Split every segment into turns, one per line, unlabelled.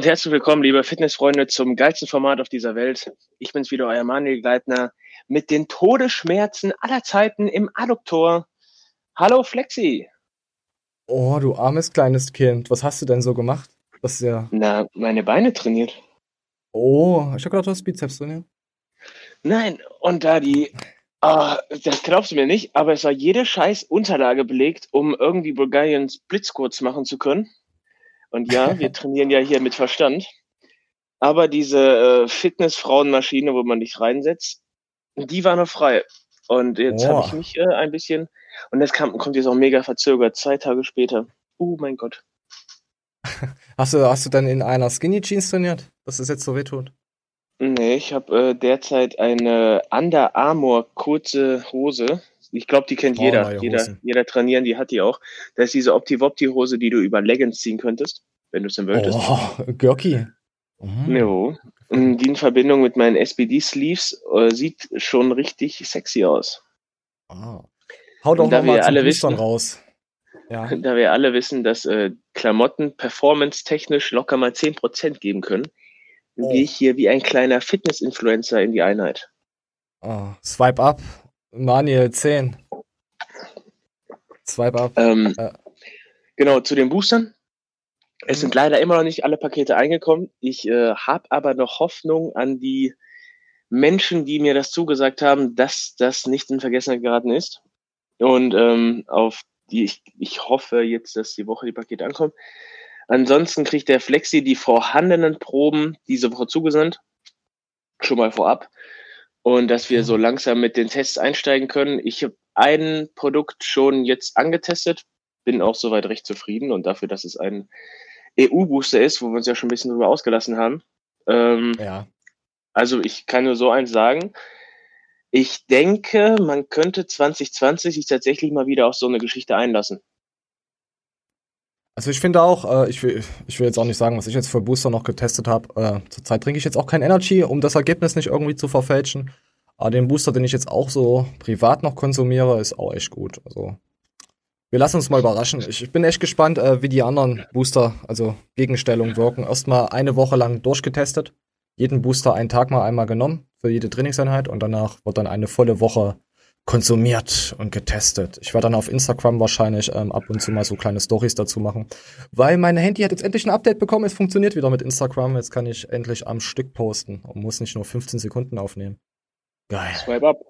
Herzlich willkommen, liebe Fitnessfreunde, zum geilsten Format auf dieser Welt. Ich bin's wieder, euer Manuel Gleitner, mit den Todesschmerzen aller Zeiten im Adduktor. Hallo Flexi.
Oh, du armes kleines Kind. Was hast du denn so gemacht? Das ist ja.
Na, meine Beine trainiert.
Oh, ich hab gedacht, du hast Bizeps trainiert.
Nein, und da die. Oh, das glaubst du mir nicht, aber es war jede scheiß Unterlage belegt, um irgendwie Bulgariens Blitzkurz machen zu können. Und ja, wir trainieren ja hier mit Verstand. Aber diese äh, Fitness-Frauenmaschine, wo man dich reinsetzt, die war noch frei. Und jetzt habe ich mich äh, ein bisschen, und das kam, kommt jetzt auch mega verzögert, zwei Tage später. Uh, mein Gott.
Hast du, hast du dann in einer Skinny Jeans trainiert, dass es jetzt so wehtut?
Nee, ich habe äh, derzeit eine Under Armour kurze Hose. Ich glaube, die kennt oh, jeder. Jeder, jeder trainieren, die hat die auch. Das ist diese Opti-Wopti-Hose, die du über Leggings ziehen könntest, wenn du es denn wolltest.
Oh, Görki.
Mhm. Jo. Die in Verbindung mit meinen SPD-Sleeves äh, sieht schon richtig sexy aus.
Oh. Hau doch
da
mal
alle wissen,
raus.
Ja. Da wir alle wissen, dass äh, Klamotten performance-technisch locker mal 10% geben können, oh. gehe ich hier wie ein kleiner Fitness-Influencer in die Einheit.
Oh, swipe up, Manuel 10. Swipe up.
Ähm, äh. Genau, zu den Boostern. Es sind leider immer noch nicht alle Pakete eingekommen. Ich äh, habe aber noch Hoffnung an die Menschen, die mir das zugesagt haben, dass das nicht in Vergessenheit geraten ist. Und ähm, auf die ich, ich hoffe jetzt, dass die Woche die Pakete ankommen. Ansonsten kriegt der Flexi die vorhandenen Proben diese Woche zugesandt. Schon mal vorab. Und dass wir so mhm. langsam mit den Tests einsteigen können. Ich habe ein Produkt schon jetzt angetestet, bin auch soweit recht zufrieden und dafür, dass es ein EU-Booster ist, wo wir uns ja schon ein bisschen drüber ausgelassen haben. Ähm,
ja.
Also ich kann nur so eins sagen. Ich denke, man könnte 2020 sich tatsächlich mal wieder auf so eine Geschichte einlassen.
Also ich finde auch, äh, ich, will, ich will jetzt auch nicht sagen, was ich jetzt für Booster noch getestet habe. Äh, zurzeit trinke ich jetzt auch kein Energy, um das Ergebnis nicht irgendwie zu verfälschen. Aber den Booster, den ich jetzt auch so privat noch konsumiere, ist auch echt gut. Also wir lassen uns mal überraschen. Ich bin echt gespannt, äh, wie die anderen Booster, also Gegenstellungen wirken. Erstmal eine Woche lang durchgetestet. Jeden Booster einen Tag mal einmal genommen für jede Trainingseinheit und danach wird dann eine volle Woche konsumiert und getestet. Ich werde dann auf Instagram wahrscheinlich ähm, ab und zu mal so kleine Stories dazu machen, weil mein Handy hat jetzt endlich ein Update bekommen. Es funktioniert wieder mit Instagram. Jetzt kann ich endlich am Stück posten und muss nicht nur 15 Sekunden aufnehmen.
Geil. Swipe up.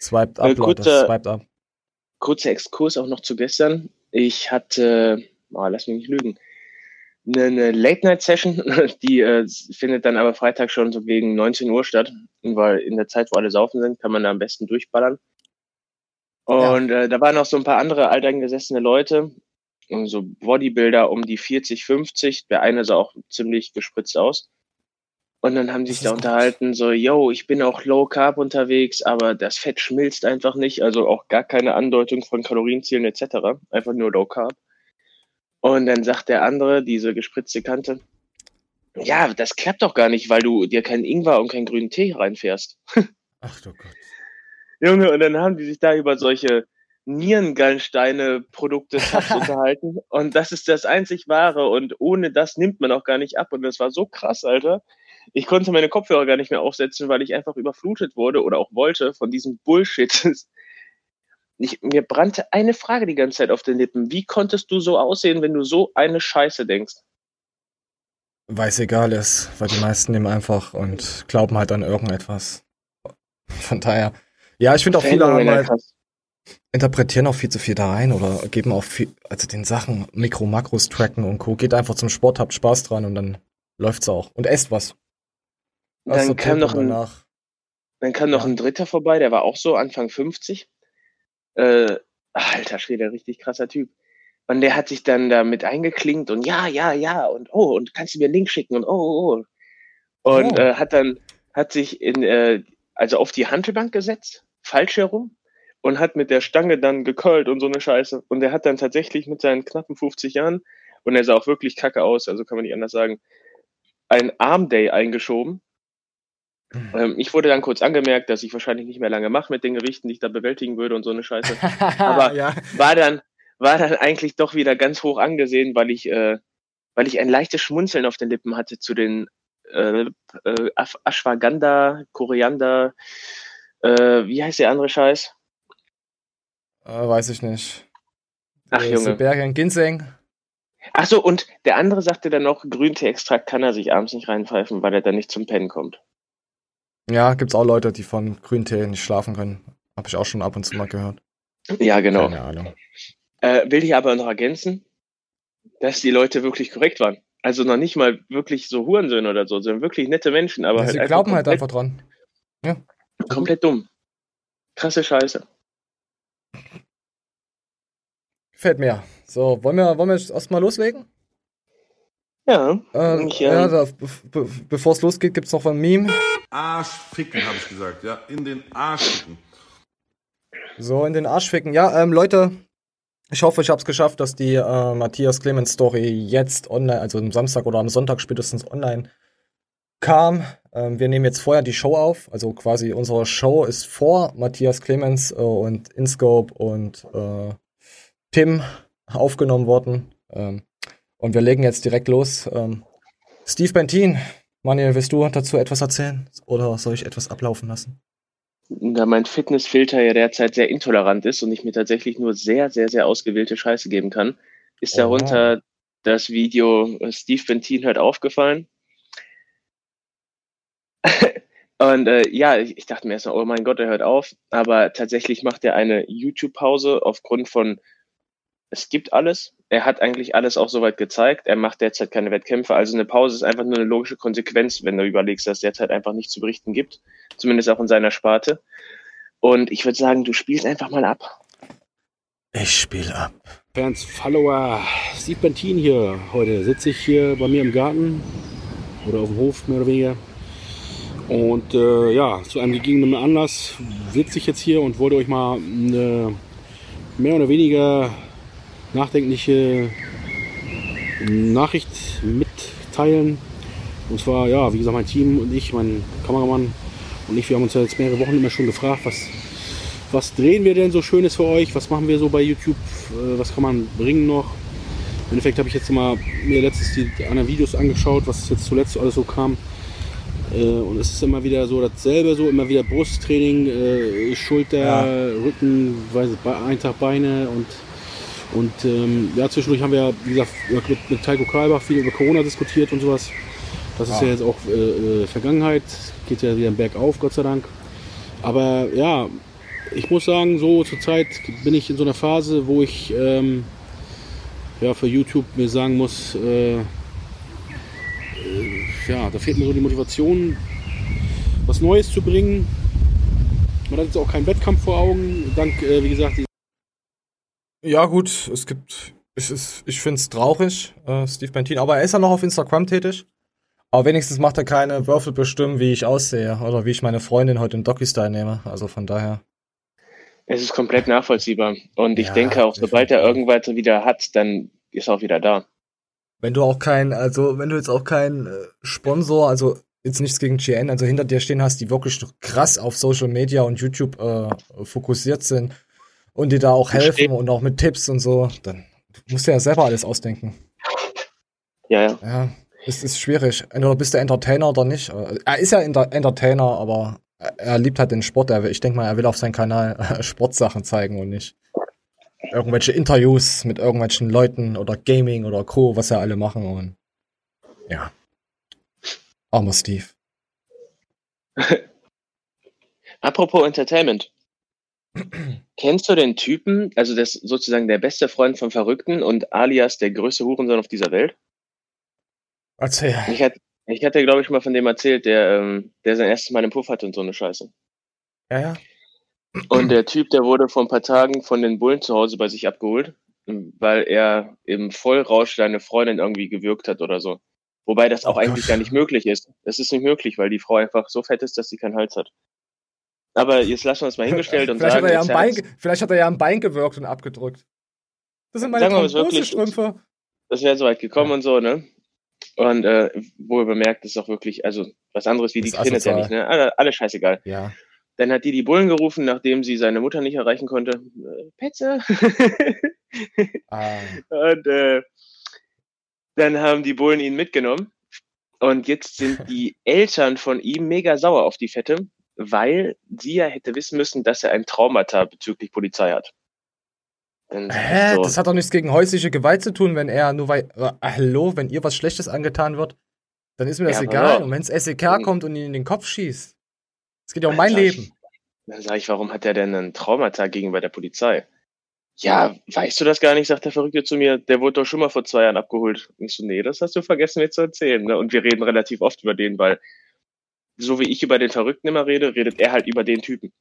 Swiped up, äh, Leute. Swiped up.
Kurzer Exkurs auch noch zu gestern. Ich hatte, oh, lass mich nicht lügen, eine, eine Late-Night-Session, die äh, findet dann aber Freitag schon so gegen 19 Uhr statt, weil in der Zeit, wo alle saufen sind, kann man da am besten durchballern. Und ja. äh, da waren noch so ein paar andere alteingesessene Leute, so Bodybuilder um die 40, 50. Der eine sah auch ziemlich gespritzt aus. Und dann haben sie sich da unterhalten, so, yo, ich bin auch Low Carb unterwegs, aber das Fett schmilzt einfach nicht, also auch gar keine Andeutung von Kalorienzielen etc. Einfach nur Low Carb. Und dann sagt der andere, diese gespritzte Kante, ja, das klappt doch gar nicht, weil du dir keinen Ingwer und keinen grünen Tee reinfährst.
Ach du Gott.
Junge, und dann haben die sich da über solche Nierengallensteine-Produkte unterhalten. Und das ist das einzig wahre. Und ohne das nimmt man auch gar nicht ab. Und das war so krass, Alter. Ich konnte meine Kopfhörer gar nicht mehr aufsetzen, weil ich einfach überflutet wurde oder auch wollte von diesem Bullshit. Ich, mir brannte eine Frage die ganze Zeit auf den Lippen. Wie konntest du so aussehen, wenn du so eine Scheiße denkst?
Weil es egal ist, weil die meisten nehmen einfach und glauben halt an irgendetwas. Von daher. Ja, ich finde auch viele haben halt, interpretieren auch viel zu viel da rein oder geben auch viel, also den Sachen Mikro, Makros tracken und Co. Geht einfach zum Sport, habt Spaß dran und dann läuft's auch. Und esst was.
Dann kam noch ein, dann kam noch ein Dritter vorbei, der war auch so Anfang 50 äh, alter Schwede, richtig krasser Typ. Und der hat sich dann damit eingeklinkt und ja, ja, ja und oh, und kannst du mir einen Link schicken und oh, oh. oh. Und oh. Äh, hat dann, hat sich in, äh, also auf die Handelbank gesetzt, falsch herum, und hat mit der Stange dann gekeult und so eine Scheiße. Und er hat dann tatsächlich mit seinen knappen 50 Jahren, und er sah auch wirklich kacke aus, also kann man nicht anders sagen, ein Armday eingeschoben Mhm. Ähm, ich wurde dann kurz angemerkt, dass ich wahrscheinlich nicht mehr lange mache mit den Gewichten, die ich da bewältigen würde und so eine Scheiße. Aber ja. war dann war dann eigentlich doch wieder ganz hoch angesehen, weil ich äh, weil ich ein leichtes Schmunzeln auf den Lippen hatte zu den äh, äh, Ashwagandha, Koriander, äh, wie heißt der andere Scheiß?
Äh, weiß ich nicht.
Ach,
äh,
Junge.
Sibirien Ginseng.
Ach so, und der andere sagte dann noch, Grüntee-Extrakt kann er sich abends nicht reinpfeifen, weil er dann nicht zum Pennen kommt.
Ja, gibt's auch Leute, die von Grüntee nicht schlafen können. Habe ich auch schon ab und zu mal gehört.
Ja, genau.
Keine Ahnung.
Äh, will ich aber noch ergänzen, dass die Leute wirklich korrekt waren. Also noch nicht mal wirklich so Hurensöhne oder so, sondern wirklich nette Menschen, aber
Ja,
halt
sie glauben halt einfach dran.
komplett dumm. Krasse Scheiße.
Gefällt mir. So, wollen wir, wollen wir jetzt erstmal loslegen?
Ja,
Äh,
Ich,
ja,
ähm,
da, be be bevor es losgeht, gibt's noch ein Meme.
Arsch ficken, habe ich gesagt. Ja, in den Arsch ficken.
So, in den Arsch ficken. Ja, ähm, Leute, ich hoffe, ich habe es geschafft, dass die äh, Matthias Clemens Story jetzt online, also am Samstag oder am Sonntag spätestens online kam. Ähm, wir nehmen jetzt vorher die Show auf, also quasi unsere Show ist vor Matthias Clemens äh, und Inscope und äh, Tim aufgenommen worden. Ähm, und wir legen jetzt direkt los. Ähm, Steve Bentin, Manuel, willst du dazu etwas erzählen? Oder soll ich etwas ablaufen lassen?
da mein Fitnessfilter ja derzeit sehr intolerant ist und ich mir tatsächlich nur sehr, sehr, sehr ausgewählte Scheiße geben kann, ist
Oh.
darunter das Video äh, Steve Bentin halt aufgefallen. Und äh, ja, ich, ich dachte mir erst mal, oh mein Gott, er hört auf. Aber tatsächlich macht er eine YouTube-Pause aufgrund von, es gibt alles. Er hat eigentlich alles auch soweit gezeigt. Er macht derzeit keine Wettkämpfe. Also eine Pause ist einfach nur eine logische Konsequenz, wenn du überlegst, dass es derzeit einfach nichts zu berichten gibt. Zumindest auch in seiner Sparte. Und ich würde sagen, du spielst einfach mal ab.
Ich spiele ab.
Fans, Follower, Steve Bentin hier. Heute sitze ich hier bei mir im Garten oder auf dem Hof, mehr oder weniger. Und äh, ja, zu einem gegebenen Anlass sitze ich jetzt hier und wollte euch mal eine mehr oder weniger nachdenkliche Nachricht mitteilen. Und zwar, ja, wie gesagt, mein Team und ich, mein Kameramann und ich, wir haben uns ja jetzt mehrere Wochen immer schon gefragt, was, was drehen wir denn so Schönes für euch? Was machen wir so bei YouTube? Äh, Was kann man bringen noch? Im Endeffekt habe ich jetzt mal mir letztens die anderen Videos angeschaut, was jetzt zuletzt alles so kam. Äh, Und es ist immer wieder so dasselbe, so immer wieder Brusttraining, äh, Schulter,
Ja.
Rücken, weiß, ich, Be- ein Tag Beine und und ähm, ja, zwischendurch haben wir, wie gesagt, mit, mit Taiko Kalbach viel über Corona diskutiert und sowas. Das ist
Ja.
ja jetzt auch äh, äh, Vergangenheit, geht ja wieder bergauf, Gott sei Dank. Aber ja, ich muss sagen, so zurzeit bin ich in so einer Phase, wo ich ähm, ja, für YouTube mir sagen muss, äh, äh, ja, da fehlt mir so die Motivation, was Neues zu bringen. Man hat jetzt auch keinen Wettkampf vor Augen, dank, äh, wie gesagt,
Ja, gut, es gibt. Es ist, ich finde es traurig, äh, Steve Bentin, aber er ist ja noch auf Instagram tätig. Aber wenigstens macht er keine Würfel bestimmen, wie ich aussehe oder wie ich meine Freundin heute im Docu-Style nehme. Also von daher.
Es ist komplett nachvollziehbar. Und ich
Ja,
denke auch, sobald er irgendwas wieder hat, dann ist er auch wieder da.
Wenn du auch kein, also wenn du jetzt auch keinen äh, Sponsor, also jetzt nichts gegen GN, also hinter dir stehen hast, die wirklich krass auf Social Media und YouTube äh, fokussiert sind und dir da auch helfen
Verstehe.
und auch mit Tipps und so, dann musst du ja selber alles ausdenken.
Ja, ja.
Ja, es ist schwierig. Entweder bist du Entertainer oder nicht. Er ist ja Enter Entertainer, aber er- er liebt halt den Sport. Er will, ich denke mal, er will auf seinem Kanal Sportsachen zeigen und nicht irgendwelche Interviews mit irgendwelchen Leuten oder Gaming oder Co., was ja alle machen. Und ja. Armer Steve.
Apropos Entertainment. Kennst du den Typen, also das sozusagen der beste Freund vom Verrückten und alias der größte Hurensohn auf dieser Welt?
Erzähl.
Ich hatte, ich hatte glaube ich, mal von dem erzählt, der, ähm, der sein erstes Mal im Puff hatte und so eine Scheiße.
Ja, ja.
Und der Typ, der wurde vor ein paar Tagen von den Bullen zu Hause bei sich abgeholt, weil er im Vollrausch seine Freundin irgendwie gewürgt hat oder so. Wobei das auch
Oh
eigentlich
Gott.
gar nicht möglich ist. Das ist nicht möglich, weil die Frau einfach so fett ist, dass sie keinen Hals hat. Aber jetzt lassen wir uns mal hingestellt und
vielleicht,
sagen,
hat er ja Bein, vielleicht hat er ja am Bein gewirkt und abgedrückt. Das sind meine
es
Thrombosestrümpfe.
das wäre soweit gekommen und so, ne? Und äh, wo er bemerkt, das ist auch wirklich, also was anderes wie die
Das ist
findet
asozial.
nicht, ne? Alle, alle scheißegal.
Ja.
Dann hat die die Bullen gerufen, nachdem sie seine Mutter nicht erreichen konnte. Äh, Petze.
Ah,
Und äh, Dann haben die Bullen ihn mitgenommen. Und jetzt sind die Eltern von ihm mega sauer auf die Fette, weil sie ja hätte wissen müssen, dass er ein Traumata bezüglich Polizei hat.
Hä? So, das hat doch nichts gegen häusliche Gewalt zu tun, wenn er nur weil. Äh, hallo, wenn ihr was Schlechtes angetan wird, dann ist mir das ja, egal. Und wenn es SEK kommt und ihn in den Kopf schießt. Es geht ja um mein Leben.
Ich, dann sage ich, warum hat er denn einen Traumata gegenüber der Polizei? Ja, weißt du das gar nicht, sagt der Verrückte zu mir, der wurde doch schon mal vor zwei Jahren abgeholt. Und ich so, nee, das hast du vergessen mir zu erzählen. Ne? Und wir reden relativ oft über den, weil so wie ich über den Verrückten immer rede, redet er halt über den Typen.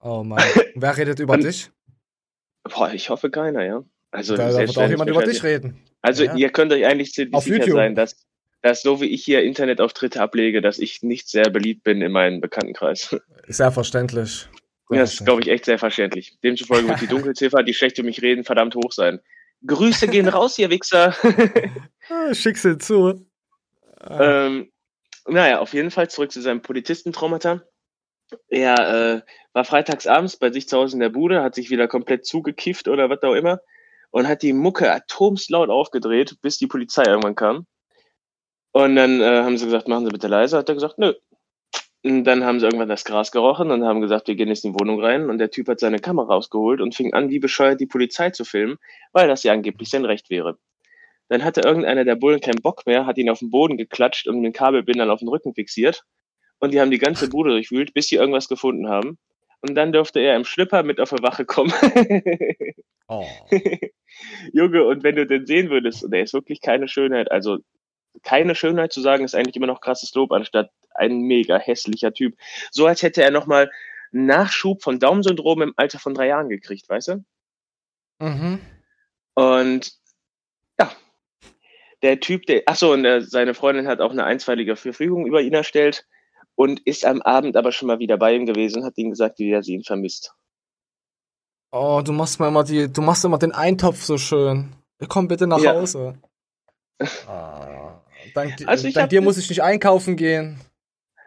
Oh Mann. Wer redet über dich?
Boah, ich hoffe keiner, ja.
Also da wird auch jemand über dich reden.
Also ja. ihr könnt euch eigentlich ziemlich Auf sicher YouTube. sein, dass, dass so wie ich hier Internetauftritte ablege, dass ich nicht sehr beliebt bin in meinem Bekanntenkreis.
Sehr verständlich.
Ja, das ist, glaube ich, echt sehr verständlich. Demzufolge wird die Dunkelziffer, die schlecht für mich reden, verdammt hoch sein. Grüße gehen raus, ihr Wichser.
Ah, schick sie zu.
Ähm, naja, auf jeden Fall zurück zu seinem Polizistentraumata. Er äh, war freitags abends bei sich zu Hause in der Bude, hat sich wieder komplett zugekifft oder was auch immer und hat die Mucke atomslaut aufgedreht, bis die Polizei irgendwann kam. Und dann äh, haben sie gesagt, machen Sie bitte leise. Hat er gesagt, nö, und dann haben sie irgendwann das Gras gerochen und haben gesagt, wir gehen jetzt in die Wohnung rein. Und der Typ hat seine Kamera rausgeholt und fing an, wie bescheuert die Polizei zu filmen, weil das ja angeblich sein Recht wäre. Dann hatte irgendeiner der Bullen keinen Bock mehr, hat ihn auf den Boden geklatscht und mit Kabelbindern auf den Rücken fixiert. Und die haben die ganze Bude durchwühlt, bis sie irgendwas gefunden haben. Und dann durfte er im Schlipper mit auf die Wache kommen. oh. Junge, und wenn du den sehen würdest, und er ist wirklich keine Schönheit, also keine Schönheit zu sagen, ist eigentlich immer noch krasses Lob, anstatt ein mega hässlicher Typ. So als hätte er nochmal Nachschub von Daumensyndrom im Alter von drei Jahren gekriegt, weißt du? Mhm. Und der Typ, der, achso, und der, seine Freundin hat auch eine einstweilige Verfügung über ihn erstellt und ist am Abend aber schon mal wieder bei ihm gewesen und hat ihm gesagt, wie er sie ihn vermisst.
Oh, du machst mir immer die, du machst immer den Eintopf so schön. Komm bitte nach ja. Hause. Ah, dank, also dank dir muss ich nicht einkaufen gehen.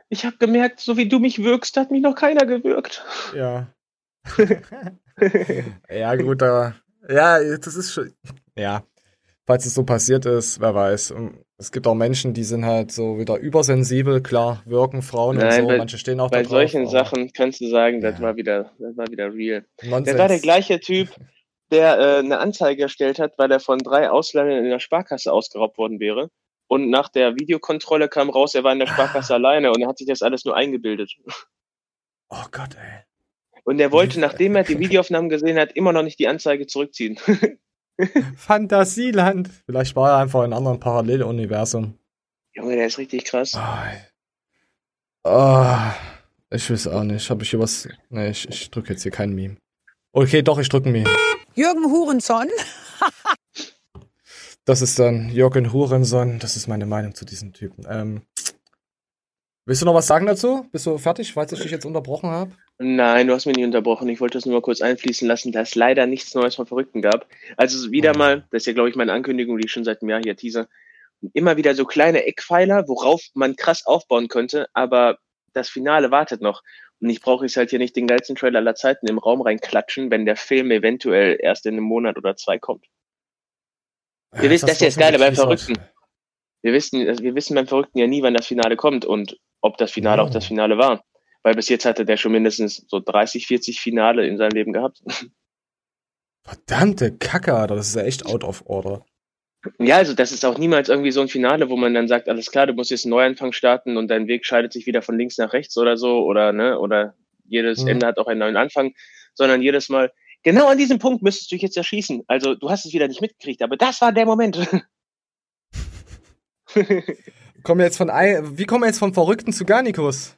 Ich habe gemerkt, so wie du mich wirkst, hat mich noch keiner gewürgt.
Ja. ja, gut, aber ja, das ist schon. Ja, falls es so passiert ist, wer weiß. Es gibt auch Menschen, die sind halt so wieder übersensibel, klar, wirken Frauen Nein, und so.
Bei,
Manche stehen auch
Bei drauf, solchen Sachen kannst du sagen, ja. das war wieder, das war wieder real. Nonsens. Der war der gleiche Typ, der äh, eine Anzeige erstellt hat, weil er von drei Ausländern in der Sparkasse ausgeraubt worden wäre. Und nach der Videokontrolle kam raus, er war in der Sparkasse alleine und er hat sich das alles nur eingebildet.
Oh Gott, ey.
Und er wollte, nachdem er die Videoaufnahmen gesehen hat, immer noch nicht die Anzeige zurückziehen.
Fantasieland. Vielleicht war er einfach in einem anderen Paralleluniversum.
Junge, der ist richtig krass.
Oh, oh, ich weiß auch nicht. Habe ich hier was. Nee, ich, ich drücke jetzt hier kein Meme. Okay, doch, ich drücke ein Meme.
Jürgen Hurenson.
das ist dann Jürgen Hurenson. Das ist meine Meinung zu diesem Typen. Ähm, willst du noch was sagen dazu? Bist du fertig, falls ich dich jetzt unterbrochen habe?
Nein, du hast mich nicht unterbrochen. Ich wollte das nur mal kurz einfließen lassen, dass es leider nichts Neues von Verrückten gab. Also wieder oh. mal, das ist ja, glaube ich, meine Ankündigung, die ich schon seit einem Jahr hier teaser, immer wieder so kleine Eckpfeiler, worauf man krass aufbauen könnte, aber das Finale wartet noch. Und ich brauche jetzt halt hier nicht den geilsten Trailer aller Zeiten im Raum reinklatschen, wenn der Film eventuell erst in einem Monat oder zwei kommt. Wir ja, wissen, das ist jetzt geil beim Verrückten. Wir wissen, wir wissen beim Verrückten ja nie, wann das Finale kommt und ob das Finale oh. auch das Finale war. Weil bis jetzt hatte der schon mindestens so 30, 40 Finale in seinem Leben gehabt.
Verdammte Kacke, Alter, das ist ja echt out of order.
Ja, also das ist auch niemals irgendwie so ein Finale, wo man dann sagt, alles klar, du musst jetzt einen Neuanfang starten und dein Weg scheidet sich wieder von links nach rechts oder so oder ne oder jedes mhm. Ende hat auch einen neuen Anfang, sondern jedes Mal genau an diesem Punkt müsstest du dich jetzt erschießen. Also du hast es wieder nicht mitgekriegt, aber das war der Moment.
kommen wir jetzt von wie kommen wir jetzt vom Verrückten zu Garnikus?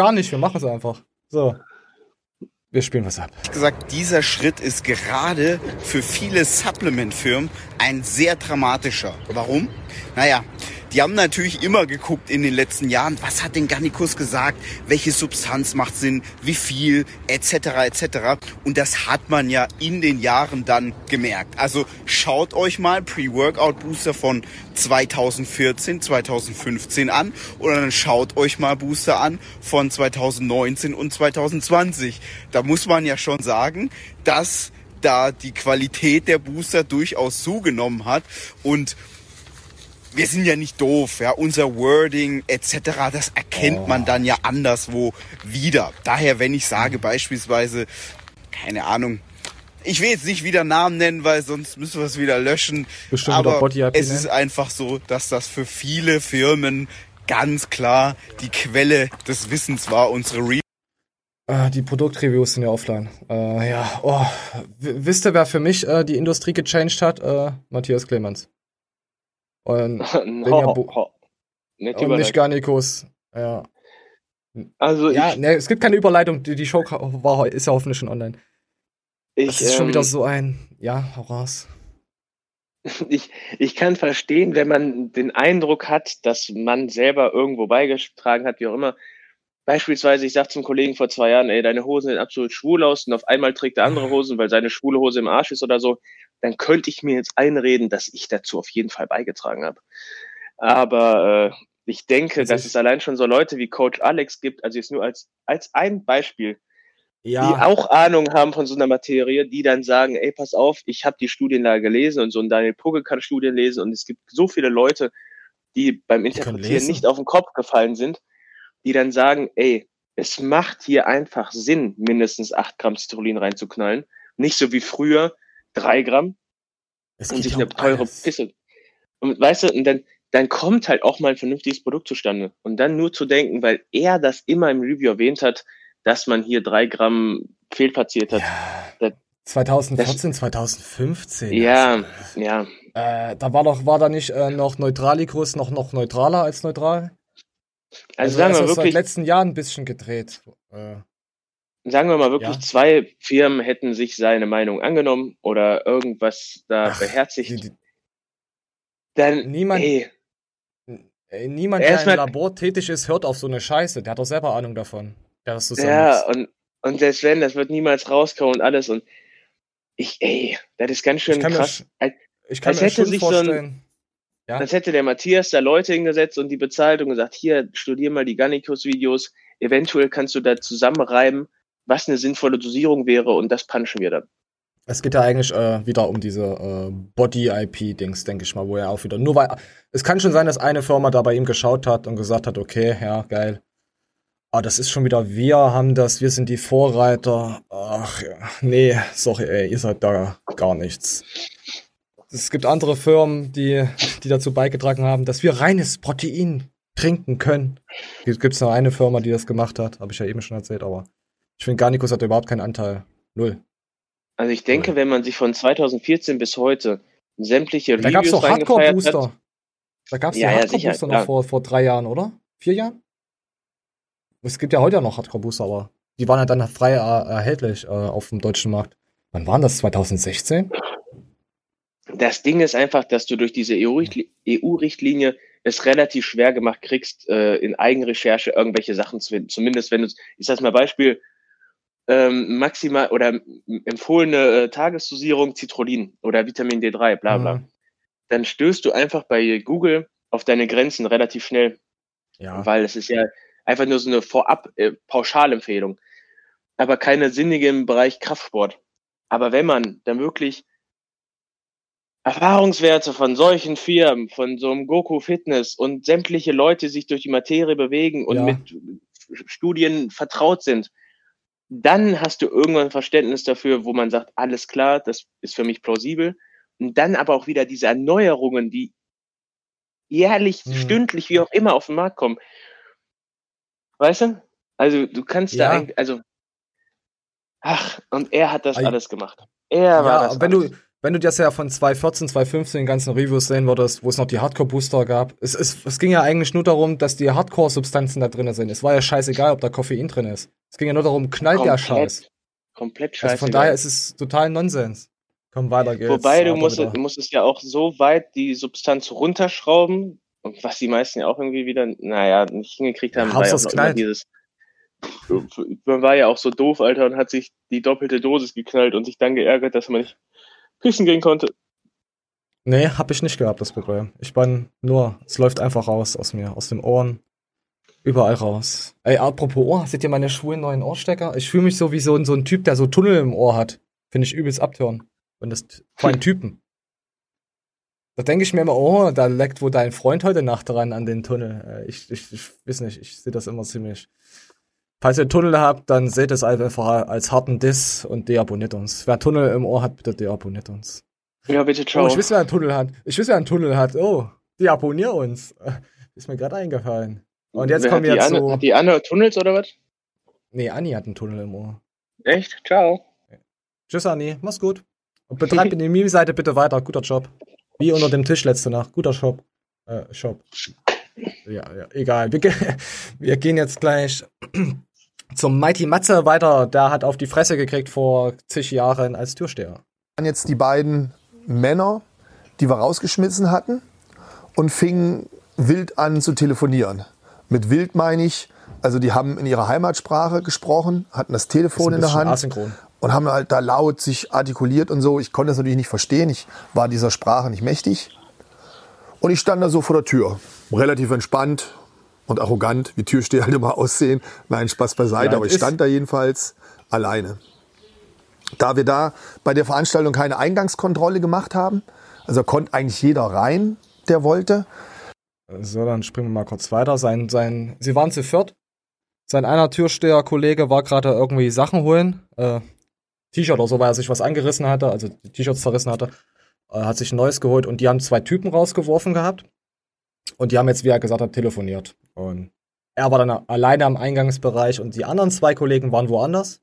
Gar nicht, wir machen es einfach. So. Wir spielen was ab.
Ich gesagt, dieser Schritt ist gerade für viele Supplement-Firmen ein sehr dramatischer. Warum? Naja, die haben natürlich immer geguckt in den letzten Jahren, was hat denn Garnicus gesagt, welche Substanz macht Sinn, wie viel, etc. etc. Und das hat man ja in den Jahren dann gemerkt. Also schaut euch mal Pre-Workout-Booster von 2014, 2015 an oder dann schaut euch mal Booster an von 2019 und 2020. Da muss man ja schon sagen, dass da die Qualität der Booster durchaus zugenommen hat und wir sind ja nicht doof, ja, unser Wording etc., das erkennt
Oh.
man dann ja anderswo wieder. Daher, wenn ich sage beispielsweise, keine Ahnung, ich will jetzt nicht wieder Namen nennen, weil sonst müssen wir es wieder löschen.
Bestimmt
aber es
nennen.
ist einfach so, dass das für viele Firmen ganz klar die Quelle des Wissens war, unsere Re
Äh, die Produktreviews sind ja offline. Äh, ja, oh. Wisst ihr, wer für mich äh, die Industrie gechanged hat? Äh, Matthias Clemens. Und,
ho, ho,
und nicht. Garnikus. Ja.
Also
Ja,
ich,
ne, es gibt keine Überleitung. Die, die Show war, ist ja hoffentlich schon online.
ich,
Das ist schon wieder
ähm,
so ein. Ja, hau raus.
ich, ich kann verstehen, wenn man den Eindruck hat, dass man selber irgendwo beigetragen hat, wie auch immer. Beispielsweise, ich sag zum Kollegen vor zwei Jahren, ey, deine Hosen sehen absolut schwul aus und auf einmal trägt er andere Hosen, weil seine schwule Hose im Arsch ist oder so, dann könnte ich mir jetzt einreden, dass ich dazu auf jeden Fall beigetragen habe. Aber äh, ich denke, dass es allein schon so Leute wie Coach Alex gibt, also jetzt nur als, als ein Beispiel, die
Ja,
auch Ahnung haben von so einer Materie, die dann sagen, ey, pass auf, ich habe die Studienlage gelesen und so ein Daniel Pugge kann Studien lesen und es gibt so viele Leute, die beim Interpretieren nicht auf den Kopf gefallen sind, die dann sagen, ey, es macht hier einfach Sinn, mindestens acht Gramm Citrullin reinzuknallen. Nicht so wie früher drei Gramm
es
und sich eine teure
alles.
Pisse. Und weißt du, und dann, dann kommt halt auch mal ein vernünftiges Produkt zustande. Und dann nur zu denken, weil er das immer im Review erwähnt hat, dass man hier drei Gramm fehlplatziert hat.
Ja.
Das-
2014, 2015.
Ja, ja.
Äh, da war doch, war da nicht äh, noch Neutralicus noch, noch neutraler als neutral?
Also, sagen wir wirklich,
seit letzten Jahren ein bisschen gedreht. Äh,
sagen wir mal wirklich,
Ja.
zwei Firmen hätten sich seine Meinung angenommen oder irgendwas da
Ach,
beherzigt.
die, die,
dann,
niemand-
ey,
niemand, der im Labor tätig ist, hört auf so eine Scheiße. Der hat doch selber Ahnung davon. Der das
ja, und, und selbst wenn, das wird niemals rauskommen und alles und ich, ey, das ist ganz schön
Ich kann mir
krass.
sch- ich kann
als
mir
hätte
schon
sich so ein-
vorstellen. Ja.
Als hätte der Matthias da Leute hingesetzt und die bezahlt und gesagt, hier, studier mal die Gannikus-Videos, eventuell kannst du da zusammenreiben, was eine sinnvolle Dosierung wäre und das punchen wir dann.
Es geht ja eigentlich äh, wieder um diese äh, Body-IP-Dings, denke ich mal, wo er auch wieder. Nur weil. Es kann schon sein, dass eine Firma da bei ihm geschaut hat und gesagt hat, okay, ja, geil. Aber das ist schon wieder, wir haben das, wir sind die Vorreiter. Ach ja, nee, sorry, ey, ihr seid da gar nichts. Es gibt andere Firmen, die, die dazu beigetragen haben, dass wir reines Protein trinken können. Gibt es noch eine Firma, die das gemacht hat, habe ich ja eben schon erzählt, aber ich finde, Garnicus hat überhaupt keinen Anteil. Null.
Also ich denke, wenn man sich von 2014 bis heute sämtliche
Da gab es
Reviews hat,
Hardcore-Booster. Da gab es
Ja,
Hardcore-Booster noch vor, vor drei Jahren, oder? Vier Jahren? Es gibt ja heute ja noch Hardcore-Booster, aber die waren ja dann frei erhältlich äh, auf dem deutschen Markt. Wann waren das? 2016?
Das Ding ist einfach, dass du durch diese EU-Richtli- EU-Richtlinie es relativ schwer gemacht kriegst, äh, in Eigenrecherche irgendwelche Sachen zu finden. Zumindest wenn du, ich sag mal Beispiel, ähm, maximal oder empfohlene äh, Tagesdosierung Citrullin oder Vitamin D3, bla bla.
Mhm.
Dann stößt du einfach bei Google auf deine Grenzen relativ schnell,
Ja.
weil es ist ja einfach nur so eine vorab äh, Pauschalempfehlung, aber keine sinnige im Bereich Kraftsport. Aber wenn man dann wirklich Erfahrungswerte von solchen Firmen, von so einem Goku Fitness und sämtliche Leute sich durch die Materie bewegen und
Ja.
mit Studien vertraut sind, dann hast du irgendwann Verständnis dafür, wo man sagt, alles klar, das ist für mich plausibel. Und dann aber auch wieder diese Erneuerungen, die jährlich,
Mhm.
stündlich, wie auch immer auf den Markt kommen. Weißt du? Also du kannst da
Ja.
eigentlich, also ach, und er hat das
Ei-
alles gemacht. Er war
Ja,
das
wenn
alles.
du, wenn du das ja von 2014, 2015 den ganzen Reviews sehen würdest, wo es noch die Hardcore-Booster gab, es, es, es ging ja eigentlich nur darum, dass die Hardcore-Substanzen da drin sind. Es war ja scheißegal, ob da Koffein drin ist. Es ging ja nur darum, knallt der Scheiß.
Komplett scheiße.
Also von daher ist es total Nonsens. Komm, weiter geht's.
Wobei du musst,
wieder.
du musst es ja auch so weit die Substanz runterschrauben, und was die meisten ja auch irgendwie wieder, naja, nicht hingekriegt haben,
Ja,
war ja auch dieses. Man war ja auch so doof, Alter, und hat sich die doppelte Dosis geknallt und sich dann geärgert, dass man nicht pissen gehen konnte.
Nee, hab ich nicht gehabt, das Problem. Ich bin nur, es läuft einfach raus aus mir, aus den Ohren. Überall raus. Ey, apropos Ohr, seht ihr meine schwulen neuen Ohrstecker? Ich fühle mich so wie so, ein- so ein Typ, der so Tunnel im Ohr hat. Finde ich übelst abtören. Und das vor allem Typen. Da denke ich mir immer, oh, da leckt wohl dein Freund heute Nacht dran an den Tunnel. Äh, Ich, ich, ich weiß nicht, ich sehe das immer ziemlich. Falls ihr Tunnel habt, dann seht es einfach als harten Diss und deabonniert uns. Wer Tunnel im Ohr hat, bitte deabonniert uns.
Ja, bitte, ciao.
Oh, ich weiß, wer einen Tunnel hat. Ich weiß, wer einen Tunnel hat. Oh, deabonnier uns. Ist mir gerade eingefallen. Und jetzt
Wer
kommen wir
Anne,
zu.
Hat die Anne Tunnels oder was?
Nee, Anni hat einen Tunnel im Ohr.
Echt? Ciao.
Tschüss, Anni. Mach's gut. Und betreibt die Meme-Seite bitte weiter. Guter Job. Wie unter dem Tisch letzte Nacht. Guter Shop. Äh, Shop. Ja, ja, egal. Wir, wir gehen jetzt gleich zum Mighty Matze weiter. Der hat auf die Fresse gekriegt vor zig Jahren als Türsteher.
waren jetzt die beiden Männer, die wir rausgeschmissen hatten und fingen wild an zu telefonieren. Mit wild meine ich, also die haben in ihrer Heimatsprache gesprochen, hatten das Telefon in der Hand
Asynchron.
und haben halt da laut sich artikuliert und so. Ich konnte das natürlich nicht verstehen, ich war dieser Sprache nicht mächtig. Und ich stand da so vor der Tür, relativ entspannt und arrogant, wie Türsteher halt immer aussehen. Nein, Spaß beiseite,
Ja,
aber ich stand da jedenfalls alleine. Da wir da bei der Veranstaltung keine Eingangskontrolle gemacht haben, also konnte eigentlich jeder rein, der wollte.
So, dann springen wir mal kurz weiter. Sein, sein, sie waren zu viert. Sein einer Türsteher-Kollege war gerade irgendwie Sachen holen. Äh, T-Shirt oder so, weil er sich was angerissen hatte, also T-Shirts zerrissen hatte. Äh, hat sich ein neues geholt und die haben zwei Typen rausgeworfen gehabt. Und die haben jetzt, wie er gesagt hat, telefoniert. Und er war dann alleine am Eingangsbereich und die anderen zwei Kollegen waren woanders.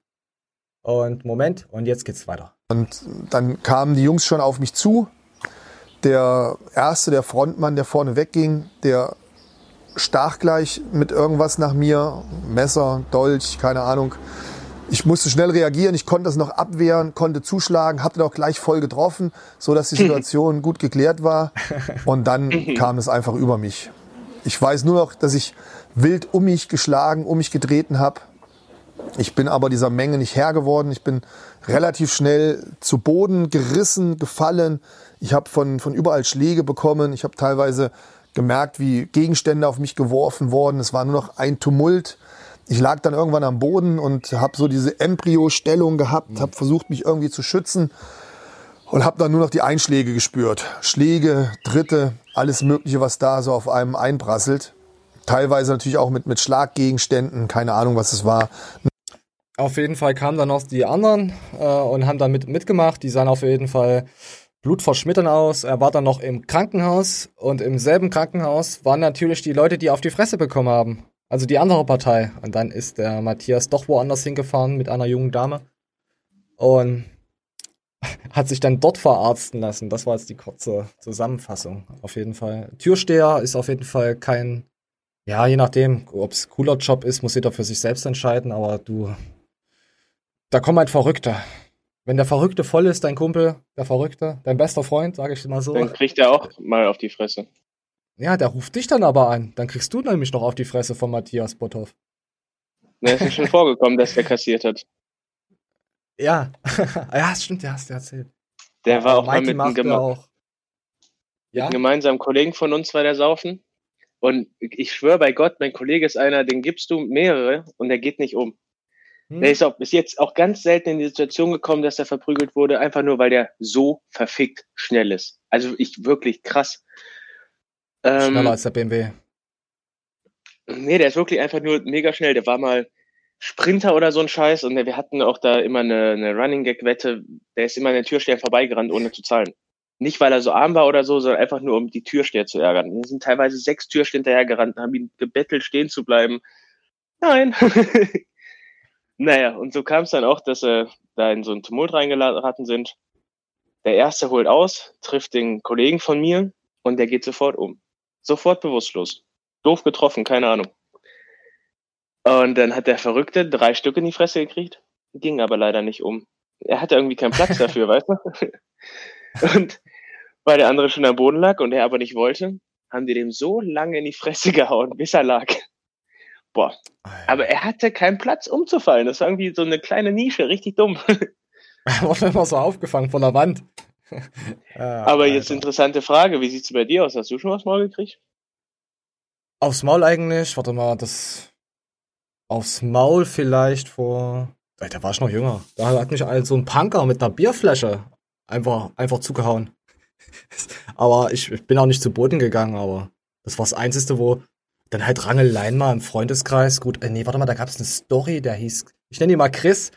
Und Moment, und jetzt geht's weiter.
Und dann kamen die Jungs schon auf mich zu. Der erste, der Frontmann, der vorne wegging, der stach gleich mit irgendwas nach mir. Messer, Dolch, keine Ahnung. Ich musste schnell reagieren, ich konnte das noch abwehren, konnte zuschlagen, hatte auch gleich voll getroffen, so dass die Situation gut geklärt war. Und dann kam es einfach über mich. Ich weiß nur noch, dass ich wild um mich geschlagen, um mich getreten habe. Ich bin aber dieser Menge nicht Herr geworden. Ich bin relativ schnell zu Boden gerissen, gefallen. Ich habe von, von überall Schläge bekommen. Ich habe teilweise gemerkt, wie Gegenstände auf mich geworfen wurden. Es war nur noch ein Tumult. Ich lag dann irgendwann am Boden und habe so diese Embryo-Stellung gehabt, habe versucht, mich irgendwie zu schützen und habe dann nur noch die Einschläge gespürt. Schläge, Dritte, alles Mögliche, was da so auf einem einprasselt. Teilweise natürlich auch mit, mit Schlaggegenständen, keine Ahnung, was es war.
Auf jeden Fall kamen dann noch die anderen äh, und haben dann mit, mitgemacht. Die sahen auf jeden Fall blutverschmitten aus. Er war dann noch im Krankenhaus und im selben Krankenhaus waren natürlich die Leute, die auf die Fresse bekommen haben. Also die andere Partei. Und dann ist der Matthias doch woanders hingefahren mit einer jungen Dame und hat sich dann dort verarzten lassen. Das war jetzt die kurze Zusammenfassung. Auf jeden Fall. Türsteher ist auf jeden Fall kein, ja, je nachdem, ob es cooler Job ist, muss jeder für sich selbst entscheiden, aber du, da kommen halt Verrückte. Wenn der Verrückte voll ist, dein Kumpel, der Verrückte, dein bester Freund, sage ich mal so,
Dann kriegt er auch mal auf die Fresse.
ja, der ruft dich dann aber an. Dann kriegst du nämlich noch auf die Fresse von Matthias Botthoff.
Da ist ja schon vorgekommen, dass der kassiert hat.
Ja, ja, stimmt, der hast du erzählt.
Der war auch mal
Mikey
mit einem
ja auch. Ja,
einem gemeinsamen Kollegen von uns war der saufen. Und ich schwöre bei Gott, mein Kollege ist einer, den gibst du mehrere und der geht nicht um.
Hm.
Der ist auch bis jetzt auch ganz selten in die Situation gekommen, dass er verprügelt wurde, einfach nur, weil der so verfickt schnell ist. Also ich wirklich krass. Ähm,
schneller als der BMW.
Nee, der ist wirklich einfach nur mega schnell. Der war mal Sprinter oder so ein Scheiß und wir hatten auch da immer eine, eine Running Gag Wette. Der ist immer an den Türstern vorbeigerannt, ohne zu zahlen. Nicht, weil er so arm war oder so, sondern einfach nur, um die Türsteher zu ärgern. Wir sind teilweise sechs Türsteher hinterhergerannt und haben ihn gebettelt, stehen zu bleiben. Nein. naja, und so kam es dann auch, dass sie da in so ein Tumult reingeraten sind. Der erste holt aus, trifft den Kollegen von mir und der geht sofort um. Sofort bewusstlos. Doof getroffen, keine Ahnung. Und dann hat der Verrückte drei Stück in die Fresse gekriegt, ging aber leider nicht um. Er hatte irgendwie keinen Platz dafür, weißt du? Und weil der andere schon am Boden lag und er aber nicht wollte, haben die dem so lange in die Fresse gehauen, bis er lag. Boah. Aber er hatte keinen Platz umzufallen. Das war irgendwie so eine kleine Nische, richtig dumm.
Er wurde immer so aufgefangen von der Wand. Ja,
Aber jetzt interessante Frage, wie sieht's bei dir aus? Hast du schon was mal gekriegt?
Aufs Maul eigentlich, warte mal, das. Aufs Maul vielleicht vor. Ey, Da war ich noch jünger. Da hat mich halt so ein Punker mit einer Bierflasche einfach, einfach zugehauen. aber ich, ich bin auch nicht zu Boden gegangen, aber das war das Einzige, wo dann halt Rangeleien mal im Freundeskreis. Gut, äh, nee, warte mal, da gab es eine Story, der hieß, ich nenne ihn mal Chris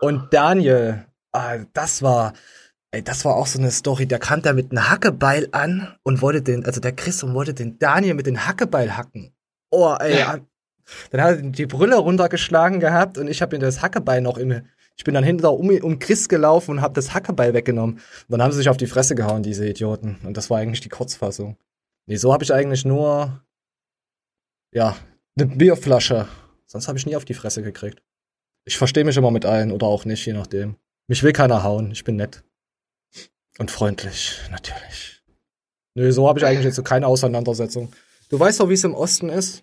und Daniel. Ah, das war, ey, das war auch so eine Story. Der kam da mit einem Hackebeil an und wollte den, also der Chris und wollte den Daniel mit dem Hackebeil hacken. Oh, ey, ja. Dann hat er die Brille runtergeschlagen gehabt und ich habe ihm das Hackebeil noch in, ich bin dann hinter um, um Chris gelaufen und habe das Hackebeil weggenommen. Und dann haben sie sich auf die Fresse gehauen, diese Idioten. Und das war eigentlich die Kurzfassung. Nee, so habe ich eigentlich nur ja, eine Bierflasche. Sonst habe ich nie auf die Fresse gekriegt. Ich verstehe mich immer mit allen oder auch nicht, je nachdem. Mich will keiner hauen. Ich bin nett. Und freundlich, natürlich. Nö, so habe ich eigentlich jetzt so keine Auseinandersetzung. Du weißt doch, wie es im Osten ist.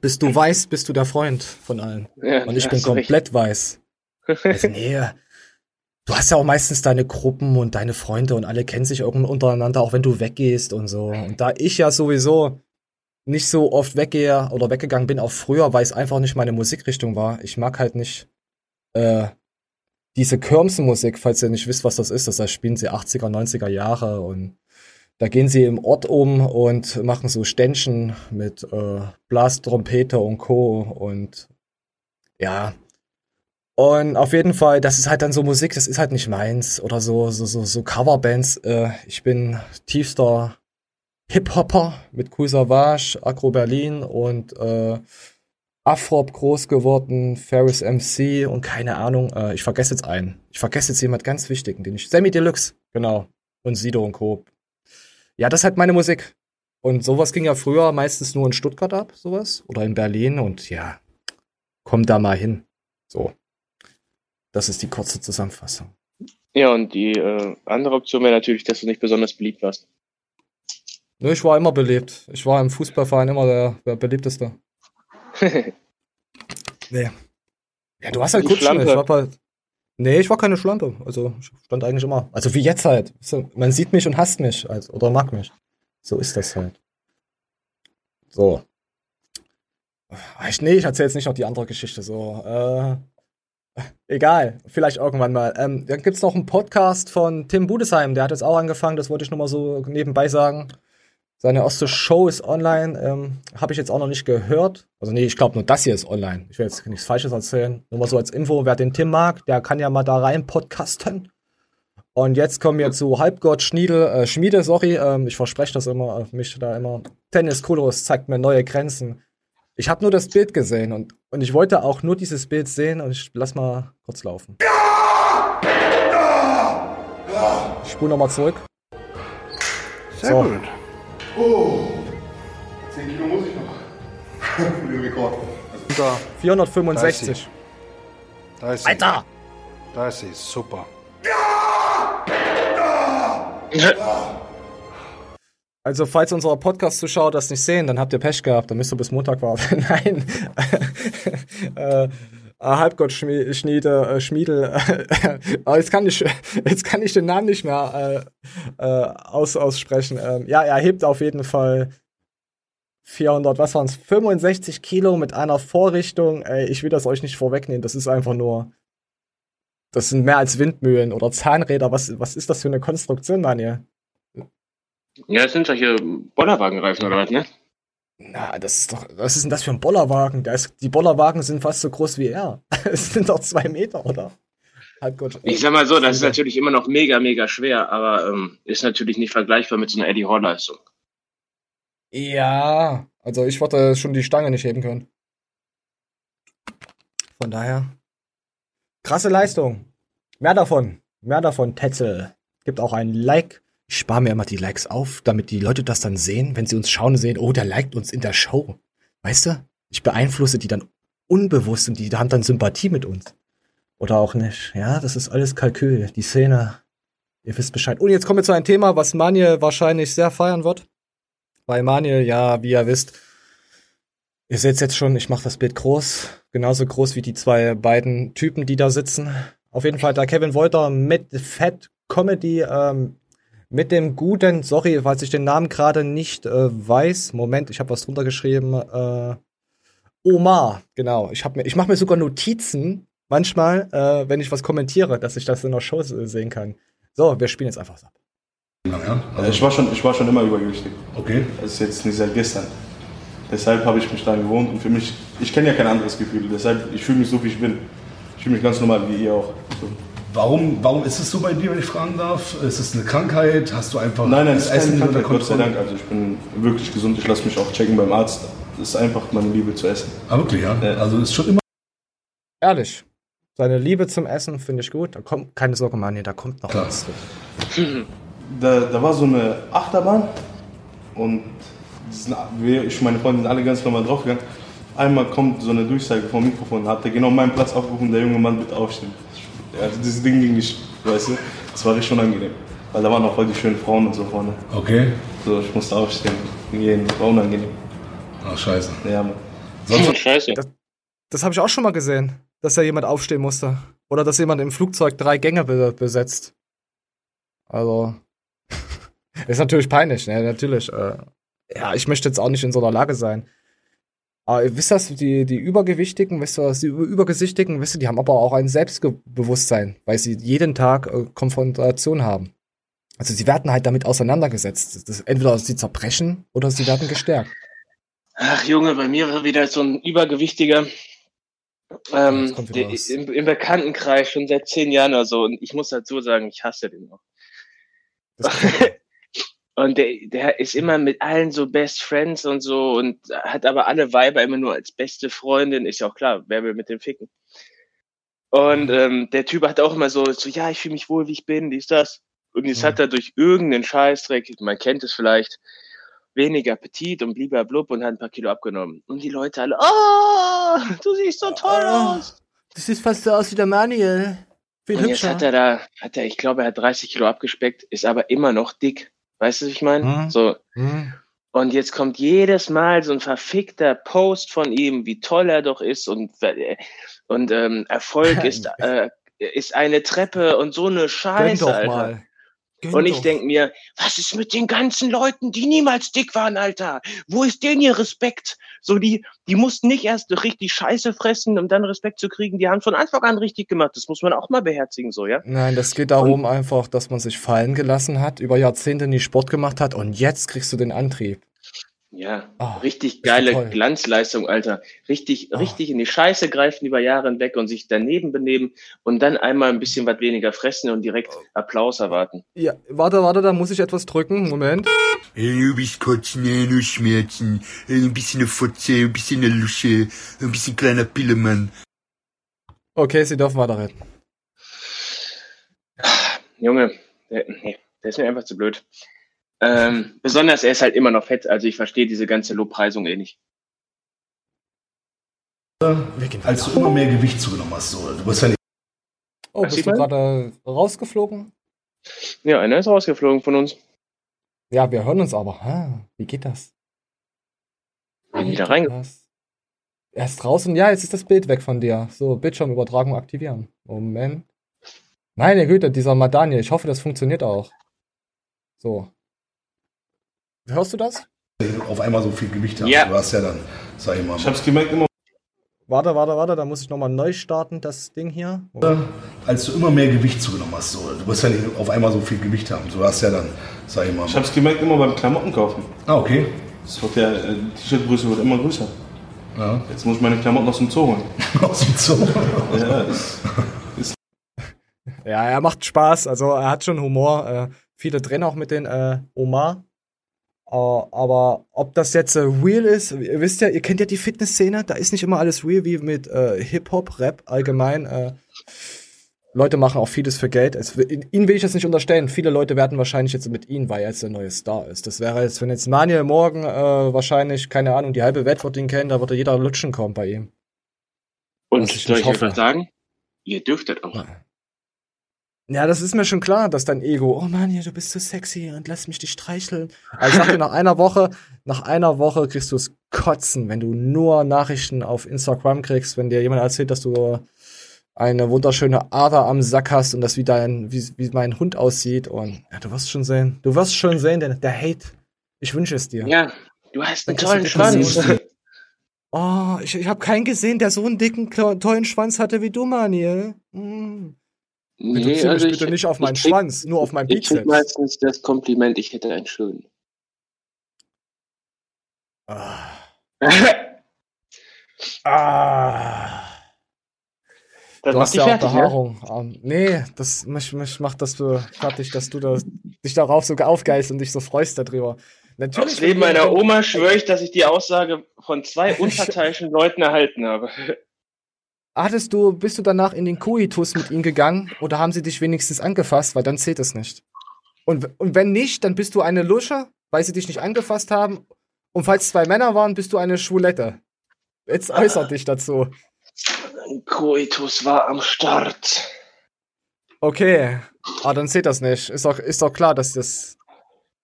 Bist du weiß, bist du der Freund von allen. Ja, Und ich bin komplett recht. weiß. Also, nee, du hast ja auch meistens deine Gruppen und deine Freunde und alle kennen sich untereinander, auch wenn du weggehst und so. Und da ich ja sowieso nicht so oft weggehe oder weggegangen bin, auch früher, weil es einfach nicht meine Musikrichtung war. Ich mag halt nicht äh, diese Kirmsen-Musik, falls ihr nicht wisst, was das ist. Das heißt, spielen sie 80er, 90er Jahre und da gehen sie im Ort um und machen so Ständchen mit äh, Blastrompete und Co. Und ja. Und auf jeden Fall, das ist halt dann so Musik, das ist halt nicht meins. Oder so, so, so, so Coverbands. Äh, ich bin tiefster Hip-Hopper mit Cool Savage, Agro Berlin und äh, Afrop groß geworden, Ferris MC und keine Ahnung. Äh, ich vergesse jetzt einen. Ich vergesse jetzt jemand ganz wichtigen, den ich. Sammy Deluxe, genau. Und Sido und Co. Ja, das ist halt meine Musik. Und sowas ging ja früher meistens nur in Stuttgart ab, sowas. Oder in Berlin und ja, komm da mal hin. So. Das ist die kurze Zusammenfassung.
Ja, und die äh, andere Option wäre natürlich, dass du nicht besonders beliebt warst.
Ne, ich war immer beliebt. Ich war im Fußballverein immer der, der beliebteste. nee. Ja, du hast halt Kutschen. Ich war halt, nee, ich war keine Schlampe. Also ich stand eigentlich immer. Also wie jetzt halt. Man sieht mich und hasst mich. Also, oder mag mich. So ist das halt. So. Ich, nee, ich erzähle jetzt nicht noch die andere Geschichte. So. Äh, egal. Vielleicht irgendwann mal. Ähm, dann gibt's noch einen Podcast von Tim Budesheim. Der hat jetzt auch angefangen. Das wollte ich nur mal so nebenbei sagen. Seine erste Show ist online. Ähm, Habe ich jetzt auch noch nicht gehört. Also nee, ich glaube nur das hier ist online. Ich will jetzt nichts Falsches erzählen. Nur mal so als Info, wer den Tim mag, der kann ja mal da rein podcasten. Und jetzt kommen wir zu Halbgott Schniedel, äh, Schmiede, sorry, ähm, ich verspreche das immer, äh, mich da immer. Tennis Kulos zeigt mir neue Grenzen. Ich habe nur das Bild gesehen und, und ich wollte auch nur dieses Bild sehen und ich lass mal kurz laufen. Ich spule nochmal zurück.
Sehr so. gut. Oh, 10 Kilo muss ich noch. Für den Rekord.
Also, 465.
Da ist
sie. Alter!
Da ist sie, super.
Also, falls unsere Podcast-Zuschauer das nicht sehen, dann habt ihr Pech gehabt, dann müsst ihr bis Montag warten. Nein. äh, Halbgott Schmiede, äh, Schmiedel. Äh, jetzt, kann ich, jetzt kann ich den Namen nicht mehr äh, äh, aus, aussprechen. Ähm, ja, er hebt auf jeden Fall 400, was waren es? 65 Kilo mit einer Vorrichtung. Ey, ich will das euch nicht vorwegnehmen. Das ist einfach nur. Das sind mehr als Windmühlen oder Zahnräder. Was, was ist das für eine Konstruktion, Daniel?
Ja, das sind solche Bollerwagenreifen oder was, ne?
Na, das ist doch, was ist denn das für ein Bollerwagen? Ist, die Bollerwagen sind fast so groß wie er. Es sind doch zwei Meter, oder?
Ich sag mal so, das ist natürlich immer noch mega, mega schwer, aber ähm, ist natürlich nicht vergleichbar mit so einer Eddie Hall Leistung.
Ja, also ich wollte schon die Stange nicht heben können. Von daher. Krasse Leistung. Mehr davon. Mehr davon, Tetzel. Gibt auch ein Like ich spare mir immer die Likes auf, damit die Leute das dann sehen, wenn sie uns schauen sehen, oh, der liked uns in der Show. Weißt du? Ich beeinflusse die dann unbewusst und die haben dann Sympathie mit uns. Oder auch nicht. Ja, das ist alles Kalkül. Die Szene. Ihr wisst Bescheid. Und jetzt kommen wir zu einem Thema, was Maniel wahrscheinlich sehr feiern wird. Weil Maniel, ja, wie ihr wisst, ihr seht jetzt schon, ich mache das Bild groß. Genauso groß wie die zwei beiden Typen, die da sitzen. Auf jeden Fall da Kevin Wolter mit Fat Comedy ähm, mit dem guten, sorry, falls ich den Namen gerade nicht äh, weiß. Moment, ich habe was drunter geschrieben. Äh, Omar, genau. Ich, ich mache mir sogar Notizen manchmal, äh, wenn ich was kommentiere, dass ich das in der Show sehen kann. So, wir spielen jetzt einfach ab.
Ja?
Also ich war schon, ich war schon immer übergewichtig.
Okay.
Das ist jetzt nicht seit gestern. Deshalb habe ich mich daran gewohnt und für mich, ich kenne ja kein anderes Gefühl. Deshalb, ich fühle mich so, wie ich bin. Ich fühle mich ganz normal, wie ihr auch. So.
Warum, warum ist es so bei dir, wenn ich fragen darf? Ist es eine Krankheit? Hast du einfach
Nein, nein,
das
ist keine
Essen unter
Krankheit, Gott sei? Dank. Also ich bin wirklich gesund, ich lasse mich auch checken beim Arzt. Das ist einfach meine Liebe zu essen.
Ah, wirklich, ja?
Ja.
Also ist schon immer
Ehrlich. Seine Liebe zum Essen finde ich gut. Da kommt, keine Sorge, Mani, da kommt noch
Klar.
was.
Da, da war so eine Achterbahn und das sind, wir, ich und meine Freunde sind alle ganz normal draufgegangen. Einmal kommt so eine Durchsage vom Mikrofon, hat der genau meinen Platz aufgerufen, der junge Mann bitte aufstehen. Ja, also dieses Ding ging nicht, weißt du. Das war richtig unangenehm. Weil da waren auch voll die schönen Frauen und so vorne.
Okay.
So, ich musste aufstehen. Gehen, war unangenehm.
Ach, scheiße.
Ja, Mann.
Sonst,
Scheiße.
Das habe ich auch schon mal gesehen, dass da jemand aufstehen musste. Oder dass jemand im Flugzeug drei Gänge be besetzt. Also. ist natürlich peinlich, ne? Natürlich. Äh, ja, ich möchte jetzt auch nicht in so einer Lage sein. Aber ihr wisst das, die, die Übergewichtigen, wisst ihr, die Über- Übergesichtigen, wisst ihr, die haben aber auch ein Selbstbewusstsein, weil sie jeden Tag äh, Konfrontation haben. Also sie werden halt damit auseinandergesetzt. Das, entweder sie zerbrechen oder sie werden gestärkt.
Ach Junge, bei mir war wieder so ein Übergewichtiger ähm, der, im, im Bekanntenkreis schon seit zehn Jahren oder so. Und ich muss dazu sagen, ich hasse den noch. Und der, der ist immer mit allen so Best Friends und so und hat aber alle Weiber immer nur als beste Freundin. Ist ja auch klar, wer will mit dem ficken? Und ähm, der Typ hat auch immer so, so ja, ich fühle mich wohl, wie ich bin, dies, das. Und jetzt
Ja.
hat er durch irgendeinen Scheißdreck, man kennt es vielleicht, weniger Appetit und blub und hat ein paar Kilo abgenommen. Und die Leute alle, oh, du siehst so toll
Ah.
aus.
Das sieht fast so aus wie der Manuel. Viel
Und jetzt hat er da, hat er, ich glaube, er hat 30 Kilo abgespeckt, ist aber immer noch dick. Weißt du, was ich meine?
Hm.
So.
Hm.
Und jetzt kommt jedes Mal so ein verfickter Post von ihm, wie toll er doch ist und, äh, und ähm, Erfolg ist, äh, ist eine Treppe und so eine
Gönn
Scheiße,
doch
Alter.
mal. Gönn
Und ich
doch.
denk mir, was ist mit den ganzen Leuten, die niemals dick waren, Alter? Wo ist denn ihr Respekt? So, die, die mussten nicht erst richtig Scheiße fressen, um dann Respekt zu kriegen. Die haben von Anfang an richtig gemacht. Das muss man auch mal beherzigen, so, ja?
Nein, das geht darum einfach, dass man sich fallen gelassen hat, über Jahrzehnte nie Sport gemacht hat und jetzt kriegst du den Antrieb.
Ja,
Ah,
richtig geile
toll.
Glanzleistung, Alter. Richtig,
Ah.
richtig in die Scheiße greifen über Jahre hinweg und sich daneben benehmen und dann einmal ein bisschen was weniger fressen und direkt Applaus erwarten.
Ja, warte, warte, da muss ich etwas drücken. Moment.
Du bist kotzen, nur Schmerzen, ein bisschen eine Fotze, ein bisschen eine Lusche, ein bisschen kleiner Pillemann.
Okay, Sie dürfen weiterreden.
Junge, der, nee, der ist mir einfach zu blöd. Ähm, besonders er ist halt immer noch fett, also ich verstehe diese ganze Lobpreisung eh nicht.
Als du immer mehr Gewicht zugenommen hast, so, du bist ja nicht
Oh, bist du gerade rausgeflogen?
Ja, einer ist rausgeflogen von uns.
Ja, wir hören uns aber. Ah, wie geht das?
Bin
Wie
wieder
geht
rein.
das? Er ist draußen. Ja, jetzt ist das Bild weg von dir. So, Bildschirmübertragung aktivieren. Moment. Meine Güte, dieser Madanie. Ich hoffe, das funktioniert auch. So. Hörst du das?
auf einmal so viel Gewicht haben.
Ja.
Du hast ja dann, sag ich mal,
Ich hab's gemerkt, immer
Warte, warte, warte. Da muss ich nochmal neu starten, das Ding hier.
als du immer mehr Gewicht zugenommen hast, so, du wirst ja nicht auf einmal so viel Gewicht haben. Du hast ja dann, sag ich mal,
Ich hab's gemerkt immer beim Klamotten kaufen.
ah, okay.
Das wird ja, äh, die T-Shirt-Größe wird immer größer.
Ja.
Jetzt muss ich meine Klamotten aus dem Zoo holen.
Aus dem Zoo.
Ja, das,
Ja, er macht Spaß. Also er hat schon Humor. Äh, viele drehen auch mit den äh, Omar. Äh, aber ob das jetzt äh, real ist, ihr wisst ja, ihr kennt ja die Fitnessszene, da ist nicht immer alles real wie mit äh, Hip-Hop, Rap allgemein. Leute machen auch vieles für Geld. Es, ihn will ich jetzt nicht unterstellen. Viele Leute werden wahrscheinlich jetzt mit ihm, weil er jetzt der neue Star ist. Das wäre jetzt, wenn jetzt Manuel morgen wahrscheinlich, keine Ahnung, die halbe Welt wird ihn kennen, da würde jeder lutschen kommen bei ihm.
Und
ich
soll ich
hoffe.
sagen? Ihr dürftet auch.
Ja, das ist mir schon klar, dass dein Ego, oh Mann, ja, du bist so sexy und lass mich dich streicheln. Aber ich sag dir, nach einer Woche, nach einer Woche kriegst du es kotzen, wenn du nur Nachrichten auf Instagram kriegst, wenn dir jemand erzählt, dass du eine wunderschöne Ader am Sack hast und das wie dein, wie, wie mein Hund aussieht und ja, du wirst schon sehen. Du wirst schon sehen, der, der Hate. Ich wünsche es dir.
Ja, du hast einen tollen Schwanz.
Oh, ich, ich habe keinen gesehen, der so einen dicken, tollen Schwanz hatte wie du, Maniel. Mm. Reduziere mich bitte nicht auf meinen
also krieg-
Schwanz, nur auf meinen
Ich krieg
Bizeps.
meistens das Kompliment, ich hätte einen schönen.
Ah. Ah.
Das
Du
macht
hast ja auch
fertig, ne?
Behaarung. Ähm, nee, das mich, mich macht das so fertig, dass du da, dich darauf so aufgeist und dich so freust darüber. Natürlich.
Aufs Leben meiner Oma schwöre ich, dass ich die Aussage von zwei unparteiischen Leuten erhalten habe.
Hattest du, bist du danach in den Koitus mit ihnen gegangen oder haben sie dich wenigstens angefasst, weil dann zählt es nicht. Und, und wenn nicht, dann bist du eine Lusche, weil sie dich nicht angefasst haben. Und falls zwei Männer waren, bist du eine Schwulette. Jetzt äußer dich dazu.
Koitus war am Start.
Okay. Ah, dann zählt das nicht. Ist doch, ist doch klar, dass das.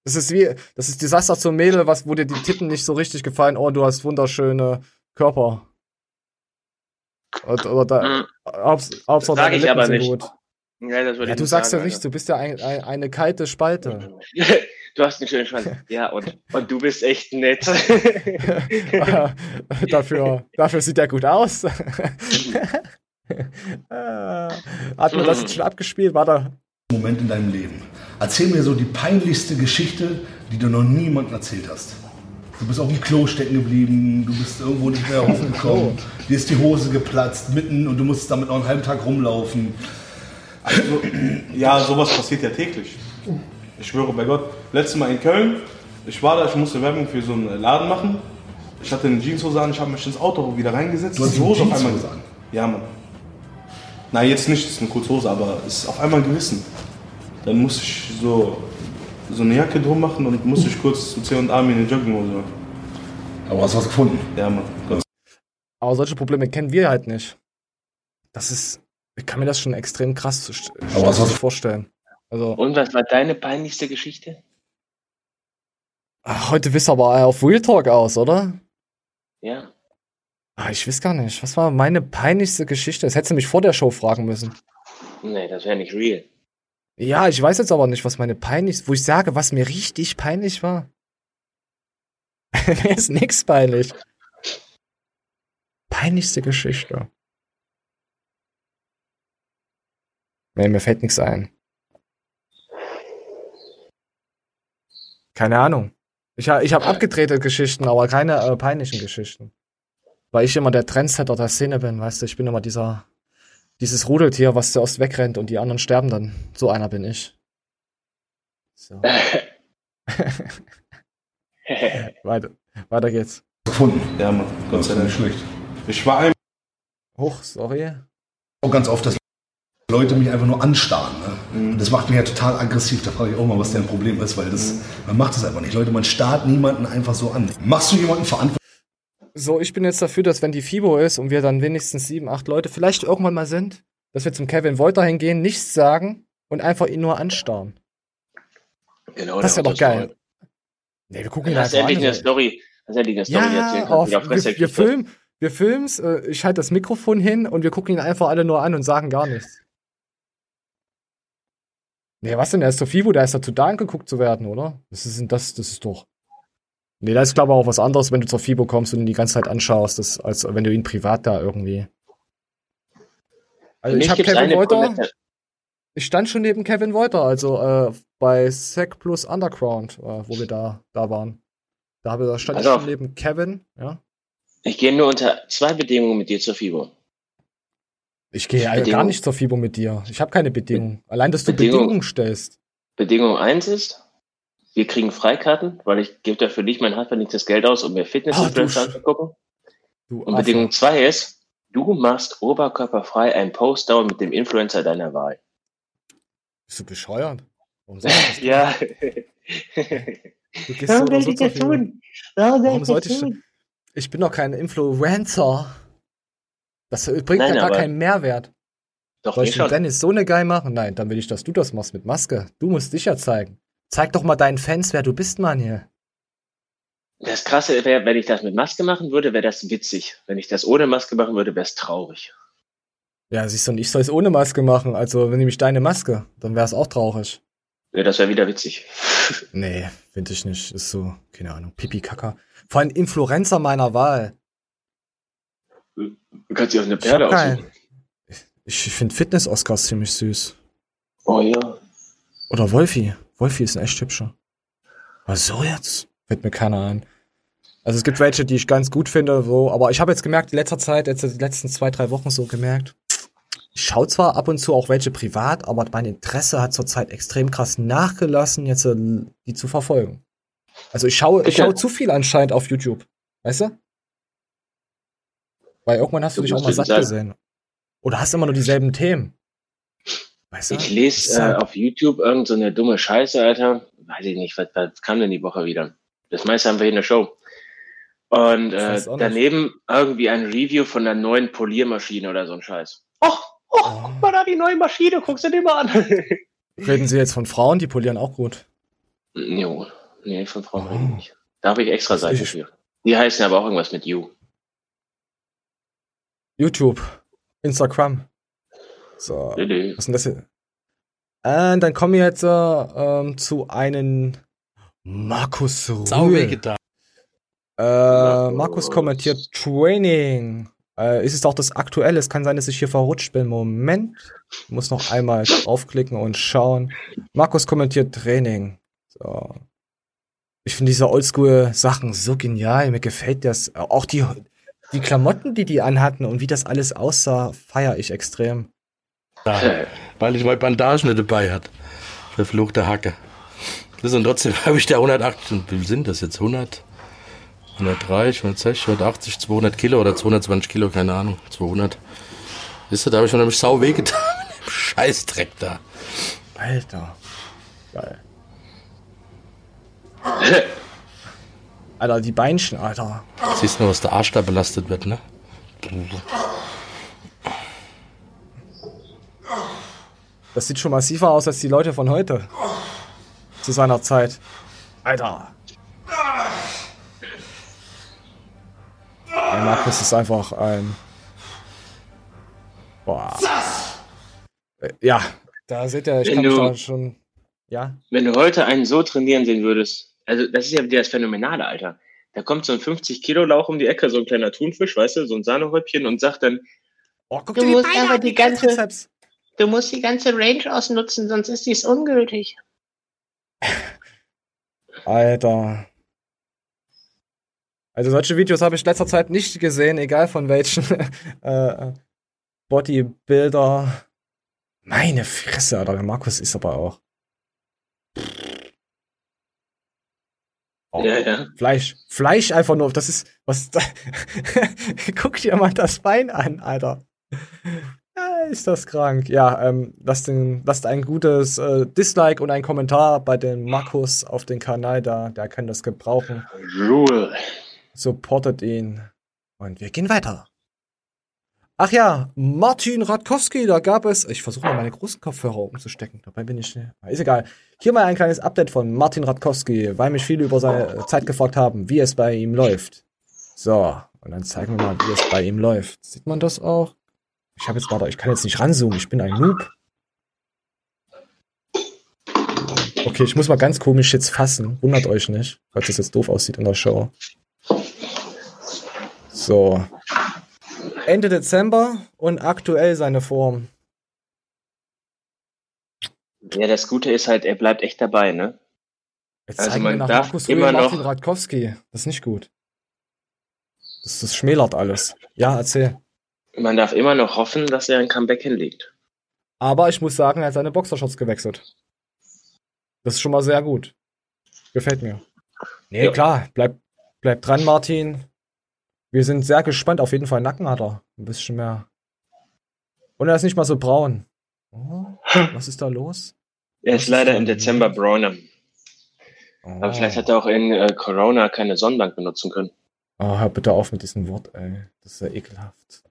Das ist wie. Das ist Desaster zum Mädel, was, wo dir die Titten nicht so richtig gefallen. Oh, du hast wunderschöne Körper. Oder, oder da,
Hm,
Haupts- Hauptsache
Sag ich aber nicht.
gut.
Ja, das
Ja, du sagst ja
sagen,
nichts, du bist ja ein, ein, eine kalte Spalte.
Du hast einen schönen Schwanz. Ja, und, und du bist echt nett.
dafür, dafür sieht er gut aus. Ah, Hat man das jetzt schon abgespielt? War da.
Moment in deinem Leben. Erzähl mir so die peinlichste Geschichte, die du noch niemandem erzählt hast. Du bist auf dem Klo stecken geblieben, du bist irgendwo nicht mehr hochgekommen, dir ist die Hose geplatzt mitten und du musst damit noch einen halben Tag rumlaufen.
Also, ja, sowas passiert ja täglich. Ich schwöre bei Gott. Letztes Mal in Köln, ich war da, ich musste Werbung für so einen Laden machen. Ich hatte eine Jeanshose an, ich habe mich ins Auto wieder reingesetzt.
Du hast
die Hose auf einmal
an?
Ja, Mann. Na, jetzt nicht, das ist eine kurze Hose, aber es ist auf einmal gerissen. Dann musste ich so, so eine Jacke drum machen und musste ich kurz zu C&A mir eine Jogginghose machen.
Aber hast du was gefunden?
Ja, Mann. Gott
Aber solche Probleme kennen wir halt nicht. Das ist. Ich kann mir das schon extrem krass
Aber was-
vorstellen. Also,
Und was war deine peinlichste Geschichte?
ah, heute wisst ihr aber auf Real Talk aus, oder?
Ja.
Ah, ich weiß gar nicht. Was war meine peinlichste Geschichte? Das hättest du mich vor der Show fragen müssen.
Nee, das wäre nicht real.
Ja, ich weiß jetzt aber nicht, was meine peinlichste, wo ich sage, was mir richtig peinlich war. mir ist nix peinlich. Peinlichste Geschichte. Nee, mir fällt nichts ein. Keine Ahnung. Ich, ich habe abgedrehte Geschichten, aber keine äh, peinlichen Geschichten. Weil ich immer der Trendsetter der Szene bin, weißt du, ich bin immer dieser, dieses Rudeltier, was zuerst wegrennt und die anderen sterben dann. So einer bin ich. So, weiter, weiter geht's.
Gefunden.
Ja, Mann. Gott sei Dank.
nicht schlecht.
Ich war ein
Hoch, sorry.
Auch ganz oft, dass Leute mich einfach nur anstarren. Ne? Und das macht mich ja total aggressiv. Da frage ich auch mal, was deren Problem ist, weil das, man macht das einfach nicht. Leute, man starrt niemanden einfach so an. Machst du jemanden verantwortlich?
So, ich bin jetzt dafür, dass wenn die FIBO ist und wir dann wenigstens sieben, acht Leute vielleicht irgendwann mal sind, dass wir zum Kevin Wolter hingehen, nichts sagen und einfach ihn nur anstarren.
Genau,
das
der
wäre doch geil.
Unterstreut.
Nee, wir gucken
hast du
einfach
endlich eine
an.
Story. Du endlich eine Story
Ja, auf, wir, wir filmen, wir filmen's, äh, ich halte das Mikrofon hin und wir gucken ihn einfach alle nur an und sagen gar nichts. Nee, was denn? Er ist zur FIBO, der ist dazu da angeguckt zu werden, oder? Was ist das? Das ist doch. Nee, das ist glaube ich auch was anderes, wenn du zur FIBO kommst und ihn die ganze Zeit anschaust, das, als wenn du ihn privat da irgendwie. Also ich habe Kevin Wolter, ich stand schon neben Kevin Wolter, also äh, bei Sec plus Underground, äh, wo wir da, da waren. Da, habe, da stand
Pass
ich schon neben Kevin, ja.
Ich gehe nur unter zwei Bedingungen mit dir zur FIBO.
Ich gehe ja gar nicht zur FIBO mit dir. Ich habe keine Bedingung. Allein, dass du
Bedingung.
Bedingungen stellst.
Bedingung eins ist, wir kriegen Freikarten, weil ich gebe dafür nicht mein handverdientes Geld aus, um mir
Ah,
Fitness-Influencer
du Sch-
anzugucken.
Du
Und. Bedingung zwei ist, du machst oberkörperfrei einen Post-Down mit dem Influencer deiner Wahl.
Bist du bescheuert? Warum soll ich das tun?
Ja.
Du gehst so oder so zur FIBO.
Warum,
Warum sollte ich Ich bin doch kein Influencer. Das bringt
Nein,
ja gar
aber-
keinen Mehrwert.
Doch,
Soll
mir
ich
schon.
Dennis so eine geil machen? Nein, dann will ich, dass du das machst mit Maske. Du musst dich ja zeigen. Zeig doch mal deinen Fans, wer du bist, Mann hier.
Das Krasse wäre, wenn ich das mit Maske machen würde, wäre das witzig. Wenn ich das ohne Maske machen würde, wäre es traurig.
Ja, siehst du, und ich soll es ohne Maske machen. Also, wenn nämlich deine Maske, dann wäre es auch traurig.
Ja, das wäre wieder witzig.
Nee, finde ich nicht. Ist so, keine Ahnung, Pipi Kaka. Vor allem Influencer meiner Wahl.
Du kannst dir auch eine
Ich
Perle aussuchen.
Ich finde Fitness-Oscars ziemlich süß.
Oh ja.
Oder Wolfi. Wolfi ist ein echt hübscher. Was so jetzt? Fällt mir keiner ein. Also es gibt welche, die ich ganz gut finde, so, aber ich habe jetzt gemerkt, in letzter Zeit, jetzt die letzten zwei, drei Wochen so gemerkt, ich schaue zwar ab und zu auch welche privat, aber mein Interesse hat zurzeit extrem krass nachgelassen, jetzt äh, die zu verfolgen. Also ich schaue, ich schaue zu viel anscheinend auf YouTube. Weißt du? Weil irgendwann hast du,
Du
dich auch mal satt gesehen. Oder hast immer nur dieselben Themen. Weißt du?
Ich lese äh, auf YouTube irgend so eine dumme Scheiße, Alter. Weiß ich nicht, was, was kam denn die Woche wieder? Das meiste haben wir in der Show. Und äh, daneben irgendwie ein Review von der neuen Poliermaschine oder so ein Scheiß. Och, och,
Oh.
guck mal da die neue Maschine, guckst du dir mal an.
Reden Sie jetzt von Frauen, die polieren auch gut.
jo, nee, von Frauen
Oh.
rede ich nicht. Da habe ich extra Seite
Ich-
für. Die heißen aber auch irgendwas mit You.
YouTube, Instagram. So,
Nö, nö.
was ist denn das hier? Und dann kommen wir jetzt äh, ähm, zu einem Markus
Sau
Rühl. Äh, Markus kommentiert Training. Äh, ist es auch das Aktuelle? Es kann sein, dass ich hier verrutscht bin. Moment. Ich muss noch einmal draufklicken und schauen. Markus kommentiert Training. So. Ich finde diese Oldschool-Sachen so genial. Mir gefällt das. Auch die, die Klamotten, die die anhatten und wie das alles aussah, feiere ich extrem.
Weil ich meine Bandagen nicht dabei hat. Verfluchte Hacke. Das und trotzdem habe ich da 108, wie sind das jetzt? 100? 130, 160, 180, 200 Kilo oder 220 Kilo, keine Ahnung. 200. Wisst ihr, da habe ich schon nämlich sau wehgetan mit dem Scheißdreck da.
Alter. Geil. Alter, die Beinchen, Alter.
Siehst du, was der Arsch da belastet wird, ne?
Das sieht schon massiver aus als die Leute von heute. Zu seiner Zeit. Alter. Der Markus ist einfach ein. Boah. Äh, Ja, da seht ihr, ich
Wenn
kann
du-
da schon. Ja.
Wenn du heute einen so trainieren sehen würdest, also das ist ja wieder das Phänomenale, Alter. Da kommt so ein 50-Kilo-Lauch um die Ecke, so ein kleiner Thunfisch, weißt du, so ein Sahnehäubchen und sagt dann,
Oh, guck
Du
dir die
musst
Beine an,
die ganze-
Trizeps.
Du musst die ganze Range ausnutzen, sonst ist dies ungültig.
Alter. Also solche Videos habe ich letzter Zeit nicht gesehen, egal von welchen äh, Bodybuilder. Meine Fresse, Alter, der Markus ist aber auch. Oh,
Ja, ja.
Fleisch. Fleisch einfach nur. Das ist. Was. Da, Guck dir mal das Bein an, Alter. Ist das krank. Ja, ähm, lasst, den, lasst ein gutes äh, Dislike und ein Kommentar bei dem Markus auf den Kanal da. Der kann das gebrauchen.
Rule.
Supportet ihn. Und wir gehen weiter. Ach ja, Martin Radkowski, da gab es. Ich versuche mal meine großen Kopfhörer umzustecken. Dabei bin ich. äh, Ist egal. Hier mal ein kleines Update von Martin Radkowski, weil mich viele über seine Zeit gefragt haben, wie es bei ihm läuft. So, und dann zeigen wir mal, wie es bei ihm läuft. Sieht man das auch? Ich habe jetzt gerade, ich kann jetzt nicht ranzoomen, ich bin ein Noob. Okay, ich muss mal ganz komisch jetzt fassen. Wundert euch nicht, falls das jetzt doof aussieht in der Show. So. Ende Dezember und aktuell seine Form.
Ja, das Gute ist halt, er bleibt echt dabei, ne?
Jetzt
Also man
nach
darf
Markus
immer noch-
Radkowski. Das ist nicht gut. Das, das schmälert alles. Ja, erzähl.
Man darf immer noch hoffen, dass er ein Comeback hinlegt.
Aber ich muss sagen, er hat seine Boxershorts gewechselt. Das ist schon mal sehr gut. Gefällt mir. Nee,
Ja.
klar. Bleib, bleib dran, Martin. Wir sind sehr gespannt. Auf jeden Fall Nacken hat er. Ein bisschen mehr. Und er ist nicht mal so braun. Oh, was ist da los?
Er ist
ist
leider im Dezember brauner.
Oh.
Aber vielleicht hat er auch in äh, Corona keine Sonnenbank benutzen können.
Oh, hör bitte auf mit diesem Wort, ey. Das ist ja ekelhaft.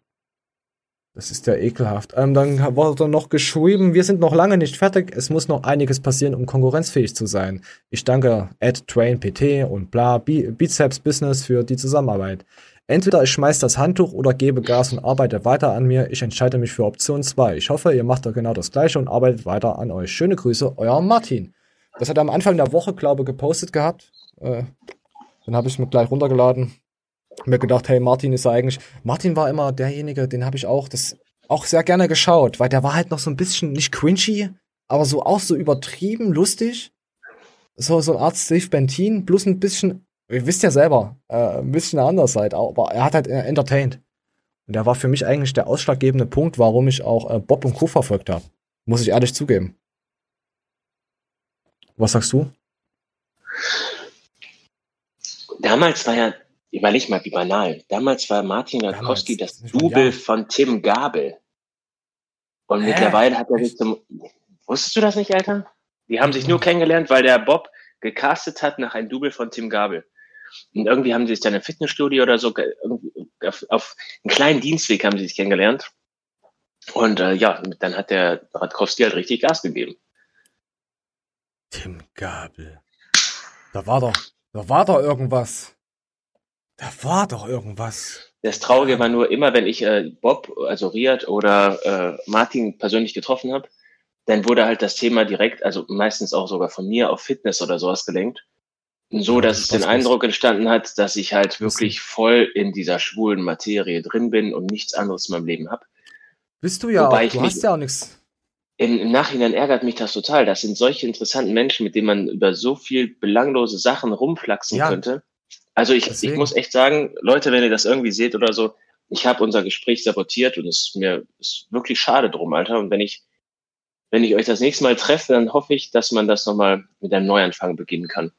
Das ist ja ekelhaft. Ähm, dann wurde noch geschrieben, wir sind noch lange nicht fertig. Es muss noch einiges passieren, um konkurrenzfähig zu sein. Ich danke Ed Train PT und bla Bi Bizeps Business für die Zusammenarbeit. Entweder ich schmeiß das Handtuch oder gebe Gas und arbeite weiter an mir. Ich entscheide mich für Option 2. Ich hoffe, ihr macht da genau das gleiche und arbeitet weiter an euch. Schöne Grüße, euer Martin. Das hat er am Anfang der Woche, glaube ich, gepostet gehabt. Äh, dann habe ich es mir gleich runtergeladen mir gedacht, hey, Martin ist ja eigentlich. Martin war immer derjenige, den habe ich auch das auch sehr gerne geschaut, weil der war halt noch so ein bisschen nicht cringy, aber so auch so übertrieben lustig. So, so eine Art Steve Bentin, plus ein bisschen, ihr wisst ja selber, äh, ein bisschen eine andere Seite, aber er hat halt äh, entertained. Und der war für mich eigentlich der ausschlaggebende Punkt, warum ich auch äh, Bob und Co. verfolgt habe. Muss ich ehrlich zugeben. Was sagst du?
Damals war ja, überleg mal, wie banal. Damals war Martin Radkowski das Double von Tim Gabel. Und
Hä?
mittlerweile hat er sich zum. Wusstest du das nicht, Alter? Die haben sich nur kennengelernt, weil der Bob gecastet hat nach einem Double von Tim Gabel. Und irgendwie haben sie sich dann im Fitnessstudio oder so auf, auf einen kleinen Dienstweg haben sie sich kennengelernt. Und äh, ja, dann hat der Radkowski halt richtig Gas gegeben.
Tim Gabel. Da war doch, da war doch irgendwas. Da war doch irgendwas.
Das Traurige war nur immer, wenn ich äh, Bob, also Riad oder äh, Martin persönlich getroffen habe, dann wurde halt das Thema direkt, also meistens auch sogar von mir auf Fitness oder sowas gelenkt. So, dass es den Eindruck entstanden hat, dass ich halt wirklich voll in dieser schwulen Materie drin bin und nichts anderes in meinem Leben habe.
Bist du ja
Wobei
auch,
ich
du hast ja auch nichts.
Im, Im Nachhinein ärgert mich das total. Das sind solche interessanten Menschen, mit denen man über so viel belanglose Sachen rumflaxen
Ja.
könnte. Also ich, ich muss echt sagen, Leute, wenn ihr das irgendwie seht oder so, ich habe unser Gespräch sabotiert und es ist mir ist wirklich schade drum, Alter. Und wenn ich, wenn ich euch das nächste Mal treffe, dann hoffe ich, dass man das nochmal mit einem Neuanfang beginnen kann.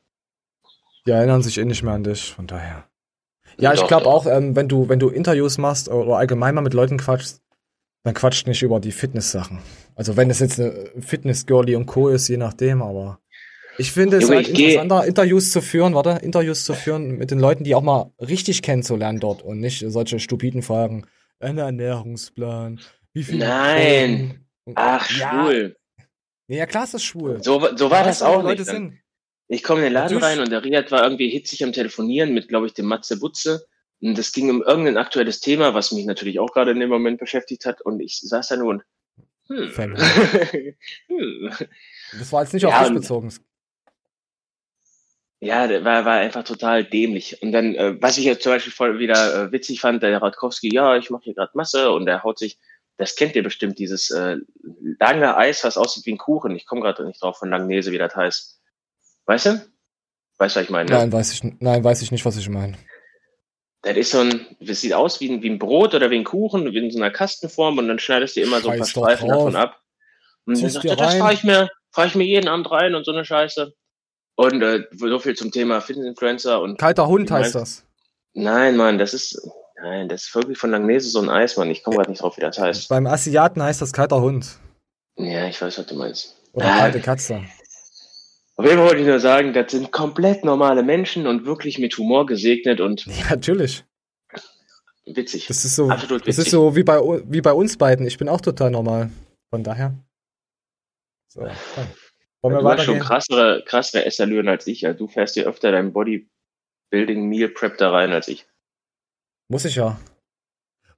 Die erinnern sich eh nicht mehr an dich, von daher. Ja, ich glaube auch, ähm, wenn du, wenn du Interviews machst oder allgemein mal mit Leuten quatschst, dann quatscht nicht über die Fitness-Sachen. Also wenn es jetzt eine Fitness-Girlie und Co. ist, je nachdem, aber ich finde es halt
geh-
interessanter, Interviews zu führen, warte, Interviews zu führen mit den Leuten, die auch mal richtig kennenzulernen dort und nicht solche stupiden Fragen. Ein Ernährungsplan, wie viel
Nein.
Folgen?
Ach,
Ja.
schwul.
Nee, ja klar ist das schwul.
So, so war
Du
das
wo
auch
Leute
nicht.
Sind.
Ich komme in den Laden
Natürlich.
rein und der Riad war irgendwie hitzig am Telefonieren mit, glaube ich, dem Matze Butze. Und das ging um irgendein aktuelles Thema, was mich natürlich auch gerade in dem Moment beschäftigt hat. Und ich saß da nur und, hm. Hm.
Das war jetzt nicht
Ja,
auf dich
und-
bezogen.
Ja, der war, war einfach total dämlich. Und dann, äh, was ich jetzt zum Beispiel voll wieder äh, witzig fand, der Radkowski, ja, ich mache hier gerade Masse und der haut sich, das kennt ihr bestimmt, dieses äh, lange Eis, was aussieht wie ein Kuchen. Ich komme gerade nicht drauf von Langnese, wie das heißt. Weißt du? Weißt du, was ich meine? ne?
Nein, weiß ich, nein, weiß ich nicht, was ich meine.
Das ist so ein, das sieht aus wie ein, wie ein Brot oder wie ein Kuchen, wie in so einer Kastenform und dann schneidest du immer so ein paar
Scheiß
Streifen davon ab. Und dann
Zieh's
sagt er, das fahre ich mir, fahre ich mir jeden Abend rein und so eine Scheiße. Und äh, so viel zum Thema Fitness-Influencer und
Kalter Hund heißt das.
Nein, Mann, das ist, nein, das ist wirklich von Langnese so ein Eis, Mann. Ich komme gerade nicht drauf, wie das heißt.
Beim Asiaten heißt das kalter Hund.
Ja, ich weiß, was du meinst.
Oder
Ah,
kalte Katze.
Auf jeden Fall wollte ich nur sagen, das sind komplett normale Menschen und wirklich mit Humor gesegnet und
Ja, natürlich.
witzig.
Das ist so,
Absolut
das
witzig.
ist so wie bei, wie bei uns beiden. Ich bin auch total normal. Von daher. So. Wollen wir
du hast schon krassere, krassere Essallüren als ich. Also du fährst dir öfter dein Bodybuilding Meal Prep da rein als ich.
Muss ich ja.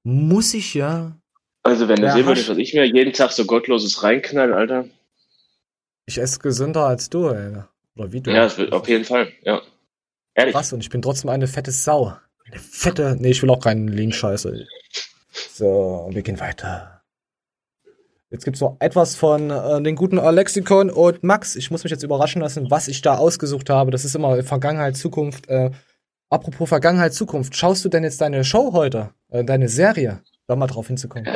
Muss ich ja.
Also wenn du
Ja,
sehen würdest, was ich mir jeden Tag so gottloses reinknall, Alter.
Ich esse gesünder als du, ey. Oder wie du.
Ja, das wird auf jeden Fall, ja. Ehrlich.
Krass, und ich bin trotzdem eine fette Sau. Eine fette. Nee, ich will auch keinen Lean-Scheiße. So, wir gehen weiter. Jetzt gibt's noch etwas von äh, den guten Alexikon und Max. Ich muss mich jetzt überraschen lassen, was ich da ausgesucht habe. Das ist immer Vergangenheit, Zukunft. Äh, apropos Vergangenheit, Zukunft. Schaust du denn jetzt deine Show heute? Äh, deine Serie? Da mal drauf hinzukommen.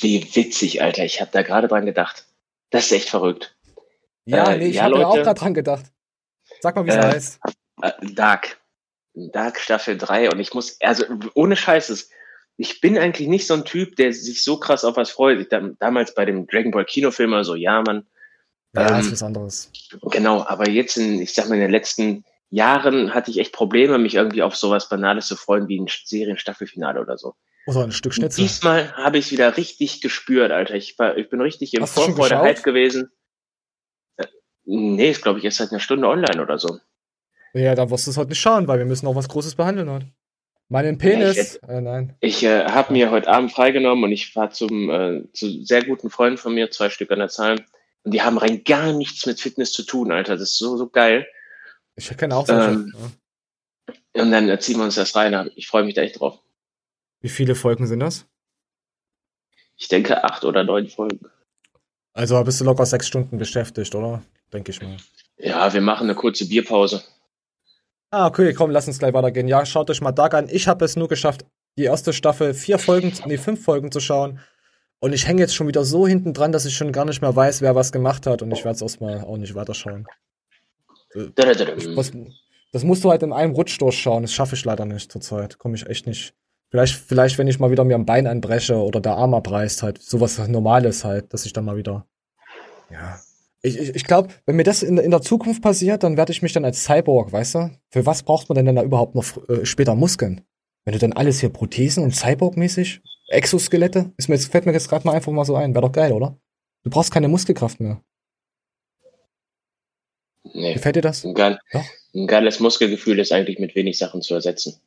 Wie witzig, Alter. Ich habe da gerade dran gedacht. Das ist echt verrückt.
Ja,
äh,
nee, ich
ja,
habe ja auch gerade dran gedacht. Sag mal, wie es
Äh,
heißt.
Äh, Dark. Dark Staffel 3 und ich muss, also ohne Scheißes, ich bin eigentlich nicht so ein Typ, der sich so krass auf was freut. Ich, dam- damals bei dem Dragon Ball Kinofilm oder so, ja, Mann.
Ja,
ähm,
ist was anderes.
Genau, aber jetzt in, ich sag mal, in den letzten Jahren hatte ich echt Probleme, mich irgendwie auf sowas Banales zu freuen wie ein Serienstaffelfinale oder so.
Oder ein Stück Schnitzel.
Diesmal habe ich es wieder richtig gespürt, Alter. Ich, war, ich bin richtig im Vorfreude hype gewesen. Äh, Nee, ist glaube ich erst seit einer Stunde online oder so.
Ja, dann wirst du es heute nicht schauen, weil wir müssen auch was Großes behandeln heute. Meinen Penis.
Ja, ich
äh, nein.
Ich äh, habe mir heute Abend freigenommen und ich war zum äh, zu sehr guten Freunden von mir, zwei Stück an der Zahl. Und die haben rein gar nichts mit Fitness zu tun, Alter. Das ist so, so geil.
Ich kenne auch solche.
Ähm,
ja.
Und dann ziehen wir uns das rein. Ich freue mich da echt drauf.
Wie viele Folgen sind das?
Ich denke acht oder neun Folgen.
Also bist du locker sechs Stunden beschäftigt, oder? Denke ich mal.
Ja, wir machen eine kurze Bierpause.
Ah, okay, komm, lass uns gleich weitergehen. Ja, schaut euch mal Dark an. Ich habe es nur geschafft, die erste Staffel vier Folgen, nee, fünf Folgen zu schauen. Und ich hänge jetzt schon wieder so hinten dran, dass ich schon gar nicht mehr weiß, wer was gemacht hat. Und ich werde es erstmal auch nicht weiterschauen. Was, das musst du halt in einem Rutsch durchschauen. Das schaffe ich leider nicht zurzeit. Komme ich echt nicht. Vielleicht, vielleicht, wenn ich mal wieder mir ein Bein anbreche oder der Arm abreißt, halt sowas Normales halt, dass ich dann mal wieder. Ja. Ich, ich, ich glaube, wenn mir das in, in der Zukunft passiert, dann werde ich mich dann als Cyborg, weißt du? Für was braucht man denn dann da überhaupt noch äh, später Muskeln? Wenn du dann alles hier Prothesen und Cyborg-mäßig, Exoskelette, ist mir jetzt, fällt mir jetzt gerade mal einfach mal so ein. Wäre doch geil, oder? Du brauchst keine Muskelkraft mehr.
Nee.
Gefällt dir das?
Ein, geil, ein geiles Muskelgefühl ist eigentlich mit wenig Sachen zu ersetzen.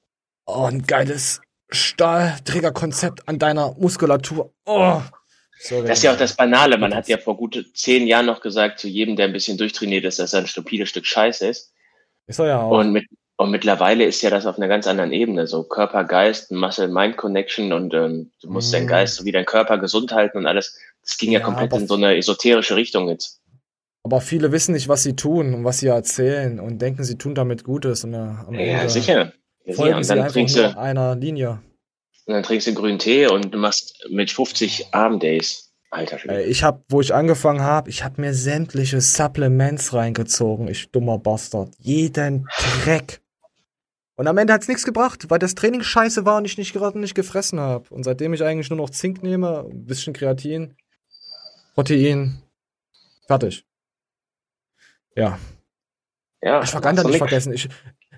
Oh, ein geiles Stahlträgerkonzept an deiner Muskulatur. Oh. Sorry.
Das ist ja auch das Banale. Man hat ja vor gut zehn Jahren noch gesagt, zu jedem, der ein bisschen durchtrainiert ist, dass er ein stupides Stück Scheiße ist.
Ist er ja auch.
Und, mit, und mittlerweile ist ja das auf einer ganz anderen Ebene. So Körper, Geist, Muscle-Mind-Connection und ähm, du musst
Mhm.
deinen Geist sowie deinen Körper gesund halten und alles. Das ging ja,
Ja,
komplett in so eine esoterische Richtung jetzt.
Aber viele wissen nicht, was sie tun und was sie erzählen und denken, sie tun damit Gutes. Und äh,
Ja, sicher. Ja, sicher.
folgen
Und
sie
dann
einfach
trinkst du,
einer Linie.
Und dann trinkst du grünen Tee und du machst mit 50 Arm-Days. Alter Schwede.
Ich hab, wo ich angefangen habe, ich habe mir sämtliche Supplements reingezogen, ich dummer Bastard. Jeden Dreck. Und am Ende hat's nichts gebracht, weil das Training scheiße war und ich nicht gerade nicht gefressen habe. Und seitdem ich eigentlich nur noch Zink nehme, ein bisschen Kreatin, Protein, fertig. Ja,
Ja,
Ashwagandha
machst du
nicht vergessen. Ich,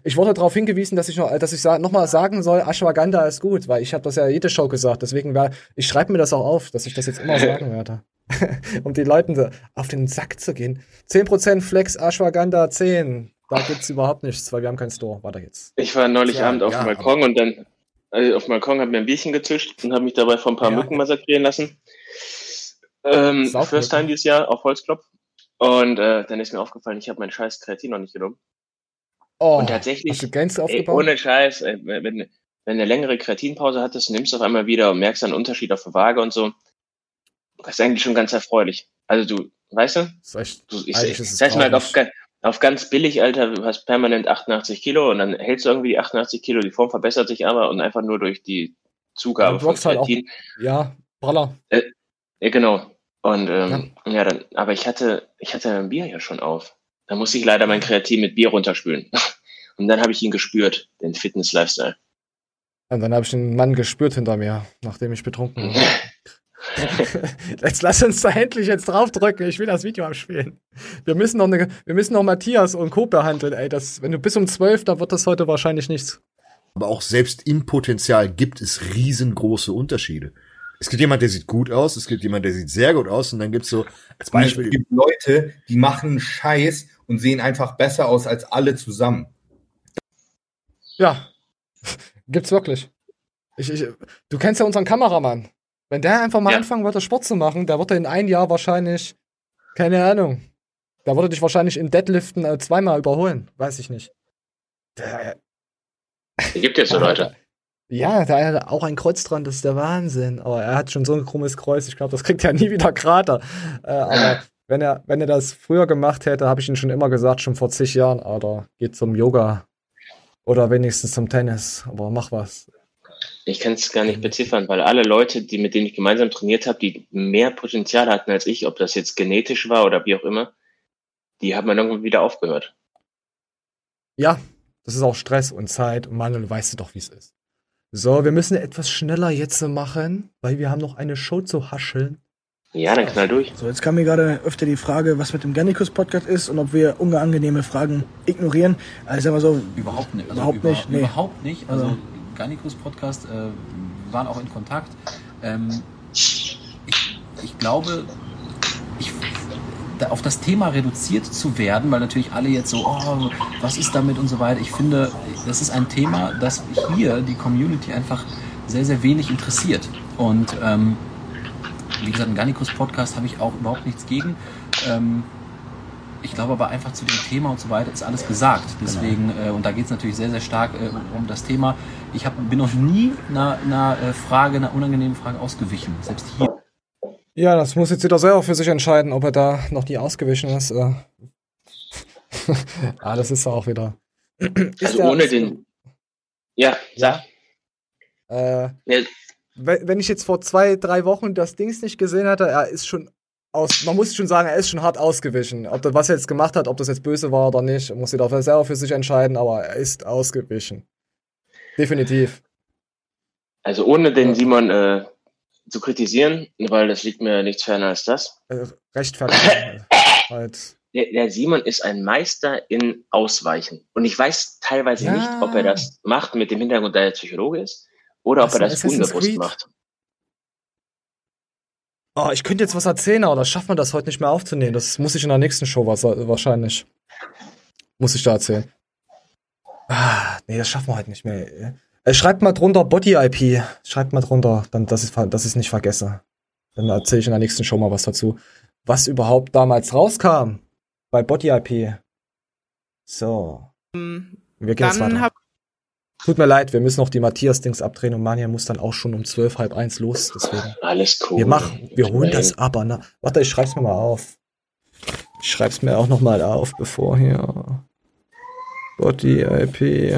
ich wurde darauf hingewiesen, dass ich noch, dass ich sa nochmal sagen soll, Ashwagandha ist gut, weil ich habe das ja jede Show gesagt. Deswegen war, ich schreibe mir das auch auf, dass ich das jetzt immer sagen werde. um die Leuten so auf den Sack zu gehen. 10% Flex Ashwagandha 10. Da gibt's überhaupt nichts, weil wir haben keinen Store. Weiter geht's.
Ich war neulich
Ja,
Abend auf
ja,
dem Balkon und dann äh, auf dem Balkon habe mir ein Bierchen gezischt und habe mich dabei von ein paar
Ja.
Mücken massakrieren lassen. Ähm, first time dieses Jahr auf Holzklopf. Und äh, dann ist mir aufgefallen, ich habe mein scheiß Kreatin noch nicht genommen.
Oh,
Und tatsächlich,
hast du Gains
Ey,
aufgebaut?
ohne Scheiß, ey, wenn, wenn du eine längere Kreatinpause hattest, nimmst du auf einmal wieder und merkst einen Unterschied auf der Waage und so. Das ist eigentlich schon ganz erfreulich. Also du, weißt du,
Das echt,
du ich,
es
das heißt mal auf, auf ganz billig, Alter, du hast permanent 88 Kilo und dann hältst du irgendwie die 88 Kilo, die Form verbessert sich aber und einfach nur durch die Zugabe
Ja,
von
brauchst halt auch-
Kreatin.
ja, Braller.
Ja, genau. Und ähm, ja. dann, aber ich hatte, ich hatte ein Bier ja schon auf. Da musste ich leider mein Kreatin mit Bier runterspülen. Und dann habe ich ihn gespürt, den Fitness-Lifestyle.
Und dann habe ich den Mann gespürt hinter mir, nachdem ich betrunken war. Jetzt lass uns da endlich jetzt draufdrücken. Ich will das Video abspielen. Wir müssen noch, eine, wir müssen noch Matthias und Co. behandeln. Ey, das, wenn du bis um 12, da wird das heute wahrscheinlich nichts.
Aber auch selbst im Potenzial gibt es riesengroße Unterschiede. Es gibt jemand, der sieht gut aus, es gibt jemand, der sieht sehr gut aus und dann gibt's so als
Und es
Beispiel
gibt Leute, die machen Scheiß und sehen einfach besser aus als alle zusammen.
Ja, gibt's wirklich. Ich, ich, du kennst ja unseren Kameramann. Wenn der einfach mal
Ja.
anfangen würde, Sport zu machen, der würde in ein Jahr wahrscheinlich, keine Ahnung, der würde dich wahrscheinlich im Deadliften äh, zweimal überholen. Weiß ich nicht. Der,
Es gibt jetzt so Leute.
Ja, da hat auch ein Kreuz dran, das ist der Wahnsinn. Aber er hat schon so ein krummes Kreuz, ich glaube, das kriegt er nie wieder gerade. Äh, aber wenn er, wenn er das früher gemacht hätte, habe ich ihn schon immer gesagt, schon vor zig Jahren, Alter, geht zum Yoga. Oder wenigstens zum Tennis. Aber mach was.
Ich kann es gar nicht beziffern, weil alle Leute, die mit denen ich gemeinsam trainiert habe, die mehr Potenzial hatten als ich, ob das jetzt genetisch war oder wie auch immer, die haben dann irgendwann wieder aufgehört.
Ja, das ist auch Stress und Zeit und Mangel, weißt du doch, wie es ist. So, wir müssen etwas schneller jetzt machen, weil wir haben noch eine Show zu hascheln.
Ja, dann knall durch.
So, jetzt kam mir gerade öfter die Frage, was mit dem Gannikus Podcast ist und ob wir unangenehme Fragen ignorieren. Also sagen wir so,
Überhaupt nicht. Also
Überhaupt
über-
nicht, nee.
Überhaupt nicht. Also
Also-
Garnicus Podcast äh, waren auch in Kontakt. Ähm, ich, ich glaube, ich, da auf das Thema reduziert zu werden, weil natürlich alle jetzt so, oh, was ist damit und so weiter. Ich finde, das ist ein Thema, das hier die Community einfach sehr, sehr wenig interessiert. Und ähm, wie gesagt, im Garnicus Podcast habe ich auch überhaupt nichts gegen. Ähm, ich glaube aber einfach zu dem Thema und so weiter ist alles gesagt. Deswegen, äh, und da geht es natürlich sehr, sehr stark äh, um, das Thema. Ich hab, bin noch nie einer, einer äh, Frage, einer unangenehmen Frage ausgewichen. Selbst hier.
Ja, das muss jetzt jeder selber für sich entscheiden, ob er da noch nie ausgewichen ist. Äh. ah, das ist auch wieder. Ist
Also ohne den. Ja, sag.
Äh,
Ja,
wenn ich jetzt vor zwei, drei Wochen das Dings nicht gesehen hatte, er ist schon aus, man muss schon sagen, er ist schon hart ausgewichen. Ob das, was er jetzt gemacht hat, ob das jetzt böse war oder nicht, muss jeder selber für sich entscheiden, aber er ist ausgewichen. Definitiv.
Also ohne den Simon äh, zu kritisieren, weil das liegt mir nichts ferner als das.
Äh, rechtfertigen. halt.
Der, der Simon ist ein Meister in Ausweichen. Und ich weiß teilweise
Ja.
nicht, ob er das macht mit dem Hintergrund, dass er Psychologe ist, oder ob er das unbewusst macht.
Oh, ich könnte jetzt was erzählen, aber das schafft man das heute nicht mehr aufzunehmen. Das muss ich in der nächsten Show was, wahrscheinlich. Muss ich da erzählen. Ah, nee, das schaffen wir heute nicht mehr. Äh, schreibt mal drunter Body IP. Schreibt mal drunter, dann, dass ich dass ich es nicht vergesse. Dann erzähle ich in der nächsten Show mal was dazu. Was überhaupt damals rauskam bei Body IP. So. Wir gehen jetzt
Dann
weiter.
Hab
Tut mir leid, wir müssen noch die Matthias-Dings abdrehen und Mania muss dann auch schon um zwölf, halb eins los. Deswegen.
Alles cool.
Wir machen, wir holen das aber. Ne? Warte, ich schreib's mir mal auf. Ich schreib's mir auch noch mal auf, bevor hier Body IP.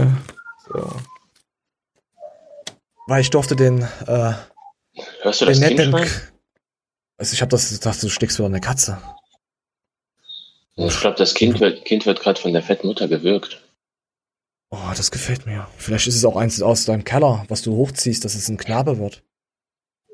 So. Weil ich durfte den. Äh,
Hörst du das
den
Kind
netten-? Also ich habe das ich dachte, du stickst wieder eine Katze.
Ich glaube, das Kind wird, kind wird gerade von der fetten Mutter gewürgt.
Oh, das gefällt mir. Vielleicht ist es auch eins aus deinem Keller, was du hochziehst, dass es ein Knabe wird.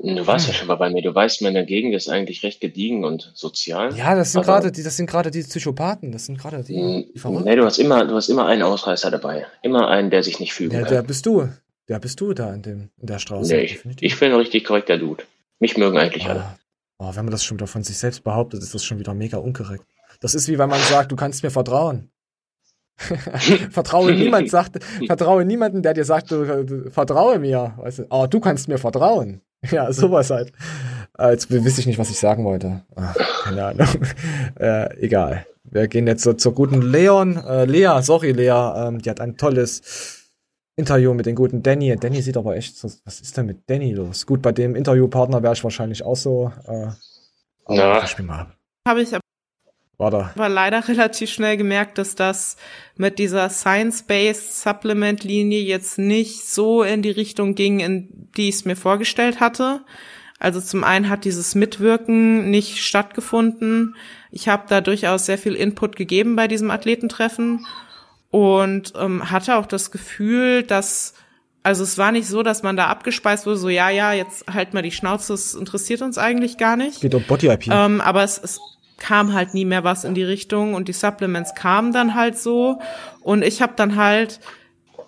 Du warst
Hm.
ja schon mal bei mir. Du weißt, meine Gegend ist eigentlich recht gediegen und sozial.
Ja, das sind gerade die, das sind gerade die Psychopathen. Das sind gerade die. die Verrückten.
Nee, du hast immer, du hast immer einen Ausreißer dabei. Immer einen, der sich nicht fügen
Ja,
kann.
der bist du. Der bist du da in, dem, in der Straße.
nee, ich, ich bin ein richtig korrekter Dude. Mich mögen eigentlich alle.
Oh, wenn man das schon wieder von sich selbst behauptet, ist das schon wieder mega unkorrekt. Das ist wie wenn man sagt, du kannst mir vertrauen. vertraue niemand sagt, vertraue niemanden, der dir sagt, du, du vertraue mir. Weißt du? Oh, du kannst mir vertrauen. Ja, sowas halt. Äh, Jetzt wüsste ich nicht, was ich sagen wollte. Ah, keine Ahnung. äh, egal. Wir gehen jetzt so zur guten Leon. Äh, Lea, sorry Lea, ähm, die hat ein tolles Interview mit den guten Danny. Danny sieht aber echt so, was ist denn mit Danny los? Gut, bei dem Interviewpartner wäre ich wahrscheinlich auch so. Äh, aber
Ja.
ich mal ab.
habe ich
Warte.
aber leider relativ schnell gemerkt, dass das mit dieser Science-Based Supplement-Linie jetzt nicht so in die Richtung ging, in die ich es mir vorgestellt hatte. Also zum einen hat dieses Mitwirken nicht stattgefunden. Ich habe da durchaus sehr viel Input gegeben bei diesem Athletentreffen und ähm, hatte auch das Gefühl, dass also es war nicht so, dass man da abgespeist wurde, so ja, ja, jetzt halt mal die Schnauze, das interessiert uns eigentlich gar nicht.
Geht um Body IP.
Ähm, aber es, es kam halt nie mehr was in die Richtung und die Supplements kamen dann halt so und ich habe dann halt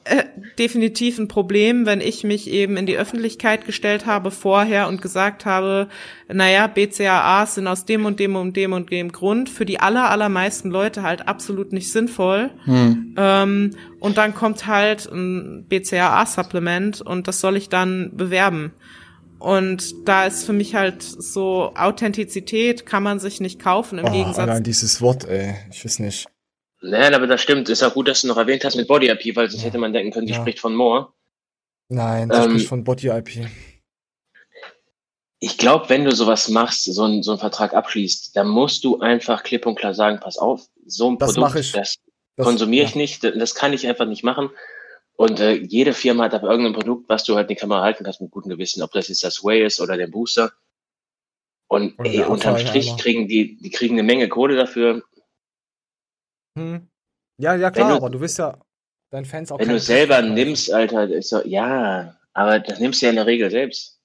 äh, definitiv ein Problem, wenn ich mich eben in die Öffentlichkeit gestellt habe vorher und gesagt habe, naja, BCAAs sind aus dem und dem und dem und dem Grund für die aller, allermeisten Leute halt absolut nicht sinnvoll.
Hm.
Ähm, und dann kommt halt ein BCAA-Supplement und das soll ich dann bewerben. Und da ist für mich halt so Authentizität kann man sich nicht kaufen im
Oh,
Gegensatz.
allein dieses Wort, ey. Ich weiß nicht.
Nein, aber das stimmt. Ist auch gut, dass du noch erwähnt hast mit Body IP, weil sonst hätte man denken können, die
Ja.
spricht von Moore.
Nein, das
Ähm,
spricht von Body IP.
Ich glaube, wenn du sowas machst, so, ein, so einen Vertrag abschließt, dann musst du einfach klipp und klar sagen, pass auf, so ein
Das
Produkt, das,
Das-
konsumiere
ja.
ich nicht, das kann ich einfach nicht machen. Und äh, jede Firma hat aber irgendein Produkt, was du halt in die Kamera halten kannst mit gutem Gewissen, ob das jetzt das Way ist oder der Booster. Und
Oder
ey, unterm Strich
einer.
kriegen die, die kriegen eine Menge Kohle dafür.
Hm. Ja, ja, klar,
du-
aber du willst ja deinen Fans auch
Wenn du selber
verkaufen.
nimmst, Alter, ist so, ja, aber das nimmst du ja in der Regel selbst.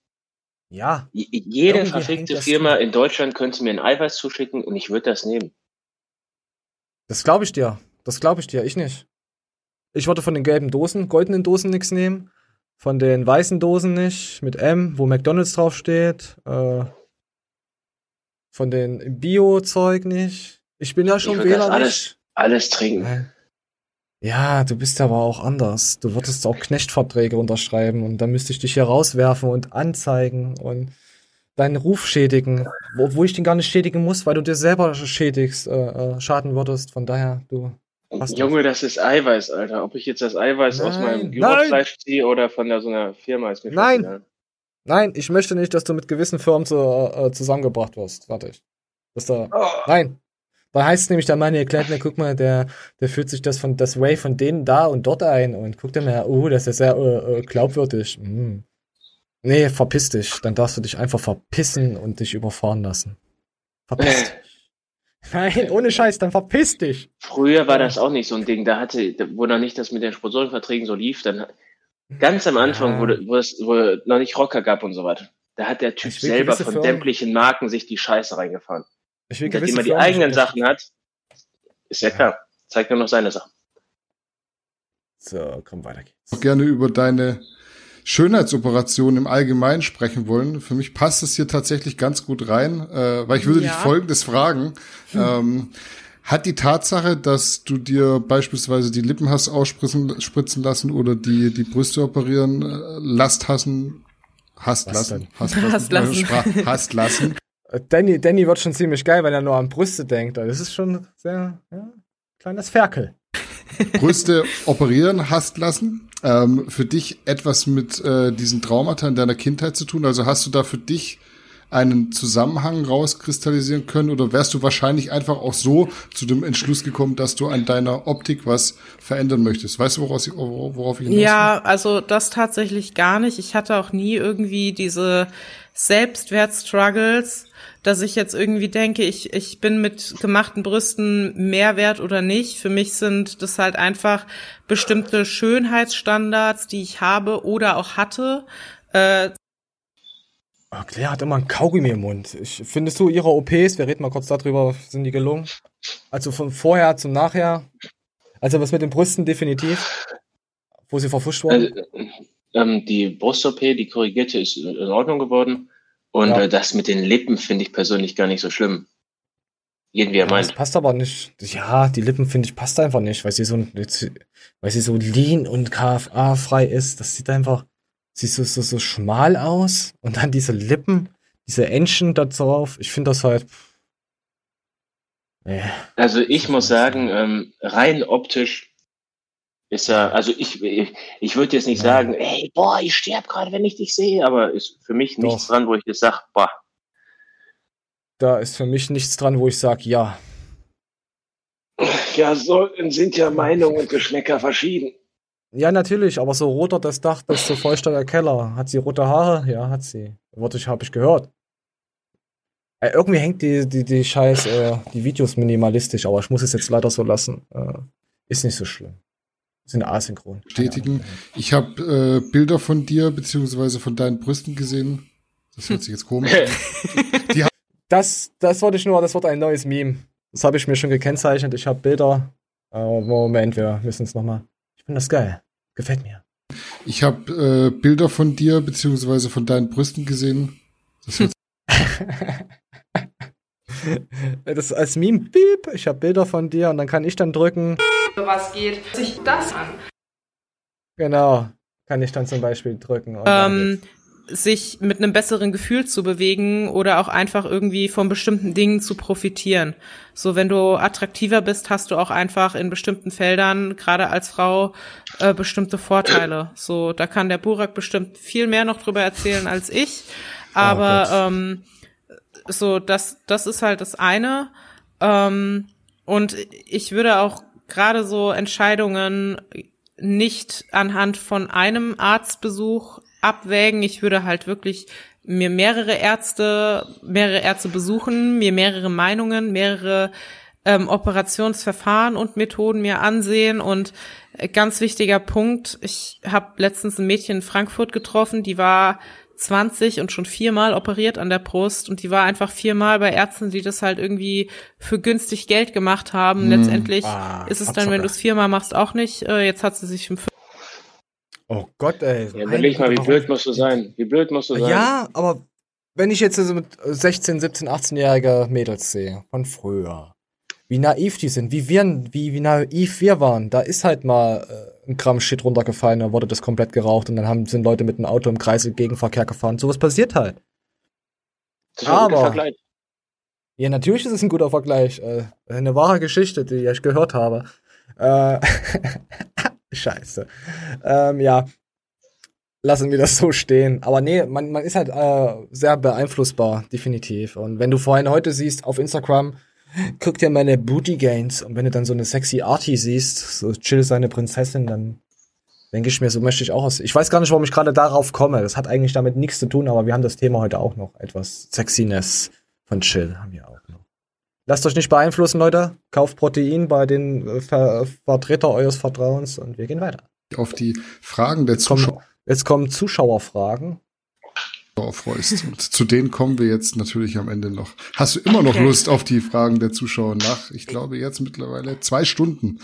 Ja.
J- Jede
Irgendwie
verfickte Firma in Deutschland könnte mir ein Eiweiß zuschicken und ich würde das nehmen.
Das glaube ich dir. Das glaube ich dir. Ich nicht. Ich würde von den gelben Dosen, goldenen Dosen nichts nehmen. Von den weißen Dosen nicht. Mit M, wo McDonalds draufsteht. Äh, von den Bio-Zeug nicht. Ich bin ja schon wählerisch.
alles, alles trinken.
Ja, du bist aber auch anders. Du würdest auch Knechtverträge unterschreiben und dann müsste ich dich hier rauswerfen und anzeigen und deinen Ruf schädigen, wo, wo ich den gar nicht schädigen muss, weil du dir selber schädigst, äh, äh, schaden würdest. Von daher, du hast
Junge, das ist Eiweiß, Alter. Ob ich jetzt das Eiweiß aus
Nein,
meinem
nein.
Gyrofleisch ziehe oder von der, so einer Firma, ist mir
Nein.
scheißegal.
Nein, ich möchte nicht, dass du mit gewissen Firmen zu, äh, zusammengebracht wirst. Fertig. Dass da, Nein. Da heißt es nämlich, der Mann erklärt mir, guck mal, der, der fühlt sich das von das Way von denen da und dort ein und guckt dann mal, oh, das ist sehr äh, äh, glaubwürdig. Hm. Nee, verpiss dich. Dann darfst du dich einfach verpissen und dich überfahren lassen. Verpiss dich. Nein, ohne Scheiß, dann verpiss dich.
Früher war das auch nicht so ein Ding. Da hatte, wo noch nicht das mit den Sponsorenverträgen so lief, dann ganz am Anfang,
Ja.
wo, wo es wo noch nicht Rocker gab und so weiter, da hat der Typ selber von
Firmen-
dämlichen Marken sich die Scheiße reingefahren.
Ich will
Und Seitdem er die
Firmen
eigenen Sachen hat, ist ja klar, zeigt nur noch seine Sachen.
So, komm weiter.
auch gerne über deine Schönheitsoperation im Allgemeinen sprechen wollen. Für mich passt es hier tatsächlich ganz gut rein, äh, weil ich würde
Ja.
dich Folgendes fragen. Ähm, hat die Tatsache, dass du dir beispielsweise die Lippen hast ausspritzen spritzen lassen oder die, die Brüste operieren äh, lasst hassen, hast lassen, hast lassen,
Hast lassen.
Sprach- hast lassen,
Äh, Danny, Danny wird schon ziemlich geil, wenn er nur an Brüste denkt. Das ist schon sehr, ja, kleines Ferkel.
Brüste operieren hast lassen. Ähm, für dich etwas mit äh, diesen Traumata in deiner Kindheit zu tun? Also hast du da für dich einen Zusammenhang rauskristallisieren können oder wärst du wahrscheinlich einfach auch so zu dem Entschluss gekommen, dass du an deiner Optik was verändern möchtest? Weißt du, woraus ich, worauf ich hinaus will?
Ja, also das tatsächlich gar nicht. Ich hatte auch nie irgendwie diese Selbstwertstruggles, dass ich jetzt irgendwie denke, ich, ich bin mit gemachten Brüsten mehr wert oder nicht. Für mich sind das halt einfach bestimmte Schönheitsstandards, die ich habe oder auch hatte. Äh,
Oh, Claire hat immer einen Kaugummi im Mund. Ich, findest du ihre OPs, wir reden mal kurz darüber, sind die gelungen? Also von vorher zum Nachher. Also was mit den Brüsten definitiv. Wo sie verfuscht wurden.
Also, ähm, die Brust-OP, die korrigierte, ist in Ordnung geworden. Und
Ja.
äh, das mit den Lippen finde ich persönlich gar nicht so schlimm. Irgendwie er
Ja, das
meint.
passt aber nicht. Ja, die Lippen finde ich passt einfach nicht, weil sie so, weil sie so lean und KFA-frei ist. Das sieht einfach, sieht so, so, so schmal aus. Und dann diese Lippen, diese Entchen da drauf. Ich finde das halt.
Also ich muss sagen, ähm, rein optisch ist er, also ich, ich, ich würde jetzt nicht sagen, ey, boah, ich sterb gerade, wenn ich dich sehe, aber ist für mich nichts
Doch.
dran, wo ich jetzt sage, boah,
Da ist für mich nichts dran, wo ich sage, ja.
ja, so sind ja Meinungen und Geschmäcker verschieden.
Ja, natürlich, aber so roter das Dach, desto feuchter der Keller. Hat sie rote Haare? Ja, hat sie. Warte, ich habe ich gehört. Äh, irgendwie hängt die, die, die Scheiß, äh, die Videos minimalistisch, aber ich muss es jetzt leider so lassen. Äh, ist nicht so schlimm. Sind asynchron.
bestätigen. Ich habe äh, Bilder von dir beziehungsweise von deinen Brüsten gesehen. Das hört sich jetzt komisch an.
Das, das wollte ich nur, das wird ein neues Meme. Das habe ich mir schon gekennzeichnet. Ich habe Bilder. Äh, Moment, wir müssen es nochmal. Ich finde das geil. Gefällt mir.
Ich habe äh, Bilder von dir beziehungsweise von deinen Brüsten gesehen. Das hört
Das ist als Meme, beep, ich habe Bilder von dir und dann kann ich dann drücken.
Was geht sich das an?
Genau. Kann ich dann zum Beispiel drücken.
Ähm, sich mit einem besseren Gefühl zu bewegen oder auch einfach irgendwie von bestimmten Dingen zu profitieren. So, wenn du attraktiver bist, hast du auch einfach in bestimmten Feldern, gerade als Frau, äh, bestimmte Vorteile. So, da kann der Burak bestimmt viel mehr noch drüber erzählen als ich. Aber
Gott.
ähm, so, das, das ist halt das eine. Ähm, und ich würde auch gerade so Entscheidungen nicht anhand von einem Arztbesuch abwägen. Ich würde halt wirklich mir mehrere Ärzte, mehrere Ärzte besuchen, mir mehrere Meinungen, mehrere ähm, Operationsverfahren und Methoden mir ansehen. Und ganz wichtiger Punkt, ich habe letztens ein Mädchen in Frankfurt getroffen, die war 20 und schon viermal operiert an der Brust und die war einfach viermal bei Ärzten, die das halt irgendwie für günstig Geld gemacht haben.
Hm.
Letztendlich
Ah,
ist es dann, wenn du es viermal machst, auch nicht. Äh, jetzt hat sie sich im
Oh Gott, ey.
Ja, überleg mal, wie blöd musst du sein? Wie blöd musst du sein?
Ja, aber wenn ich jetzt so mit 16, 17, 18-jährige Mädels sehe, von früher, wie naiv die sind, wie wir, wie, wie naiv wir waren, da ist halt mal äh, ein Gramm Shit runtergefallen, dann wurde das komplett geraucht und dann haben, sind Leute mit einem Auto im Kreis im Gegenverkehr gefahren. Sowas passiert halt.
Das ist ein
Aber,
Vergleich.
ja, natürlich ist es ein guter Vergleich. Äh, eine wahre Geschichte, die ich gehört habe. Äh, Scheiße. Ähm, ja. lassen wir das so stehen. Aber nee, man, man ist halt äh, sehr beeinflussbar, definitiv. Und wenn du vorhin heute siehst auf Instagram, guck dir meine Booty Gains und wenn du dann so eine sexy Arty siehst, so chill seine Prinzessin, dann denke ich mir, so möchte ich auch aus. Ich weiß gar nicht, warum ich gerade darauf komme. Das hat eigentlich damit nichts zu tun, aber wir haben das Thema heute auch noch. Etwas Sexiness von Chill haben wir auch noch. Lasst euch nicht beeinflussen, Leute. Kauft Protein bei den äh, Ver Vertreter eures Vertrauens und wir gehen weiter.
Auf die Fragen der Zuschauer.
Jetzt kommen Zuschauerfragen.
Freust. Und zu denen kommen wir jetzt natürlich am Ende noch. Hast du immer noch
Okay.
Lust auf die Fragen der Zuschauer nach, ich glaube jetzt mittlerweile zwei Stunden.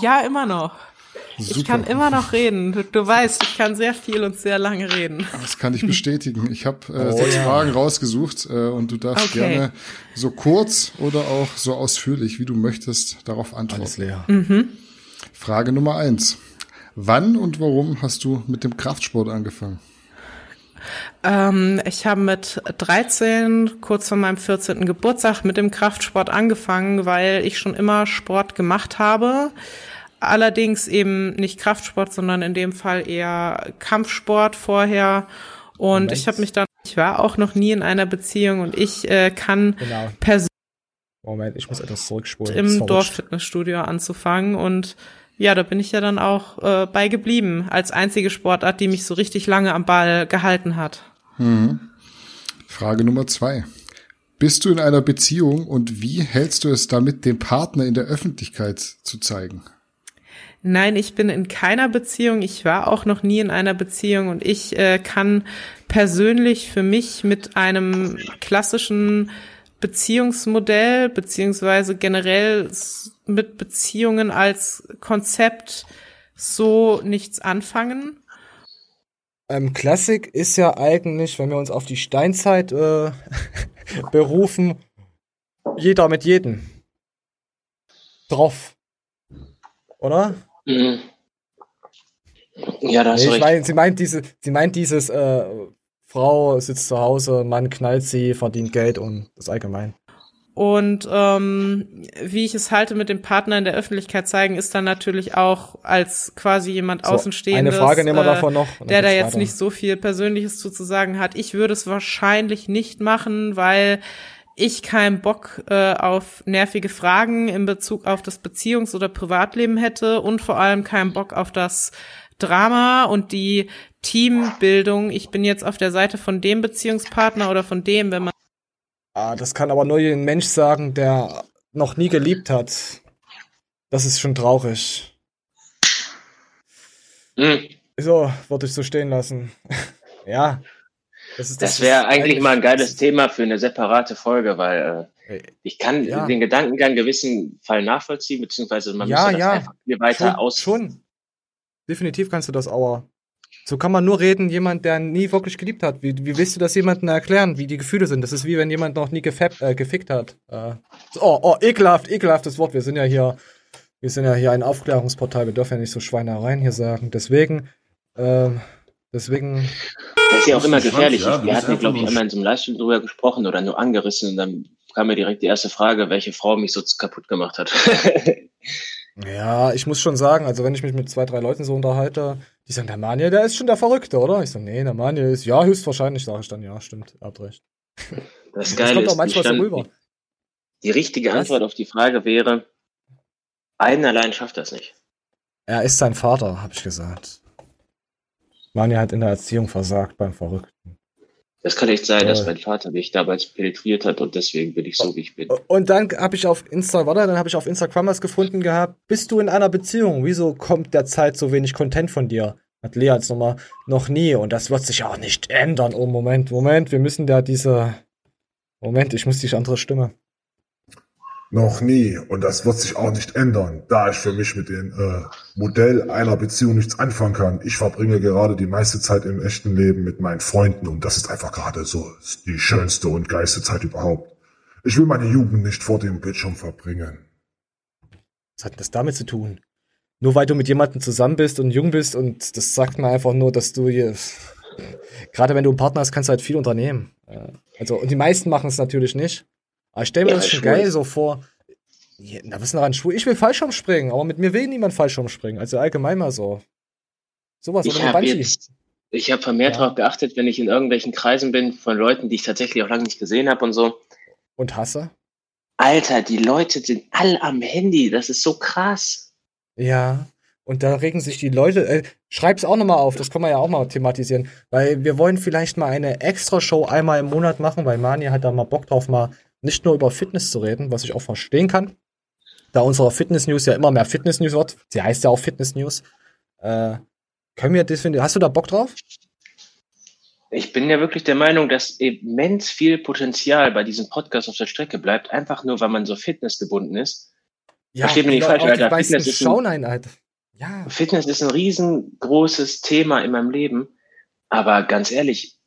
Ja, immer noch. Ich
Super.
kann immer noch reden. Du, du weißt, ich kann sehr viel und sehr lange reden.
Das kann ich bestätigen. Ich habe äh,
Oh,
sechs
ja.
Fragen rausgesucht äh, und du darfst
Okay.
gerne so kurz oder auch so ausführlich, wie du möchtest, darauf antworten.
Alles leer.
Mhm.
Frage Nummer eins. Wann und warum hast du mit dem Kraftsport angefangen?
Ähm, ich habe mit 13, kurz vor meinem 14. Geburtstag, mit dem Kraftsport angefangen, weil ich schon immer Sport gemacht habe. Allerdings eben nicht Kraftsport, sondern in dem Fall eher Kampfsport vorher. Und
Moment.
ich habe mich dann, ich war auch noch nie in einer Beziehung und ich äh, kann
Genau.
persönlich
Moment, ich muss etwas zurückspulen.
Im. Dorffitnessstudio anzufangen und ja, da bin ich ja dann auch äh, bei geblieben, als einzige Sportart, die mich so richtig lange am Ball gehalten hat.
Mhm. Frage Nummer zwei. Bist du in einer Beziehung und wie hältst du es damit, den Partner in der Öffentlichkeit zu zeigen?
Nein, ich bin in keiner Beziehung. Ich war auch noch nie in einer Beziehung und ich äh, kann persönlich für mich mit einem klassischen Beziehungsmodell beziehungsweise generell mit Beziehungen als Konzept so nichts anfangen.
Ähm, Klassik ist ja eigentlich, wenn wir uns auf die Steinzeit äh, berufen, jeder mit jedem. Drauf. Oder?
Mhm. Ja, da hast
Nee, ich
recht.
mein, sie meint diese, sie meint dieses, äh, Frau sitzt zu Hause, Mann knallt sie, verdient Geld und das allgemein.
Und ähm, wie ich es halte mit dem Partner in der Öffentlichkeit zeigen, ist dann natürlich auch als quasi jemand
So,
Außenstehendes,
eine Frage nehmen wir davon noch,
der da jetzt
weiter.
nicht so viel Persönliches zu, zu sagen hat. Ich würde es wahrscheinlich nicht machen, weil ich keinen Bock äh, auf nervige Fragen in Bezug auf das Beziehungs- oder Privatleben hätte und vor allem keinen Bock auf das Drama und die Teambildung. Ich bin jetzt auf der Seite von dem Beziehungspartner oder von dem, wenn man
Ah, das kann aber nur ein Mensch sagen, der noch nie geliebt hat. Das ist schon traurig.
Mhm.
So, würde ich so stehen lassen. ja. Das, ist,
Das wäre eigentlich mal ein geiles Thema für eine separate Folge, weil äh, ich kann
Ja.
den Gedankengang gewissen Fall nachvollziehen, beziehungsweise man
Ja,
müsste das
ja.
einfach viel weiter
schon,
aus.
Schon. Definitiv kannst du das, aber so kann man nur reden, jemand, der nie wirklich geliebt hat. Wie, wie willst du das jemandem erklären, wie die Gefühle sind? Das ist wie wenn jemand noch nie gefappt, äh, gefickt hat. Äh, so, oh, oh, ekelhaft, ekelhaftes Wort. Wir sind ja hier, wir sind ja hier ein Aufklärungsportal. Wir dürfen ja nicht so Schweinereien hier sagen. Deswegen, ähm, deswegen.
Das ist ja auch immer gefährlich.
ja,
Wir hatten, glaube ich, einmal in so einem Livestream drüber gesprochen oder nur angerissen und dann kam mir direkt die erste Frage, welche Frau mich so kaputt gemacht hat.
Ja, ich muss schon sagen, also wenn ich mich mit zwei, drei Leuten so unterhalte, die sagen, der Manuel, der ist schon der Verrückte, oder? Ich sage, nee, der Manuel ist, ja, höchstwahrscheinlich, sage ich dann, ja, stimmt, er hat recht.
Das
Das
Geile
kommt auch
ist,
manchmal
die,
so
stand,
rüber.
die richtige Antwort auf die Frage wäre, einen allein schafft das nicht.
Er ist sein Vater, habe ich gesagt. Manuel hat in der Erziehung versagt beim Verrückten.
Das kann nicht sein, dass
Äh.
mein Vater mich damals penetriert hat und deswegen bin ich so, wie ich bin.
Und dann habe ich auf Insta, warte, dann habe ich auf Instagram was gefunden gehabt. Bist du in einer Beziehung? Wieso kommt derzeit so wenig Content von dir? Hat Lea jetzt nochmal noch nie und das wird sich auch nicht ändern. Oh, Moment, Moment, wir müssen da diese. Moment, ich muss die andere Stimme.
Noch nie. Und das wird sich auch nicht ändern, da ich für mich mit dem äh, Modell einer Beziehung nichts anfangen kann. Ich verbringe gerade die meiste Zeit im echten Leben mit meinen Freunden und das ist einfach gerade so die schönste und geilste Zeit überhaupt. Ich will meine Jugend nicht vor dem Bildschirm verbringen.
Was hat das damit zu tun? Nur weil du mit jemandem zusammen bist und jung bist und das sagt mir einfach nur, dass du hier. Gerade wenn du einen Partner hast, kannst du halt viel unternehmen. Äh, Also, und die meisten machen es natürlich nicht. Aber ich stelle mir
Ja,
das schon geil so vor. Ja, Na, was ist denn daran schwul? Ich will Fallschirm springen, aber mit mir will niemand Fallschirm springen. Also allgemein mal so. Sowas
Ich
oder Bungee.
jetzt Ich habe vermehrt darauf geachtet, wenn ich in irgendwelchen Kreisen bin von Leuten, die ich tatsächlich auch lange nicht gesehen habe und so.
Und hasse?
Alter, die Leute sind alle am Handy. Das ist so krass.
Ja. Und da regen sich die Leute. Äh, schreib's auch nochmal auf, das können wir ja auch mal thematisieren. Weil wir wollen vielleicht mal eine Extra-Show einmal im Monat machen, weil Mani hat da mal Bock drauf, mal nicht nur über Fitness zu reden, was ich auch verstehen kann. Da unsere Fitness-News ja immer mehr Fitness-News wird. Sie heißt ja auch Fitness-News. Äh, können wir definitiv. Hast du da Bock drauf?
Ich bin ja wirklich der Meinung, dass immens viel Potenzial bei diesem Podcast auf der Strecke bleibt, einfach nur, weil man so fitnessgebunden ist.
Ja,
Versteht mich nicht falsch,
auch die
Alter. Fitness ist, ein,
Alter. Ja.
Fitness ist ein riesengroßes Thema in meinem Leben. Aber ganz ehrlich,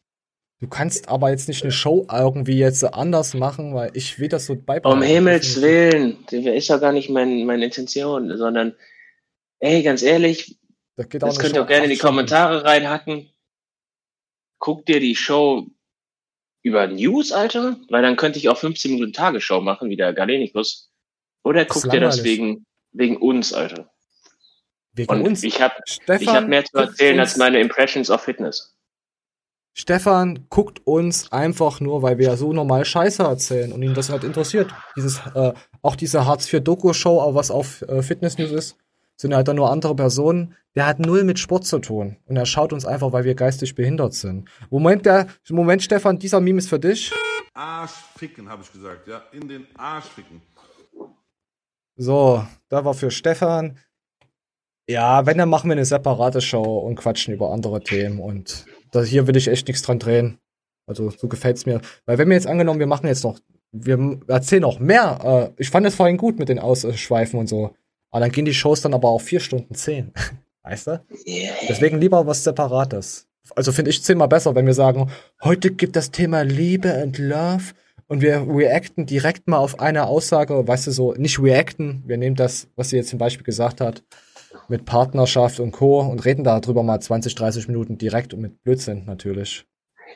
Du kannst aber jetzt nicht eine Show irgendwie jetzt anders machen, weil ich will das so beibehalten.
um Himmels Willen, das ist ja gar nicht mein, meine Intention, sondern, ey, ganz ehrlich,
Das geht auch
das könnt ihr auch gerne in die. Kommentare reinhacken. Guck dir die Show über News, Alter, weil dann könnte ich auch 15 Minuten Tagesschau machen, wie der Galenikus. Oder guck dir das wegen, wegen uns, Alter.
Wegen
Und
uns.
ich habe hab mehr zu erzählen als meine Impressions of Fitness.
Stefan guckt uns einfach nur, weil wir so normal Scheiße erzählen und ihn das halt interessiert. Dieses, äh, auch diese Hartz IV Doku-Show, auch was auf äh, Fitness News ist, sind halt dann nur andere Personen. Der hat null mit Sport zu tun. Und er schaut uns einfach, weil wir geistig behindert sind. Moment, der, Moment, Stefan, dieser Meme ist für dich.
Arsch ficken, habe ich gesagt, ja. In den Arsch ficken.
So, da war für Stefan. Ja, wenn, dann machen wir eine separate Show und quatschen über andere Themen. Und da, hier will ich echt nichts dran drehen. Also, so gefällt's mir. Weil wenn wir jetzt angenommen, wir machen jetzt noch, wir erzählen noch mehr. Äh, ich fand es vorhin gut mit den Ausschweifen und so. Aber dann gehen die Shows dann aber auf vier Stunden zehn. Weißt du? Deswegen lieber was Separates. Also finde ich zehnmal besser, wenn wir sagen, heute gibt das Thema Liebe und Love und wir reacten direkt mal auf eine Aussage, weißt du, so, nicht reacten, wir nehmen das, was sie jetzt zum Beispiel gesagt hat, mit Partnerschaft und Co. und reden darüber mal 20, 30 Minuten direkt und mit Blödsinn natürlich.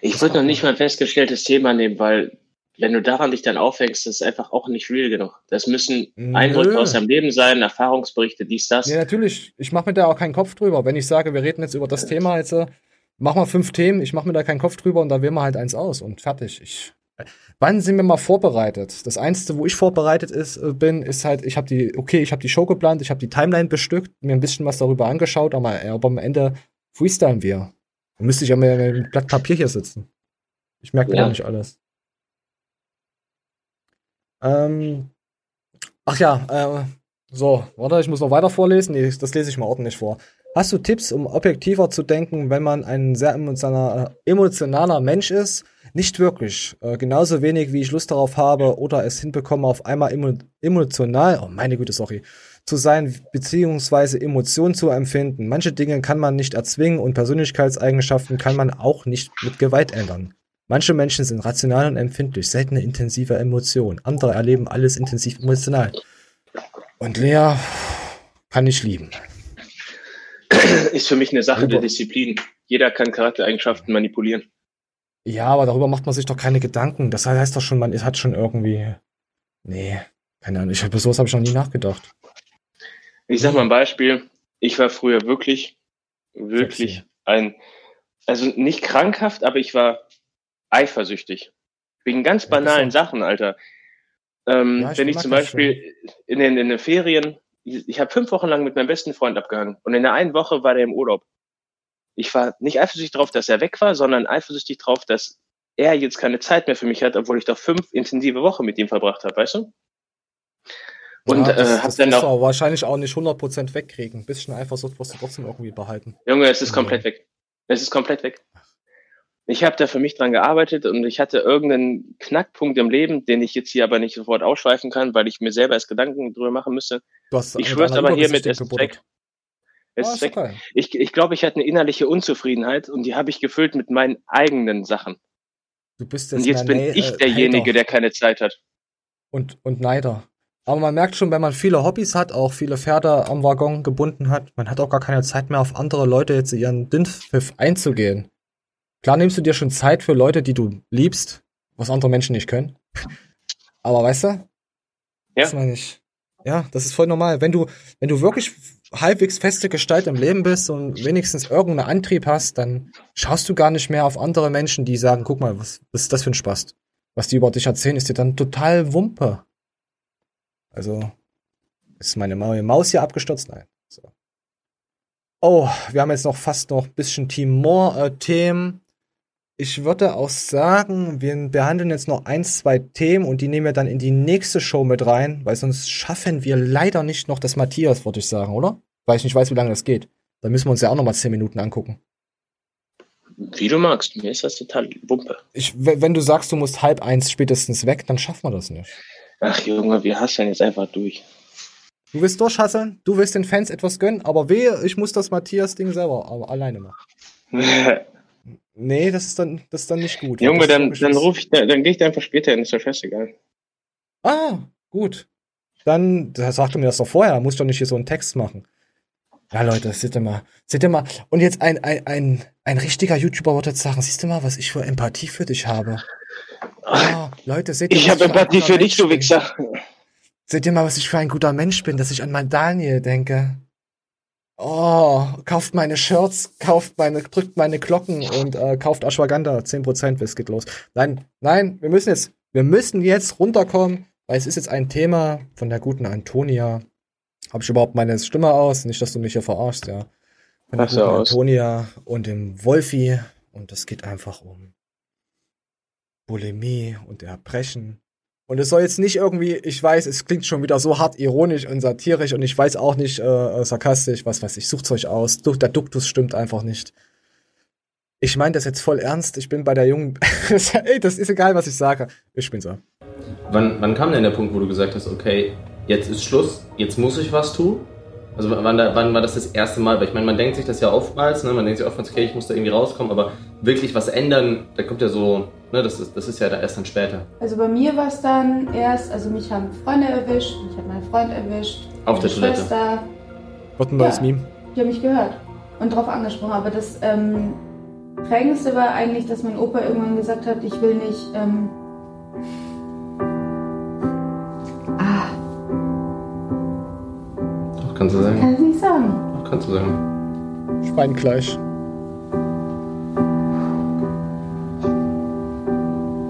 Ich würde noch nicht mal ein festgestelltes Thema nehmen, weil wenn du daran dich dann aufhängst, das ist einfach auch nicht real genug. Das müssen. Eindrücke aus deinem Leben sein, Erfahrungsberichte, dies, das.
Ja, natürlich. Ich mache mir da auch keinen Kopf drüber. Wenn ich sage, wir reden jetzt über das Thema jetzt, äh, mach mal fünf Themen, ich mache mir da keinen Kopf drüber und dann wählen wir halt eins aus und fertig. Ich, wann sind wir mal vorbereitet? Das Einzige, wo ich vorbereitet ist, äh, bin, ist halt, ich habe die, okay, ich habe die Show geplant, ich habe die Timeline bestückt, mir ein bisschen was darüber angeschaut, aber, aber am Ende freestylen wir. Dann müsste ich ja mit einem Blatt Papier hier sitzen. Ich merke
Ja.
auch nicht alles. Ähm, ach ja, äh, so, warte, ich muss noch weiter vorlesen. Nee, das lese ich mal ordentlich vor. Hast du Tipps, um objektiver zu denken, wenn man ein sehr emotionaler, emotionaler Mensch ist? Nicht wirklich. Äh, genauso wenig, wie ich Lust darauf habe oder es hinbekomme, auf einmal emo emotional, oh meine Güte, sorry, zu sein, beziehungsweise Emotionen zu empfinden. Manche Dinge kann man nicht erzwingen und Persönlichkeitseigenschaften kann man auch nicht mit Gewalt ändern. Manche Menschen sind rational und empfindlich, seltene intensive Emotionen. Andere erleben alles intensiv emotional. Und Lea kann ich lieben.
Ist für mich eine Sache der
Über-
Disziplin. Jeder kann Charaktereigenschaften manipulieren.
Ja, aber darüber macht man sich doch keine Gedanken. Das heißt doch schon, man hat schon irgendwie. Nee, keine Ahnung. Ich, über sowas habe ich noch nie nachgedacht.
Ich sag mal ein Beispiel. Ich war früher wirklich, wirklich ein, also nicht krankhaft, aber ich war eifersüchtig. Wegen ganz banalen Sachen, Alter. Ähm,
Ja, ich
wenn ich zum Beispiel in den, in den Ferien, ich, habe fünf Wochen lang mit meinem besten Freund abgehangen und in der einen Woche war der im Urlaub. Ich war nicht eifersüchtig drauf, dass er weg war, sondern eifersüchtig drauf, dass er jetzt keine Zeit mehr für mich hat, obwohl ich doch fünf intensive Wochen mit ihm verbracht habe, weißt du? Und
ja, das,
äh, hab dann auch
aber wahrscheinlich auch nicht 100% wegkriegen. Ein bisschen Eifersucht wirst du trotzdem irgendwie behalten.
Junge, es ist komplett weg. Es ist komplett weg. Ich habe da für mich dran gearbeitet und ich hatte irgendeinen Knackpunkt im Leben, den ich jetzt hier aber nicht sofort ausschweifen kann, weil ich mir selber erst Gedanken drüber machen müsste.
Du hast
Ich schwör's aber hiermit, es weg. Es ist
ist
weg. Ich, ich glaube, ich hatte eine innerliche Unzufriedenheit und die habe ich gefüllt mit meinen eigenen Sachen.
Du bist
Und
jetzt
jetzt
mehr
bin
Ne-
ich
äh,
derjenige,
Hater
der keine Zeit hat.
und, und Neider. Aber man merkt schon, wenn man viele Hobbys hat, auch viele Pferde am Waggon gebunden hat, man hat auch gar keine Zeit mehr auf andere Leute jetzt ihren Dünnpfiff einzugehen. Klar nimmst du dir schon Zeit für Leute, die du liebst, was andere Menschen nicht können. Aber weißt du?
Ja.
Das meine ich. Ja, das ist voll normal. Wenn du, wenn du wirklich halbwegs feste Gestalt im Leben bist und wenigstens irgendeinen Antrieb hast, dann schaust du gar nicht mehr auf andere Menschen, die sagen, guck mal, was, was ist das für ein Spaß? Was die über dich erzählen, ist dir dann total Wumpe. Also, ist meine Maus hier abgestürzt? Nein. So. Oh, wir haben jetzt noch fast noch ein bisschen Team More-Themen. Ich würde auch sagen, wir behandeln jetzt noch ein, zwei Themen und die nehmen wir dann in die nächste Show mit rein, weil sonst schaffen wir leider nicht noch das Matthias, würde ich sagen, oder? Weil ich nicht weiß, wie lange das geht. Da müssen wir uns ja auch noch mal zehn Minuten angucken.
Wie du magst, mir ist das total Wumpe.
Ich, wenn du sagst, du musst halb eins spätestens weg, dann schaffen wir das nicht.
Ach Junge, wir hasseln jetzt einfach durch.
Du willst durchhasseln, du willst den Fans etwas gönnen, aber wehe, ich muss das Matthias-Ding selber aber alleine machen. Nee, das ist dann, das ist dann nicht gut.
Junge, dann, dann ruf ich, dann gehe ich einfach später hin, ist doch scheißegal.
Ah, gut. Dann, da sagte mir das doch vorher, da muss ich doch nicht hier so einen Text machen. Ja, Leute, seht ihr mal. Seht ihr mal. Und jetzt ein, ein, ein, ein richtiger YouTuber würde jetzt sagen, siehst du mal, was ich für Empathie für dich habe. Ah, Leute, seht ihr
Ich habe Empathie für dich, du? Wichser.
Seht ihr mal, was ich für ein guter Mensch bin, dass ich an meinen Daniel denke. Oh, kauft meine Shirts, kauft meine, drückt meine Glocken und äh, kauft Ashwagandha. 10% es geht los. Nein, nein, wir müssen jetzt, wir müssen jetzt runterkommen, weil es ist jetzt ein Thema von der guten Antonia. Habe ich überhaupt meine Stimme aus? Nicht, dass du mich hier verarschst, ja. Von der guten
aus.
Antonia und dem Wolfi. Und es geht einfach um Bulimie und Erbrechen. Und es soll jetzt nicht irgendwie, ich weiß, es klingt schon wieder so hart ironisch und satirisch und ich weiß auch nicht äh, sarkastisch, was weiß ich, sucht's euch aus. Der Duktus stimmt einfach nicht. Ich meine das jetzt voll ernst. Ich bin bei der jungen. Ey, das ist egal, was ich sage. Ich bin so.
Wann, wann kam denn der Punkt, wo du gesagt hast, okay, jetzt ist Schluss, jetzt muss ich was tun? Also wann, da, wann war das das erste Mal? Weil ich meine, man denkt sich das ja oftmals, ne? man denkt sich oftmals, okay, ich muss da irgendwie rauskommen, aber wirklich was ändern, da kommt ja so, ne, das ist, das ist ja da erst dann später.
Also bei mir war es dann erst, also mich haben Freunde erwischt, mich hat mein Freund erwischt.
Auf
meine
der Toilette.
Schwester,
Wird ein neues
Ja.
Meme.
die haben mich gehört und drauf angesprochen. Aber das ähm, Prägendste war eigentlich, dass mein Opa irgendwann gesagt hat, ich will nicht. Ähm,
kannst du
kann
sagen.
ich nicht sagen.
Doch, kannst du sagen.
Schweinkleisch.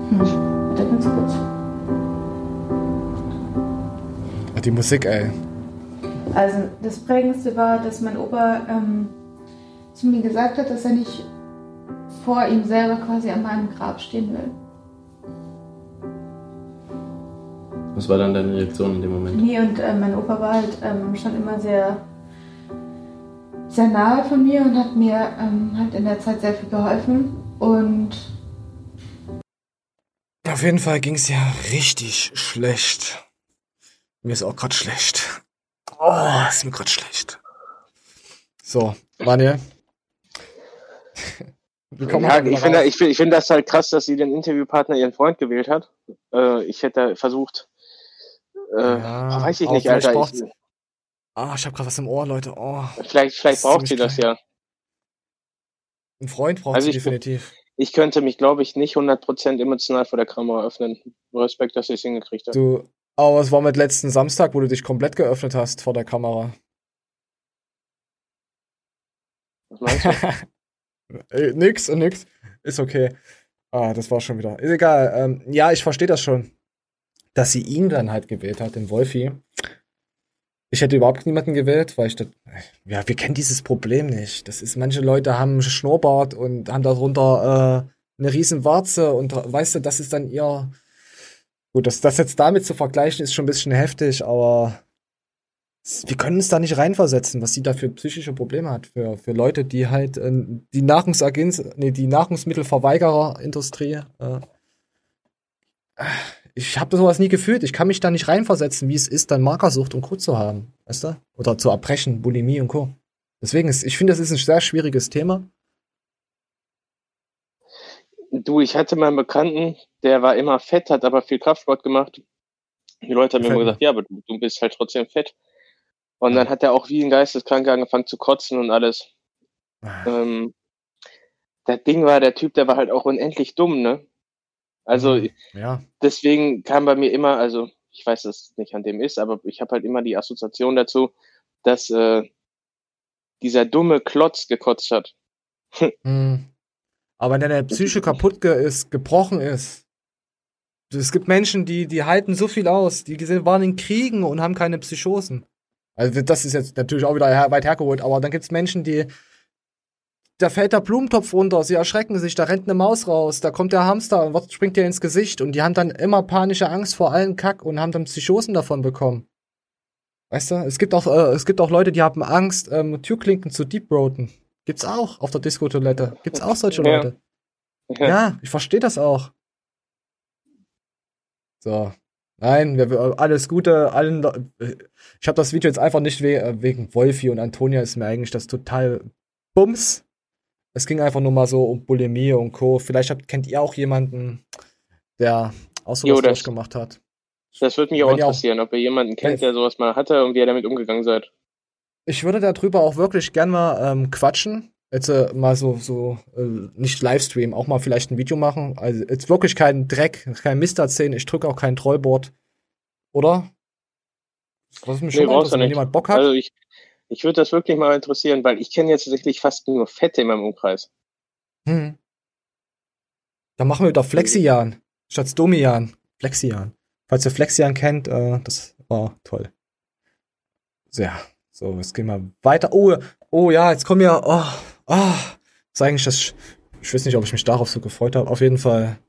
Hm. Warte ganz kurz.
Ah, Die Musik, ey.
Also das Prägendste war, dass mein Opa ähm, zu mir gesagt hat, dass er nicht vor ihm selber quasi an meinem Grab stehen will.
Was war dann deine Reaktion in dem Moment?
Nee, und äh, mein Opa war halt ähm, schon immer sehr, sehr nahe von mir und hat mir ähm, halt in der Zeit sehr viel geholfen. Und
Auf jeden Fall ging's ja richtig schlecht. Mir ist auch grad schlecht. Oh, ist mir grad schlecht. So, wir
Ja, ich finde ich find, ich find das halt krass, dass sie den Interviewpartner ihren Freund gewählt hat. Äh, ich hätte versucht, äh,
Ja,
weiß ich nicht, Alter. Ich,
Ah, ich hab grad was im Ohr, Leute. Oh.
vielleicht vielleicht braucht sie das ja.
Ein Freund braucht
Also
sie
ich-
definitiv.
Ich könnte mich, glaube ich, nicht 100% emotional vor der Kamera öffnen. Respekt, dass ich es hingekriegt habe.
Du, aber was war mit letzten Samstag, wo du dich komplett geöffnet hast vor der Kamera?
Was meinst du?
Ey, nix, nix. Ist okay. Ah, das war schon wieder. Ist egal. Ähm, ja, ich verstehe das schon. Dass sie ihn dann halt gewählt hat, den Wolfi. Ich hätte überhaupt niemanden gewählt, weil ich das. Ja, wir kennen dieses Problem nicht. Das ist, manche Leute haben Schnurrbart und haben darunter äh, eine riesen Warze und weißt du, das ist dann ihr. Gut, das, das jetzt damit zu vergleichen, ist schon ein bisschen heftig, aber wir können uns da nicht reinversetzen, was sie da für psychische Probleme hat. Für, für Leute, die halt äh, die Nahrungsagenz, nee, die Nahrungsmittelverweigererindustrie. Äh, ich habe sowas nie gefühlt. Ich kann mich da nicht reinversetzen, wie es ist, dann Magersucht und Co. zu haben. Weißt du? Oder zu erbrechen, Bulimie und Co. Deswegen ist, ich finde, das ist ein sehr schwieriges Thema.
Du, ich hatte mal einen Bekannten, der war immer fett, hat aber viel Kraftsport gemacht. Die Leute haben mir immer
Fett.
gesagt, ja, aber du, du bist halt trotzdem fett. Und dann hat er auch wie ein Geisteskranker angefangen zu kotzen und alles. Ähm, das Ding war, der Typ, der war halt auch unendlich dumm, ne? Also
Ja.
deswegen kam bei mir immer, also ich weiß, dass es nicht an dem ist, aber ich habe halt immer die Assoziation dazu, dass äh, dieser dumme Klotz gekotzt hat.
Hm. Aber wenn deine Psyche kaputt ge ist, gebrochen ist. Es gibt Menschen, die, die halten so viel aus. Die waren in Kriegen und haben keine Psychosen. Also das ist jetzt natürlich auch wieder weit hergeholt, aber dann gibt's Menschen, die. Da fällt der Blumentopf runter, sie erschrecken sich, da rennt eine Maus raus, da kommt der Hamster und was springt dir ins Gesicht und die haben dann immer panische Angst vor allen Kack und haben dann Psychosen davon bekommen. Weißt du, es gibt auch, äh, es gibt auch Leute, die haben Angst, ähm, Türklinken zu deeproaten. Gibt's auch auf der Disco-Toilette. Gibt's auch solche
Ja.
Leute. Ja, ich verstehe das auch. So. Nein, wir, alles Gute, allen. Le- Ich habe das Video jetzt einfach nicht we äh, wegen Wolfi und Antonia ist mir eigentlich das total Bums. Es ging einfach nur mal so um Bulimie und Co. Vielleicht habt, kennt ihr auch jemanden, der auch sowas
Jo, das-
durchgemacht hat.
Das würde mich auch
ihr auch-
interessieren, ob ihr jemanden kennt, der sowas mal hatte und wie ihr damit umgegangen seid.
Ich würde darüber auch wirklich gern mal ähm, quatschen. Jetzt äh, mal so, so äh, nicht Livestream, auch mal vielleicht ein Video machen. Also jetzt wirklich keinen Dreck, kein Mist erzählen. Ich drücke auch kein Trollboard. Oder? Was mich
Nee,
schon mal
nicht.
jemand Bock hat.
Also ich, ich würde das wirklich mal interessieren, weil ich kenne jetzt tatsächlich fast nur Fette in meinem Umkreis.
Hm. Dann machen wir wieder Flexian statt Stomian. Flexian. Falls ihr Flexian kennt, äh, das war toll. So, ja, so, jetzt gehen wir weiter. Oh, oh ja, jetzt kommen wir. Oh, oh, das ist eigentlich das. Ich weiß nicht, ob ich mich darauf so gefreut habe. Auf jeden Fall.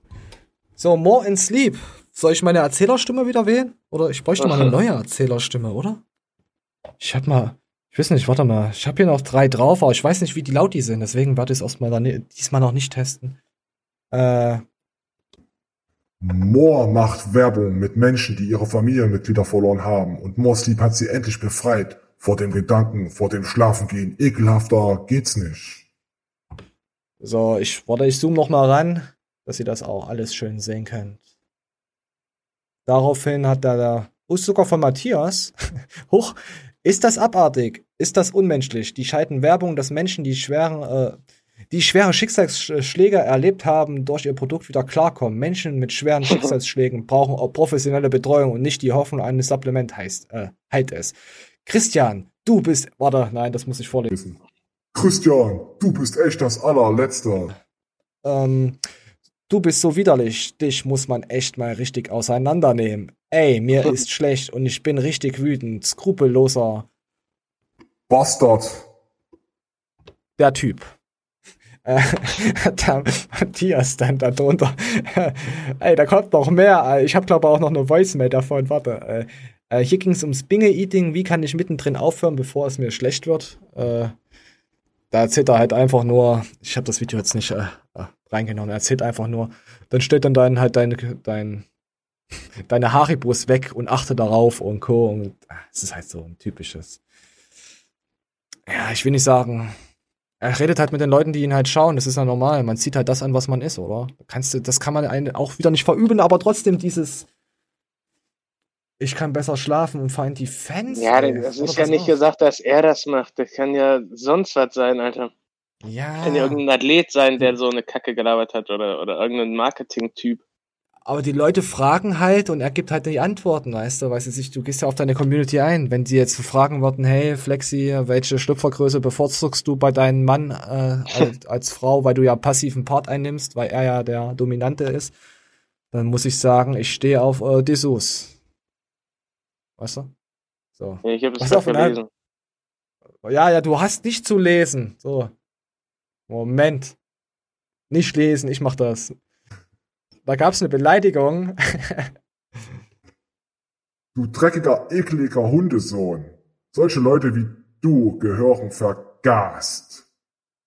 So, More in Sleep. Soll ich meine Erzählerstimme wieder wählen? Oder ich bräuchte mal eine neue Erzählerstimme, oder? Ich hab mal. Ich weiß nicht, warte mal. Ich habe hier noch drei drauf, aber ich weiß nicht, wie die laut die sind. Deswegen werde ich es erstmal dann diesmal noch nicht testen. Äh,
Moore macht Werbung mit Menschen, die ihre Familienmitglieder verloren haben. Und More Sleep hat sie endlich befreit vor dem Gedanken, vor dem Schlafengehen. Ekelhafter geht's nicht.
So, ich, warte, ich zoome noch mal ran, dass ihr das auch alles schön sehen könnt. Daraufhin hat da der Sogar von Matthias. Huch, ist das abartig? Ist das unmenschlich? Die schalten Werbung, dass Menschen, die schweren, äh, die schwere Schicksalsschläge erlebt haben, durch ihr Produkt wieder klarkommen. Menschen mit schweren Schicksalsschlägen brauchen auch professionelle Betreuung und nicht die Hoffnung, ein Supplement heißt, äh, heilt es. Christian, du bist, warte, nein, das muss ich vorlesen.
Christian, du bist echt das allerletzte.
Ähm, du bist so widerlich, dich muss man echt mal richtig auseinandernehmen. Ey, mir ist schlecht und ich bin richtig wütend, skrupelloser.
Bastard.
Der Typ. Äh, der Matthias dann da drunter. Ey, da kommt noch mehr. Äh, Ich habe glaube auch noch eine Voicemail davon. Warte. Äh, äh, hier ging es ums Binge-Eating. Wie kann ich mittendrin aufhören, bevor es mir schlecht wird? Äh, da erzählt er halt einfach nur, ich habe das Video jetzt nicht äh, reingenommen, er erzählt einfach nur, dann stellt dann dein, halt deine, dein, deine Haribos weg und achte darauf und Co. Und äh, es ist halt so ein typisches. Ja, ich will nicht sagen, er redet halt mit den Leuten, die ihn halt schauen, das ist ja normal. Man zieht halt das an, was man ist, oder? Kannst du, das kann man auch wieder nicht verüben, aber trotzdem dieses, ich kann besser schlafen und feind die Fans.
Ja, das ist ja nicht gesagt, dass er das macht. Das kann ja sonst was sein, Alter.
Ja.
Kann ja irgendein Athlet sein, der so eine Kacke gelabert hat oder, oder irgendein Marketing-Typ.
Aber die Leute fragen halt und er gibt halt die Antworten, weißt du, weißt du, du gehst ja auf deine Community ein. Wenn die jetzt fragen würden, hey Flexi, welche Schlüpfergröße bevorzugst du bei deinem Mann äh, als, als Frau, weil du ja passiven Part einnimmst, weil er ja der Dominante ist, dann muss ich sagen, ich stehe auf äh, Dessous. Weißt du? So.
Ja, ich habe das gelesen.
Ja, ja, du hast nicht zu lesen. So. Moment. Nicht lesen, ich mach das. Da gab's eine Beleidigung.
Du dreckiger, ekliger Hundesohn. Solche Leute wie du gehören vergast.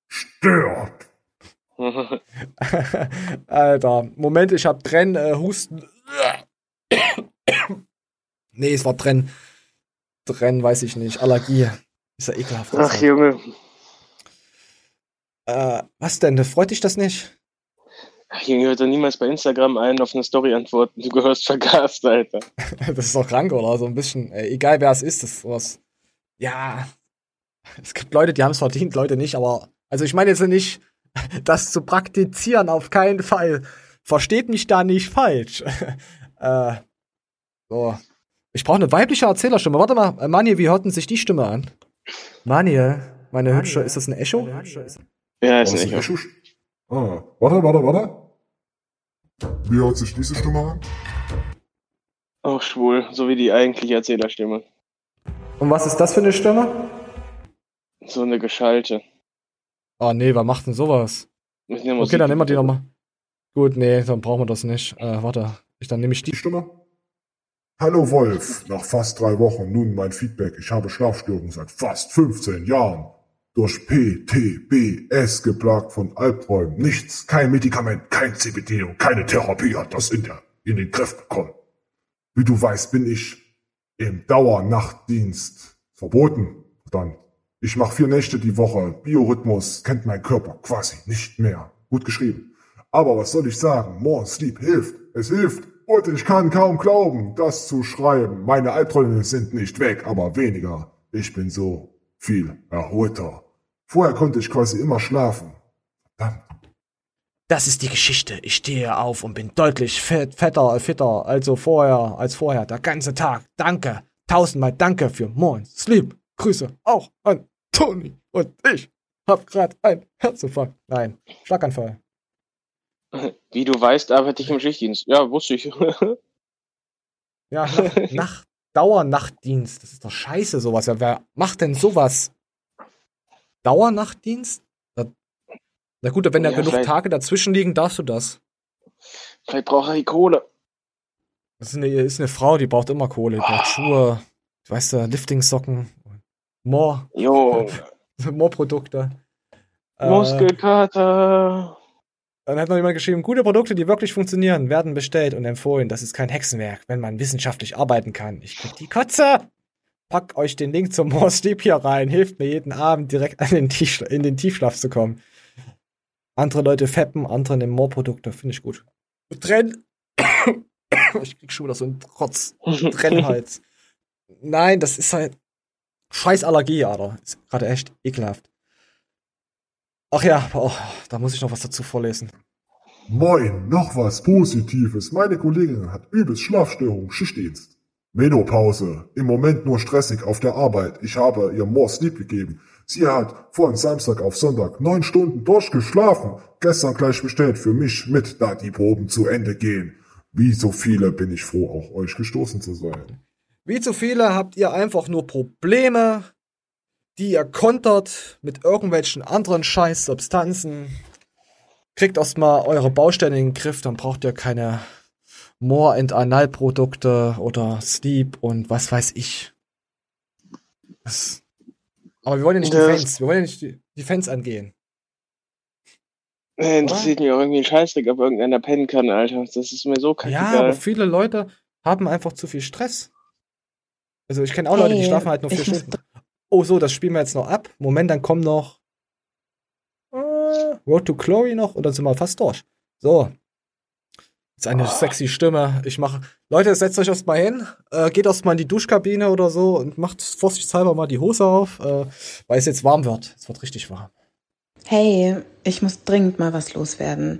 Stirb.
Alter, Moment, ich hab Trenn, äh, Husten. nee, es war Trenn. Trenn, weiß ich nicht. Allergie. Ist ja ekelhaft.
Ach, Junge.
Äh, was denn? Freut dich das nicht?
Junge, hört doch niemals bei Instagram ein auf eine Story antworten. Du gehörst vergast, Alter.
das ist doch krank, oder? So ein bisschen. Äh, egal wer es ist, das ist sowas. Ja. Es gibt Leute, die haben es verdient, Leute nicht, aber. Also ich meine jetzt nicht, das zu praktizieren, auf keinen Fall. Versteht mich da nicht falsch. äh, so. Ich brauche eine weibliche Erzählerstimme. Warte mal, Manje, wie hört denn sich die Stimme an? Manje, Meine hübsche, ist das ein Echo?
Ja, ist. Echo?
Ah, warte, warte, warte. Wie hört sich diese Stimme an?
Auch schwul, so wie die eigentliche Erzählerstimme.
Und was ist das für eine Stimme?
So eine Geschalte.
Oh nee, wer macht denn sowas? Okay,
Musik-
dann nehmen wir die nochmal. Gut, nee, dann brauchen wir das nicht. Äh, warte, ich, dann nehme ich die
Stimme. Hallo Wolf, nach fast drei Wochen nun mein Feedback. Ich habe Schlafstörungen seit fast 15 Jahren. Durch PTBS geplagt von Albträumen. Nichts, kein Medikament, kein CBD und keine Therapie hat das in, der, in den Griff bekommen. Wie du weißt, bin ich im Dauernachtdienst verboten. Dann, ich mache vier Nächte die Woche. Biorhythmus kennt mein Körper quasi nicht mehr. Gut geschrieben. Aber was soll ich sagen? More Sleep hilft. Es hilft. Und ich kann kaum glauben, das zu schreiben. Meine Albträume sind nicht weg, aber weniger. Ich bin so viel erholter. Vorher konnte ich quasi immer schlafen.
Das ist die Geschichte. Ich stehe auf und bin deutlich fett, fetter, fitter, also vorher, als vorher. Der ganze Tag. Danke. Tausendmal danke für Morn Sleep. Grüße auch an Toni. Und ich hab grad ein Herzinfarkt. Nein, Schlaganfall.
Wie du weißt, arbeite ich im Schichtdienst. Ja, wusste ich.
Ja, Nacht, Nacht, Dauernachtdienst. Das ist doch scheiße, sowas. Ja, wer macht denn sowas? Dauernachtdienst? Na, na gut, wenn da
Ja,
genug Tage dazwischen liegen, darfst du das.
Vielleicht braucht er die Kohle.
Das ist eine, ist eine Frau, die braucht immer Kohle, die braucht Schuhe, weißt du, Liftingsocken, More.
Jo.
More-Produkte. Äh,
Muskelkater.
Dann hat noch jemand geschrieben, gute Produkte, die wirklich funktionieren, werden bestellt und empfohlen. Das ist kein Hexenwerk, wenn man wissenschaftlich arbeiten kann. Ich krieg die Kotze. Pack euch den Link zum More Sleep hier rein. Hilft mir jeden Abend direkt an den in den Tiefschlaf zu kommen. Andere Leute feppen, andere nehmen More-Produkte. Finde ich gut. Trenn. ich krieg schon wieder so einen Trotz. Trennhals. Nein, das ist halt scheiß Allergie, Alter. Ist gerade echt ekelhaft. Ach ja, oh, da muss ich noch was dazu vorlesen.
Moin, noch was Positives. Meine Kollegin hat übelst Schlafstörung, Schichtdienst. Menopause. Im Moment nur stressig auf der Arbeit. Ich habe ihr More Sleep gegeben. Sie hat von Samstag auf Sonntag neun Stunden durchgeschlafen. Gestern gleich bestellt für mich mit, da die Proben zu Ende gehen. Wie so viele bin ich froh, auch euch gestoßen zu sein.
Wie zu viele habt ihr einfach nur Probleme, die ihr kontert mit irgendwelchen anderen Scheißsubstanzen. Kriegt erstmal eure Baustelle in den Griff, dann braucht ihr keine More- and Anal-Produkte oder Sleep und was weiß ich. Das aber wir wollen ja nicht die
Ja.
Fans, wir wollen ja nicht die, die Fans angehen.
Äh, interessiert mich auch irgendwie ein Scheißdreck, ob irgendeiner pennen kann, Alter. Das ist mir so kacke.
Ja, aber viele Leute haben einfach zu viel Stress. Also ich kenne auch Leute, die schlafen halt nur vier Stunden. Oh so, das spielen wir jetzt noch ab. Moment, dann kommen noch äh, Road to Glory noch und dann sind wir fast durch. So. Jetzt eine sexy Stimme. Ich mache. Leute, setzt euch erstmal hin, äh, geht erstmal in die Duschkabine oder so und macht vorsichtshalber mal die Hose auf, äh, weil es jetzt warm wird. Es wird richtig warm.
Hey, ich muss dringend mal was loswerden.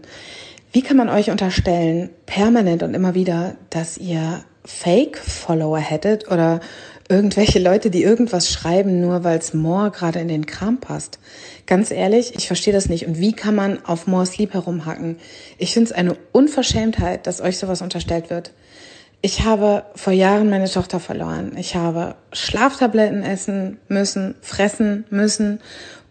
Wie kann man euch unterstellen, permanent und immer wieder, dass ihr Fake-Follower hättet oder irgendwelche Leute, die irgendwas schreiben, nur weil es More gerade in den Kram passt? Ganz ehrlich, ich verstehe das nicht. Und wie kann man auf More Sleep herumhacken? Ich finde es eine Unverschämtheit, dass euch sowas unterstellt wird. Ich habe vor Jahren meine Tochter verloren. Ich habe Schlaftabletten essen müssen, fressen müssen,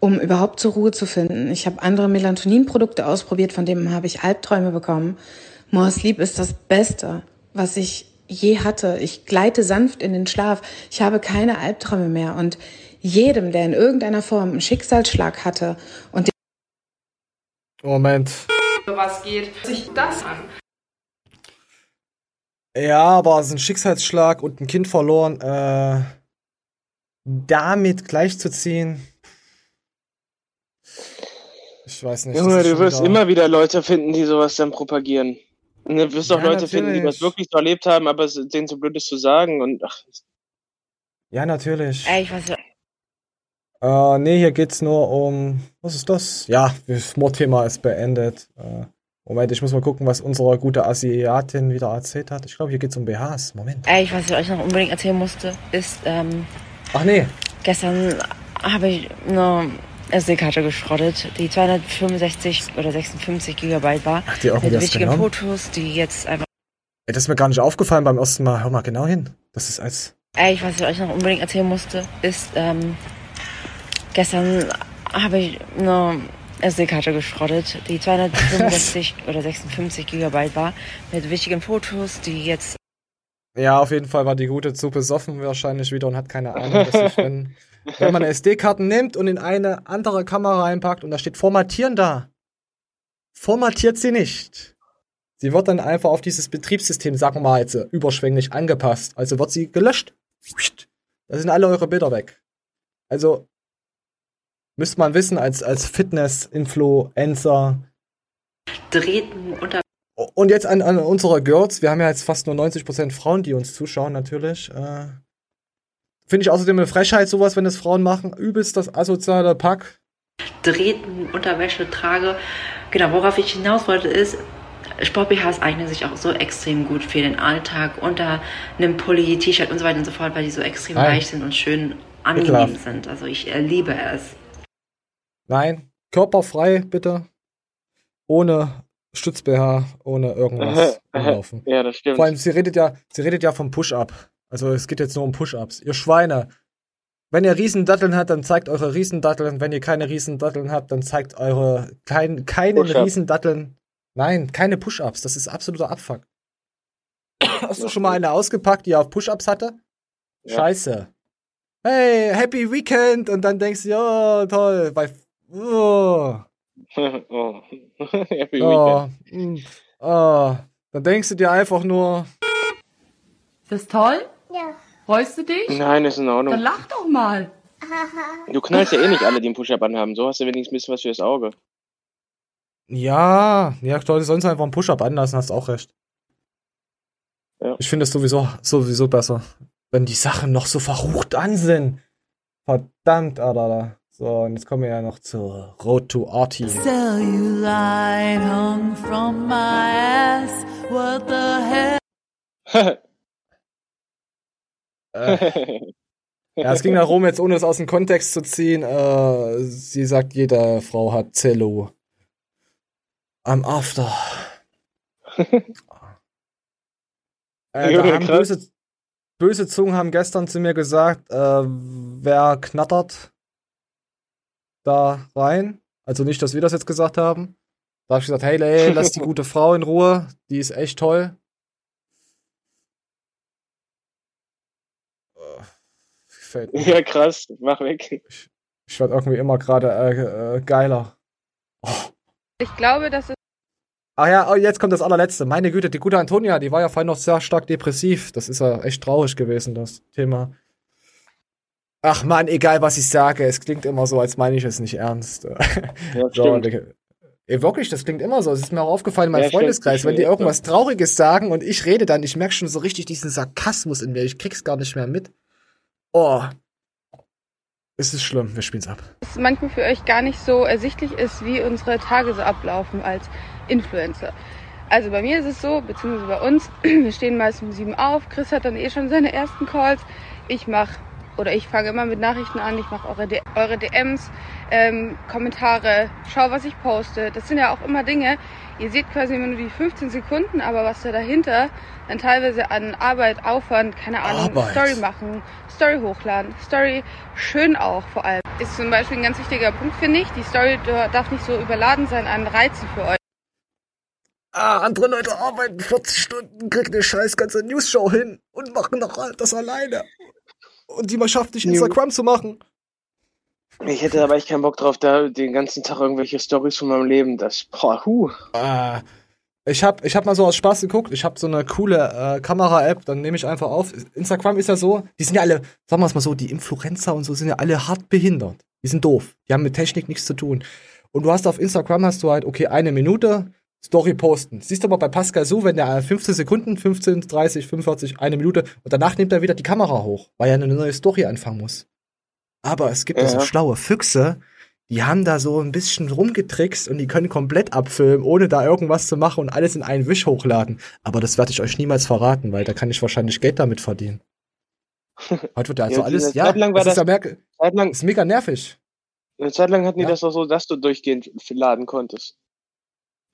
um überhaupt zur Ruhe zu finden. Ich habe andere Melatoninprodukte ausprobiert, von denen habe ich Albträume bekommen. More Sleep ist das Beste, was ich je hatte. Ich gleite sanft in den Schlaf. Ich habe keine Albträume mehr. Und jedem, der in irgendeiner Form einen Schicksalsschlag hatte und
Moment.
Was geht sich das an?
Ja, aber es ist ein Schicksalsschlag und ein Kind verloren, äh, damit gleichzuziehen. Ich weiß nicht.
Junge, du wirst
wieder-
immer wieder Leute finden, die sowas dann propagieren. Du wirst auch
Ja,
Leute finden, die
natürlich.
das wirklich so erlebt haben, aber es denen zu blöd ist zu sagen. Und ach,
Ja, natürlich.
Ey, ich weiß ja.
Äh, nee, hier geht's nur um. Was ist das? Ja, das Mordthema ist beendet. Äh, Moment, ich muss mal gucken, was unsere gute Asiatin wieder erzählt hat. Ich glaube, hier geht's um BHs. Moment.
Ey, ich was ich euch noch unbedingt erzählen musste, ist, ähm,
Ach nee.
gestern habe ich eine SD-Karte geschrottet, die 265 oder 56 Gigabyte war.
Ach, die auch
mit wichtigen
genommen?
Fotos, die jetzt einfach.
Ey, das ist mir gar nicht aufgefallen beim ersten Mal. Hör mal genau hin. Das ist als.
Ey, was ich euch noch unbedingt erzählen musste, ist, ähm, gestern habe ich eine SD-Karte geschrottet, die 265 oder 56 Gigabyte war, mit wichtigen Fotos, die jetzt
Ja, auf jeden Fall war die gute zu besoffen wahrscheinlich wieder und hat keine Ahnung, dass ich, wenn, wenn man SD-Karten nimmt und in eine andere Kamera reinpackt und da steht Formatieren da, formatiert sie nicht. Sie wird dann einfach auf dieses Betriebssystem, sagen wir mal jetzt äh, überschwänglich angepasst. Also wird sie gelöscht. Da sind alle eure Bilder weg. Also müsste man wissen als, als Fitness-Influencer,
drehten unter
und jetzt an, an unsere Girls. Wir haben ja jetzt fast nur 90% Frauen, die uns zuschauen, natürlich. Äh, Finde ich außerdem eine Frechheit, sowas, wenn es Frauen machen. Übelst das asoziale Pack.
drehten Unterwäsche trage. Genau, worauf ich hinaus wollte ist, Sport-BHs eignen sich auch so extrem gut für den Alltag unter einem Pulli, T-Shirt und so weiter und so fort, weil die so extrem
Nein.
leicht sind und schön angenehm sind. Also ich äh, liebe es.
Nein, körperfrei, bitte. Ohne Stütz-BH, ohne irgendwas rumlaufen.
Ja, das stimmt.
Vor allem, sie redet ja, sie redet ja vom Push-Up. Also es geht jetzt nur um Push-Ups. Ihr Schweine. Wenn ihr Riesendatteln habt, dann zeigt eure Riesendatteln. Wenn ihr keine Riesendatteln habt, dann zeigt eure kein, keinen. Riesendatteln. Nein, keine Push-Ups. Das ist absoluter Abfuck. Hast du schon mal eine ausgepackt, die auf Push-Ups hatte?
Ja.
Scheiße. Hey, Happy Weekend! Und dann denkst du, ja, toll. Bei, oh,
oh. Happy
oh,
Weekend.
mm, oh. Dann denkst du dir einfach nur,
Ist das toll? Ja. Freust du dich?
Nein, ist in Ordnung.
Dann lach doch mal.
Du knallst ja eh nicht alle, die einen Push-Up anhaben. So hast du wenigstens ein bisschen was fürs Auge.
Ja, ja, sollen es einfach einen Push-Up anlassen, hast auch recht.
Ja.
Ich finde es sowieso, sowieso besser, wenn die Sachen noch so verrucht an sind. Verdammt, Alter. So, und jetzt kommen wir ja noch zur Road to Artie.
Cellulite hung from my ass. What the hell?
Äh, ja, es ging darum, jetzt ohne es aus dem Kontext zu ziehen, äh, sie sagt, jede Frau hat Zello. Am After. Äh, haben böse, böse Zungen haben gestern zu mir gesagt, äh, wer knattert da rein? Also nicht, dass wir das jetzt gesagt haben. Da habe ich gesagt, hey, ey, lass die gute Frau in Ruhe, die ist echt toll. Äh, Gefällt mir.
Ja, krass. Mach weg.
Ich werde irgendwie immer gerade äh, äh, geiler.
Ich glaube, dass es
Ach ja, oh, jetzt kommt das allerletzte. Meine Güte, die gute Antonia, die war ja vorhin noch sehr stark depressiv. Das ist ja echt traurig gewesen, das Thema. Ach man, egal was ich sage, es klingt immer so, als meine ich es nicht ernst.
Ja,
so. Ey, wirklich, das klingt immer so. Es ist mir auch aufgefallen in meinem
Ja, stimmt.
Freundeskreis, wenn die irgendwas Trauriges sagen und ich rede dann, ich merke schon so richtig diesen Sarkasmus in mir. Ich krieg's gar nicht mehr mit. Oh. Es ist schlimm, wir spielen's ab.
es manchmal für euch gar nicht so ersichtlich ist, wie unsere Tage so ablaufen als Influencer. Also bei mir ist es so, beziehungsweise bei uns, wir stehen meist um sieben auf. Chris hat dann eh schon seine ersten Calls. Ich mache oder ich fange immer mit Nachrichten an. Ich mache eure, eure DMs, ähm, Kommentare, schau, was ich poste. Das sind ja auch immer Dinge. Ihr seht quasi immer nur die 15 Sekunden, aber was da dahinter dann teilweise an Arbeit, Aufwand, keine Ahnung,
Arbeit.
Story machen, Story hochladen, Story schön auch vor allem. Ist zum Beispiel ein ganz wichtiger Punkt, finde ich. Die Story darf nicht so überladen sein an Reizen für euch.
Ah, andere Leute arbeiten 40 Stunden, kriegen eine scheiß ganze News-Show hin und machen noch das alleine. Und die mal schafft nicht Instagram zu machen.
Ich hätte aber echt keinen Bock drauf, da den ganzen Tag irgendwelche Stories von meinem Leben. Das, boah, huh.
Ah, ich hab, ich hab mal so aus Spaß geguckt. Ich hab so eine coole äh, Kamera-App, dann nehme ich einfach auf. Instagram ist ja so, die sind ja alle, sagen wir es mal so, die Influencer und so sind ja alle hart behindert. Die sind doof. Die haben mit Technik nichts zu tun. Und du hast auf Instagram hast du halt, okay, eine Minute, Story posten. Siehst du aber bei Pascal so, wenn der 15 Sekunden, 15, 30, 45, eine Minute und danach nimmt er wieder die Kamera hoch, weil er eine neue Story anfangen muss. Aber es gibt ja so schlaue Füchse, die haben da so ein bisschen rumgetrickst und die können komplett abfilmen, ohne da irgendwas zu machen und alles in einen Wisch hochladen. Aber das werde ich euch niemals verraten, weil da kann ich wahrscheinlich Geld damit verdienen. Heute wird ja also
Ja,
alles, ja,
lang war
das ist
das-
ja merk
Zeit lang,
ist mega nervig.
eine Zeit lang hatten die
Ja.
das doch so, dass du durchgehend laden konntest.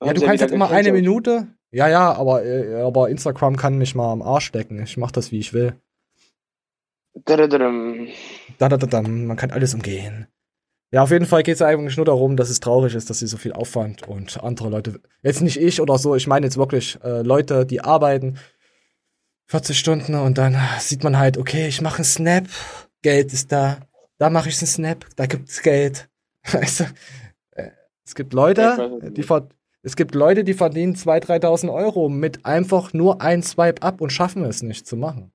Ja, du kannst halt immer eine. Minute. Ja, ja, aber, äh, aber Instagram kann mich mal am Arsch stecken. Ich mach das, wie ich will. Da, da, da, da, man kann alles umgehen. Ja, auf jeden Fall geht es eigentlich nur darum, dass es traurig ist, dass sie so viel Aufwand und andere Leute, jetzt nicht ich oder so, ich meine jetzt wirklich äh, Leute, die arbeiten 40 Stunden und dann sieht man halt, okay, ich mache einen Snap, Geld ist da, da mache ich einen Snap, da gibt's Geld. Weißt du, äh, es gibt
Ja,
Leute, die ver es gibt Leute, die verdienen 2.000, 3.000 Euro mit einfach nur ein Swipe up und schaffen es nicht zu machen.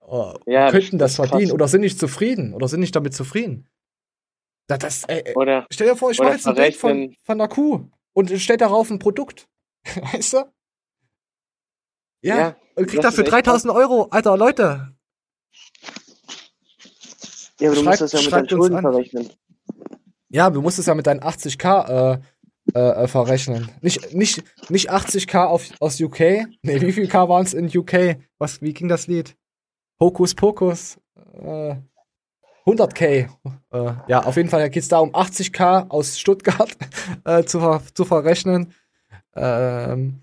Oh,
Ja,
könnten das,
das
verdienen
krass.
oder sind nicht zufrieden oder sind nicht damit zufrieden. Das, das, ey, ey,
Oder,
stell dir vor, ich mache jetzt ein Bild von, von einer Kuh und stell darauf ein Produkt. Weißt du? Ja,
Ja,
und krieg
das
dafür
ist echt
3000 Euro. Alter, Leute.
ja, aber du
Schreibt-
musst das ja mit deinen Schulden verrechnen.
Ja, du musst es ja mit deinen 80k äh, äh, äh, verrechnen. Nicht, nicht, nicht 80k auf, aus UK. Nee, wie viel K waren es in UK? Was, wie ging das Lied? Hokus Pokus. Äh, 100k. Äh, ja, auf jeden Fall geht es da um 80k aus Stuttgart äh, zu, ver zu verrechnen. Ähm,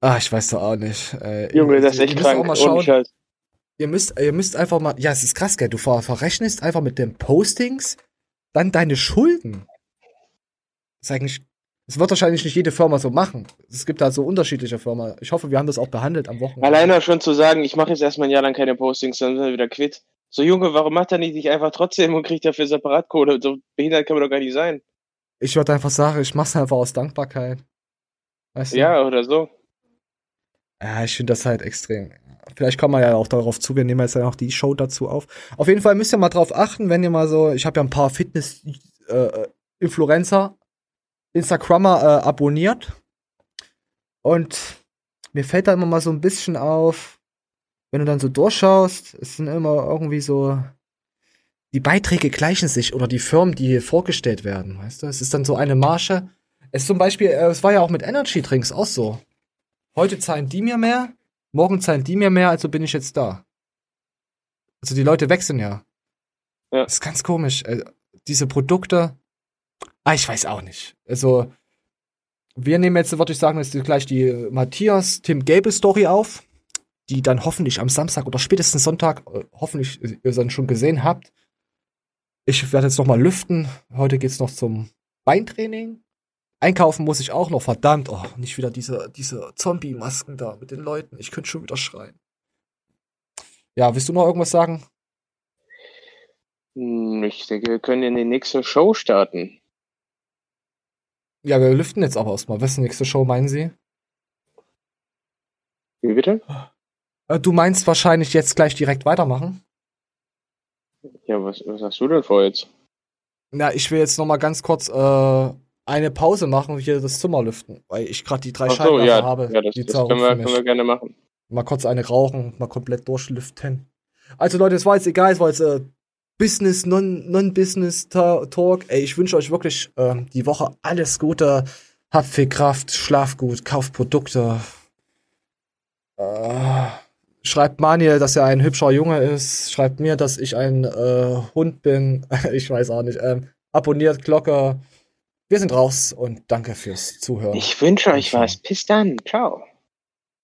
ah, ich weiß doch auch nicht. Äh,
Junge, das ist
ihr
echt krank. Scheiß.
Ihr müsst, ihr müsst einfach mal, ja, es ist krass, gell, du ver verrechnest einfach mit den Postings dann deine Schulden. Das ist eigentlich, das wird wahrscheinlich nicht jede Firma so machen. Es gibt da so unterschiedliche Firmen. Ich hoffe, wir haben das auch behandelt am Wochenende.
Alleine schon zu sagen, ich mache jetzt erstmal ein Jahr lang keine Postings, dann sind wir wieder quitt. So, Junge, warum macht er nicht dich einfach trotzdem und kriegt dafür Separatkohle? So behindert kann man doch gar nicht sein.
Ich würde einfach sagen, ich mach's einfach aus Dankbarkeit. Weißt du?
Ja, oder so.
Ja, ich finde das halt extrem. Vielleicht kommen wir ja auch darauf zu, wir nehmen jetzt ja noch die Show dazu auf. Auf jeden Fall müsst ihr mal drauf achten, wenn ihr mal so, ich habe ja ein paar Fitness-Influencer, Instagrammer äh, abonniert. Und mir fällt da immer mal so ein bisschen auf, wenn du dann so durchschaust, es sind immer irgendwie so, die Beiträge gleichen sich oder die Firmen, die hier vorgestellt werden, weißt du? Es ist dann so eine Marge. Es zum Beispiel, äh, es war ja auch mit Energy Drinks auch so. Heute zahlen die mir mehr, morgen zahlen die mir mehr, also bin ich jetzt da. Also die Leute wechseln ja.
Ja.
Das ist ganz komisch. Äh, diese Produkte, ah, ich weiß auch nicht. Also, wir nehmen jetzt, würde ich sagen, jetzt gleich die Matthias Tim Gable Story auf, die dann hoffentlich am Samstag oder spätestens Sonntag, äh, hoffentlich ihr dann schon gesehen habt. Ich werde jetzt noch mal lüften. Heute geht's noch zum Beintraining. Einkaufen muss ich auch noch, verdammt. Oh, nicht wieder diese, diese Zombie-Masken da mit den Leuten. Ich könnte schon wieder schreien. Ja, willst du noch irgendwas sagen?
Hm, Ich denke, wir können in die nächste Show starten.
Ja, wir lüften jetzt aber erstmal. Was ist die nächste Show, meinen Sie?
Wie bitte?
Äh, du meinst wahrscheinlich jetzt gleich direkt weitermachen?
Ja, was, was hast du denn vor jetzt?
Na, ich will jetzt noch mal ganz kurz äh, eine Pause machen und hier das Zimmer lüften, weil ich gerade die drei
so,
Scheinwerfer
ja,
habe.
ja, das,
die
das können, wir, können wir gerne machen.
Mal kurz eine rauchen, mal komplett durchlüften. Also Leute, es war jetzt egal, es war jetzt äh, Business, Non- Non-Business-Talk. Ey, ich wünsche euch wirklich ähm, die Woche alles Gute. Habt viel Kraft, schlaf gut, kauft Produkte. Äh, schreibt Manuel, dass er ein hübscher Junge ist. Schreibt mir, dass ich ein äh, Hund bin. ich weiß auch nicht. Ähm, abonniert Glocke. Wir sind raus und danke fürs Zuhören.
Ich wünsche euch was. Bis dann. Ciao.